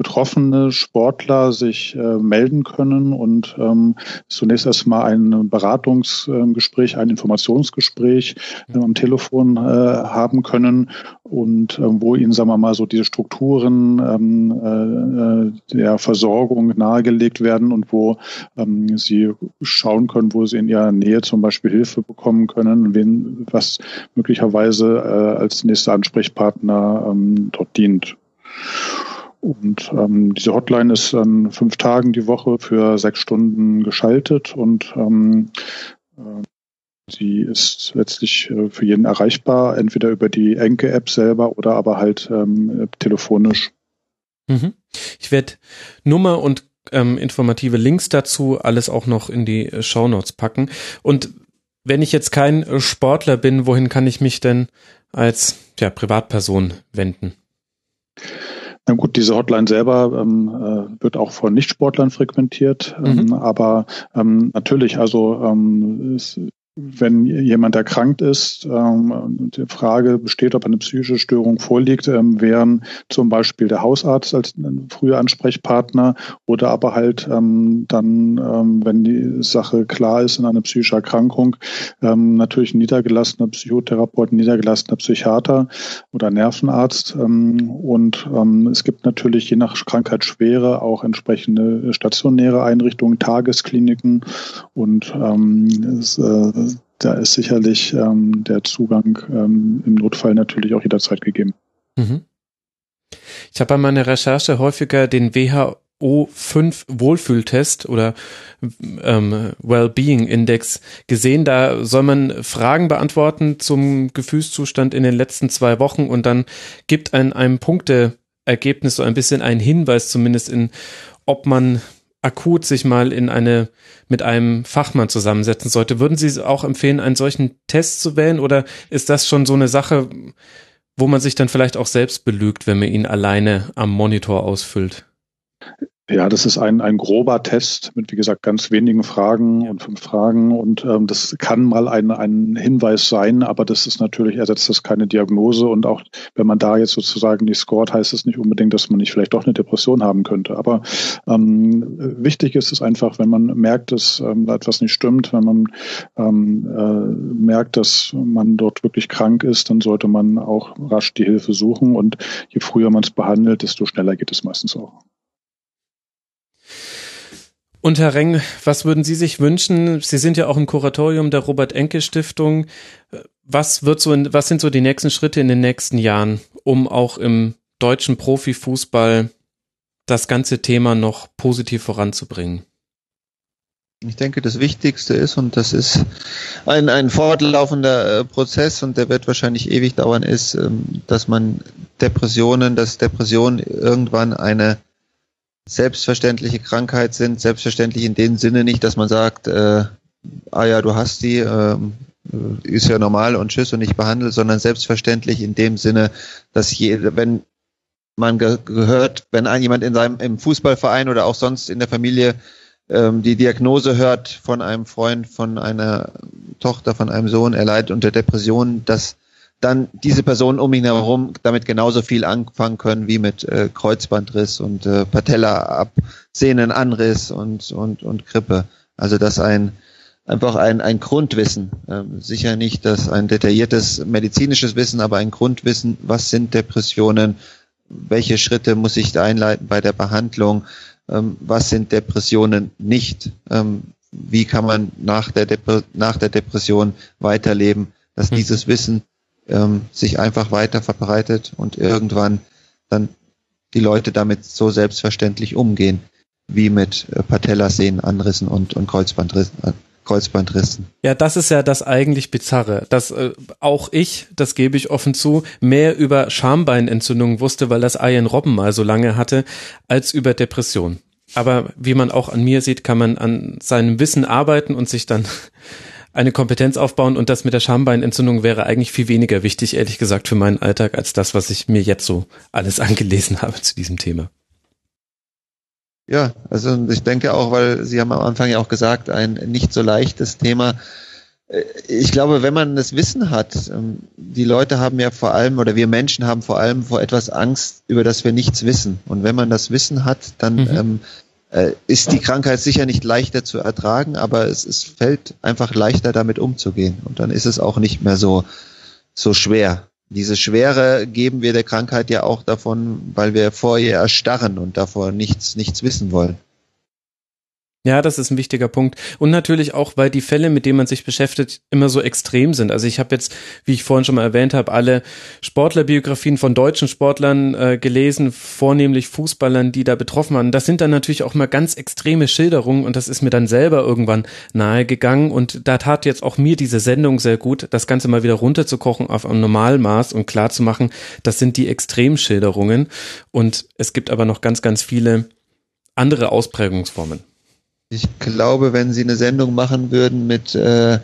betroffene Sportler sich äh, melden können und ähm, zunächst erstmal ein Beratungsgespräch, ein Informationsgespräch äh, am Telefon äh, haben können und äh, wo ihnen, sagen wir mal, so diese Strukturen ähm, äh, der Versorgung nahegelegt werden und wo ähm, sie schauen können, wo sie in ihrer Nähe zum Beispiel Hilfe bekommen können, wen, was möglicherweise äh, als nächster Ansprechpartner ähm, dort dient. Und ähm, diese Hotline ist an fünf Tagen die Woche für sechs Stunden geschaltet und ähm, äh, sie ist letztlich äh, für jeden erreichbar, entweder über die Enke-App selber oder aber halt ähm, telefonisch. Mhm. Ich werde Nummer und ähm, informative Links dazu alles auch noch in die äh, Show Notes packen. Und wenn ich jetzt kein Sportler bin, wohin kann ich mich denn als ja, Privatperson wenden? Na gut, diese Hotline selber ähm, äh, wird auch von Nichtsportlern frequentiert, ähm, mhm. aber ähm, natürlich, also ähm, es wenn jemand erkrankt ist ähm, und die Frage besteht, ob eine psychische Störung vorliegt, ähm, wären zum Beispiel der Hausarzt als früher Ansprechpartner oder aber halt ähm, dann, ähm, wenn die Sache klar ist in einer psychischen Erkrankung, ähm, natürlich ein niedergelassener Psychotherapeut, ein niedergelassener Psychiater oder Nervenarzt. Ähm, und ähm, es gibt natürlich je nach Krankheitsschwere auch entsprechende stationäre Einrichtungen, Tageskliniken und ähm, äh, da ist sicherlich ähm, der Zugang ähm, im Notfall natürlich auch jederzeit gegeben. Mhm. Ich habe bei meiner Recherche häufiger den WHO 5 Wohlfühltest oder ähm, Wellbeing Index gesehen. Da soll man Fragen beantworten zum Gefühlszustand in den letzten zwei Wochen und dann gibt ein einem Punkteergebnis so ein bisschen einen Hinweis zumindest in, ob man akut sich mal in eine mit einem Fachmann zusammensetzen sollte. Würden Sie auch empfehlen, einen solchen Test zu wählen oder ist das schon so eine Sache, wo man sich dann vielleicht auch selbst belügt, wenn man ihn alleine am Monitor ausfüllt? Ja, das ist ein, ein grober Test mit, wie gesagt, ganz wenigen Fragen und fünf Fragen. Und ähm, das kann mal ein, ein Hinweis sein, aber das ist natürlich, ersetzt das keine Diagnose. Und auch wenn man da jetzt sozusagen nicht scored, heißt es nicht unbedingt, dass man nicht vielleicht doch eine Depression haben könnte. Aber ähm, wichtig ist es einfach, wenn man merkt, dass ähm, da etwas nicht stimmt, wenn man ähm, äh, merkt, dass man dort wirklich krank ist, dann sollte man auch rasch die Hilfe suchen. Und je früher man es behandelt, desto schneller geht es meistens auch. Und Herr Reng, was würden Sie sich wünschen? Sie sind ja auch im Kuratorium der Robert Enke Stiftung. Was wird so, was sind so die nächsten Schritte in den nächsten Jahren, um auch im deutschen Profifußball das ganze Thema noch positiv voranzubringen? Ich denke, das Wichtigste ist, und das ist ein, ein fortlaufender äh, Prozess und der wird wahrscheinlich ewig dauern, ist, ähm, dass man Depressionen, dass Depressionen irgendwann eine selbstverständliche Krankheit sind, selbstverständlich in dem Sinne nicht, dass man sagt, äh, ah ja, du hast die, äh, ist ja normal und tschüss und nicht behandelt, sondern selbstverständlich in dem Sinne, dass je, wenn man ge gehört, wenn ein jemand in seinem im Fußballverein oder auch sonst in der Familie ähm, die Diagnose hört von einem Freund, von einer Tochter, von einem Sohn, er leidet unter Depressionen, dass dann diese Personen um ihn herum damit genauso viel anfangen können wie mit äh, Kreuzbandriss und äh, Patella-Sehnenanriss und, und, und Grippe. Also dass ein einfach ein, ein Grundwissen, ähm, sicher nicht das ein detailliertes medizinisches Wissen, aber ein Grundwissen, was sind Depressionen, welche Schritte muss ich einleiten bei der Behandlung, ähm, was sind Depressionen nicht, ähm, wie kann man nach der, Dep nach der Depression weiterleben, dass hm. dieses Wissen ähm, sich einfach weiter verbreitet und irgendwann dann die Leute damit so selbstverständlich umgehen, wie mit äh, Patellasehnenanrissen und, und Kreuzbandrissen. Äh, Kreuzbandrissen. Ja, das ist ja das eigentlich Bizarre, dass äh, auch ich, das gebe ich offen zu, mehr über Schambeinentzündungen wusste, weil das Ian Robben mal so lange hatte, als über Depression. Aber wie man auch an mir sieht, kann man an seinem Wissen arbeiten und sich dann eine Kompetenz aufbauen und das mit der Schambeinentzündung wäre eigentlich viel weniger wichtig, ehrlich gesagt, für meinen Alltag, als das, was ich mir jetzt so alles angelesen habe zu diesem Thema. Ja, also ich denke auch, weil Sie haben am Anfang ja auch gesagt, ein nicht so leichtes Thema. Äh, ich glaube, wenn man das Wissen hat, ähm, die Leute haben ja vor allem oder wir Menschen haben vor allem vor etwas Angst, über das wir nichts wissen. Und wenn man das Wissen hat, dann mhm. ähm, äh, ist die Krankheit sicher nicht leichter zu ertragen, aber es, es fällt einfach leichter damit umzugehen. Und dann ist es auch nicht mehr so, so schwer. Diese Schwere geben wir der Krankheit ja auch davon, weil wir vor ihr erstarren und davor nichts, nichts wissen wollen. Ja, das ist ein wichtiger Punkt. Und natürlich auch, weil die Fälle, mit denen man sich beschäftigt, immer so extrem sind. Also ich habe jetzt, wie ich vorhin schon mal erwähnt habe, alle Sportlerbiografien von deutschen Sportlern äh, gelesen, vornehmlich Fußballern, die da betroffen waren. Das sind dann natürlich auch mal ganz extreme Schilderungen und das ist mir dann selber irgendwann nahegegangen. Und da tat jetzt auch mir diese Sendung sehr gut, das Ganze mal wieder runterzukochen auf ein Normalmaß und klar zu machen, das sind die Extremschilderungen. Und es gibt aber noch ganz, ganz viele andere Ausprägungsformen. Ich glaube, wenn sie eine Sendung machen würden mit äh,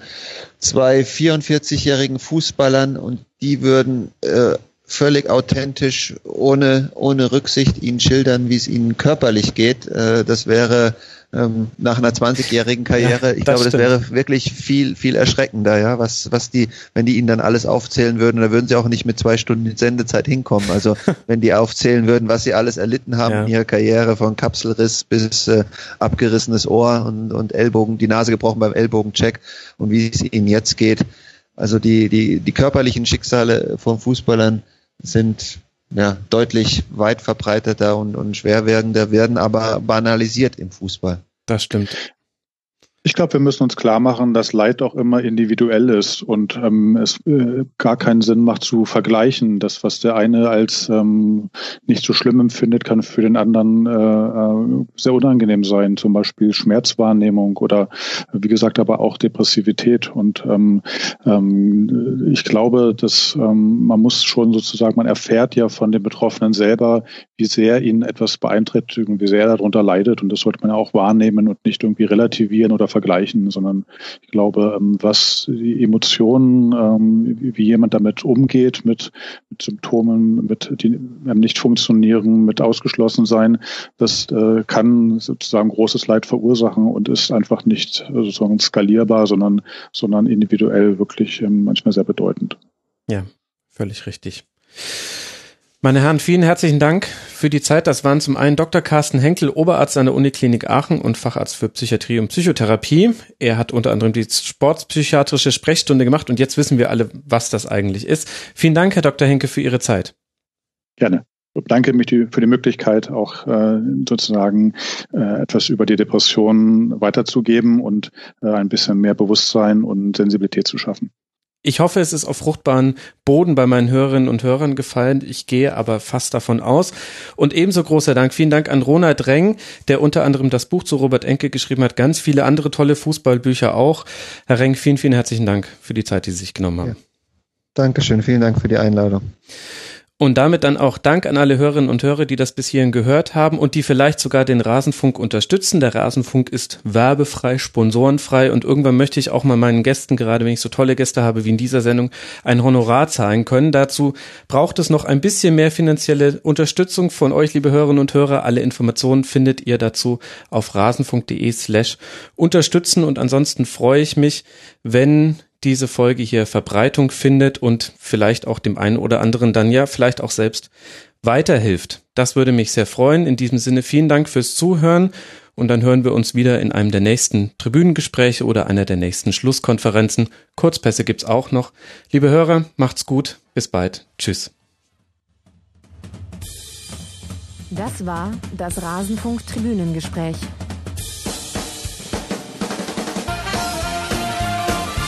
zwei 44-jährigen Fußballern und die würden äh, völlig authentisch, ohne, ohne Rücksicht ihnen schildern, wie es ihnen körperlich geht, äh, das wäre ähm, nach einer 20-jährigen Karriere. Ja, ich glaube, stimmt. das wäre wirklich viel, viel erschreckender, ja, was, was die, wenn die ihnen dann alles aufzählen würden, da würden sie auch nicht mit zwei Stunden Sendezeit hinkommen. Also wenn die aufzählen würden, was sie alles erlitten haben ja. in ihrer Karriere, von Kapselriss bis äh, abgerissenes Ohr und, und Ellbogen, die Nase gebrochen beim Ellbogencheck und wie es ihnen jetzt geht. Also die, die, die körperlichen Schicksale von Fußballern sind ja, deutlich weit verbreiteter und, und schwerwiegender, werden aber banalisiert im Fußball. Das stimmt. Ich glaube, wir müssen uns klar machen, dass Leid auch immer individuell ist und ähm, es äh, gar keinen Sinn macht zu vergleichen. Das, was der eine als ähm, nicht so schlimm empfindet, kann für den anderen äh, äh sehr unangenehm sein. Zum Beispiel Schmerzwahrnehmung oder wie gesagt, aber auch Depressivität. Und ähm, ähm, ich glaube, dass ähm, man muss schon sozusagen, man erfährt ja von den Betroffenen selber, wie sehr ihn etwas beeinträchtigt, wie sehr er darunter leidet. Und das sollte man ja auch wahrnehmen und nicht irgendwie relativieren oder vergleichen, sondern ich glaube, ähm, was die Emotionen, ähm, wie jemand damit umgeht, mit, mit Symptomen, mit die nicht funktionieren, mit ausgeschlossen sein, das äh, kann sozusagen großes Leid verursachen und ist einfach nicht äh, sozusagen skalierbar, sondern, sondern individuell wirklich ähm, manchmal sehr bedeutend. Ja, völlig richtig. Meine Herren, vielen herzlichen Dank für die Zeit. Das waren zum einen Dr. Carsten Henkel, Oberarzt an der Uniklinik Aachen und Facharzt für Psychiatrie und Psychotherapie. Er hat unter anderem die sportpsychiatrische Sprechstunde gemacht und jetzt wissen wir alle, was das eigentlich ist. Vielen Dank, Herr Dr. Henke, für Ihre Zeit. Gerne. Ich danke mich für die Möglichkeit, auch äh, sozusagen äh, etwas über die Depression weiterzugeben und äh, ein bisschen mehr Bewusstsein und Sensibilität zu schaffen. Ich hoffe, es ist auf fruchtbaren Boden bei meinen Hörerinnen und Hörern gefallen. Ich gehe aber fast davon aus. Und ebenso großer Dank, vielen Dank an Ronald Reng, der unter anderem das Buch zu Robert Enke geschrieben hat, ganz viele andere tolle Fußballbücher auch. Herr Reng, vielen, vielen herzlichen Dank für die Zeit, die Sie sich genommen haben. Ja. Dankeschön, vielen Dank für die Einladung. Und damit dann auch Dank an alle Hörerinnen und Hörer, die das bis hierhin gehört haben und die vielleicht sogar den Rasenfunk unterstützen. Der Rasenfunk ist werbefrei, sponsorenfrei und irgendwann möchte ich auch mal meinen Gästen, gerade wenn ich so tolle Gäste habe wie in dieser Sendung, ein Honorar zahlen können. Dazu braucht es noch ein bisschen mehr finanzielle Unterstützung von euch, liebe Hörerinnen und Hörer. Alle Informationen findet ihr dazu auf rasenfunk.de slash unterstützen und ansonsten freue ich mich, wenn diese Folge hier Verbreitung findet und vielleicht auch dem einen oder anderen dann ja vielleicht auch selbst weiterhilft. Das würde mich sehr freuen. In diesem Sinne vielen Dank fürs Zuhören und dann hören wir uns wieder in einem der nächsten Tribünengespräche oder einer der nächsten Schlusskonferenzen. Kurzpässe gibt's auch noch. Liebe Hörer, macht's gut. Bis bald. Tschüss. Das war das Rasenfunk Tribünengespräch.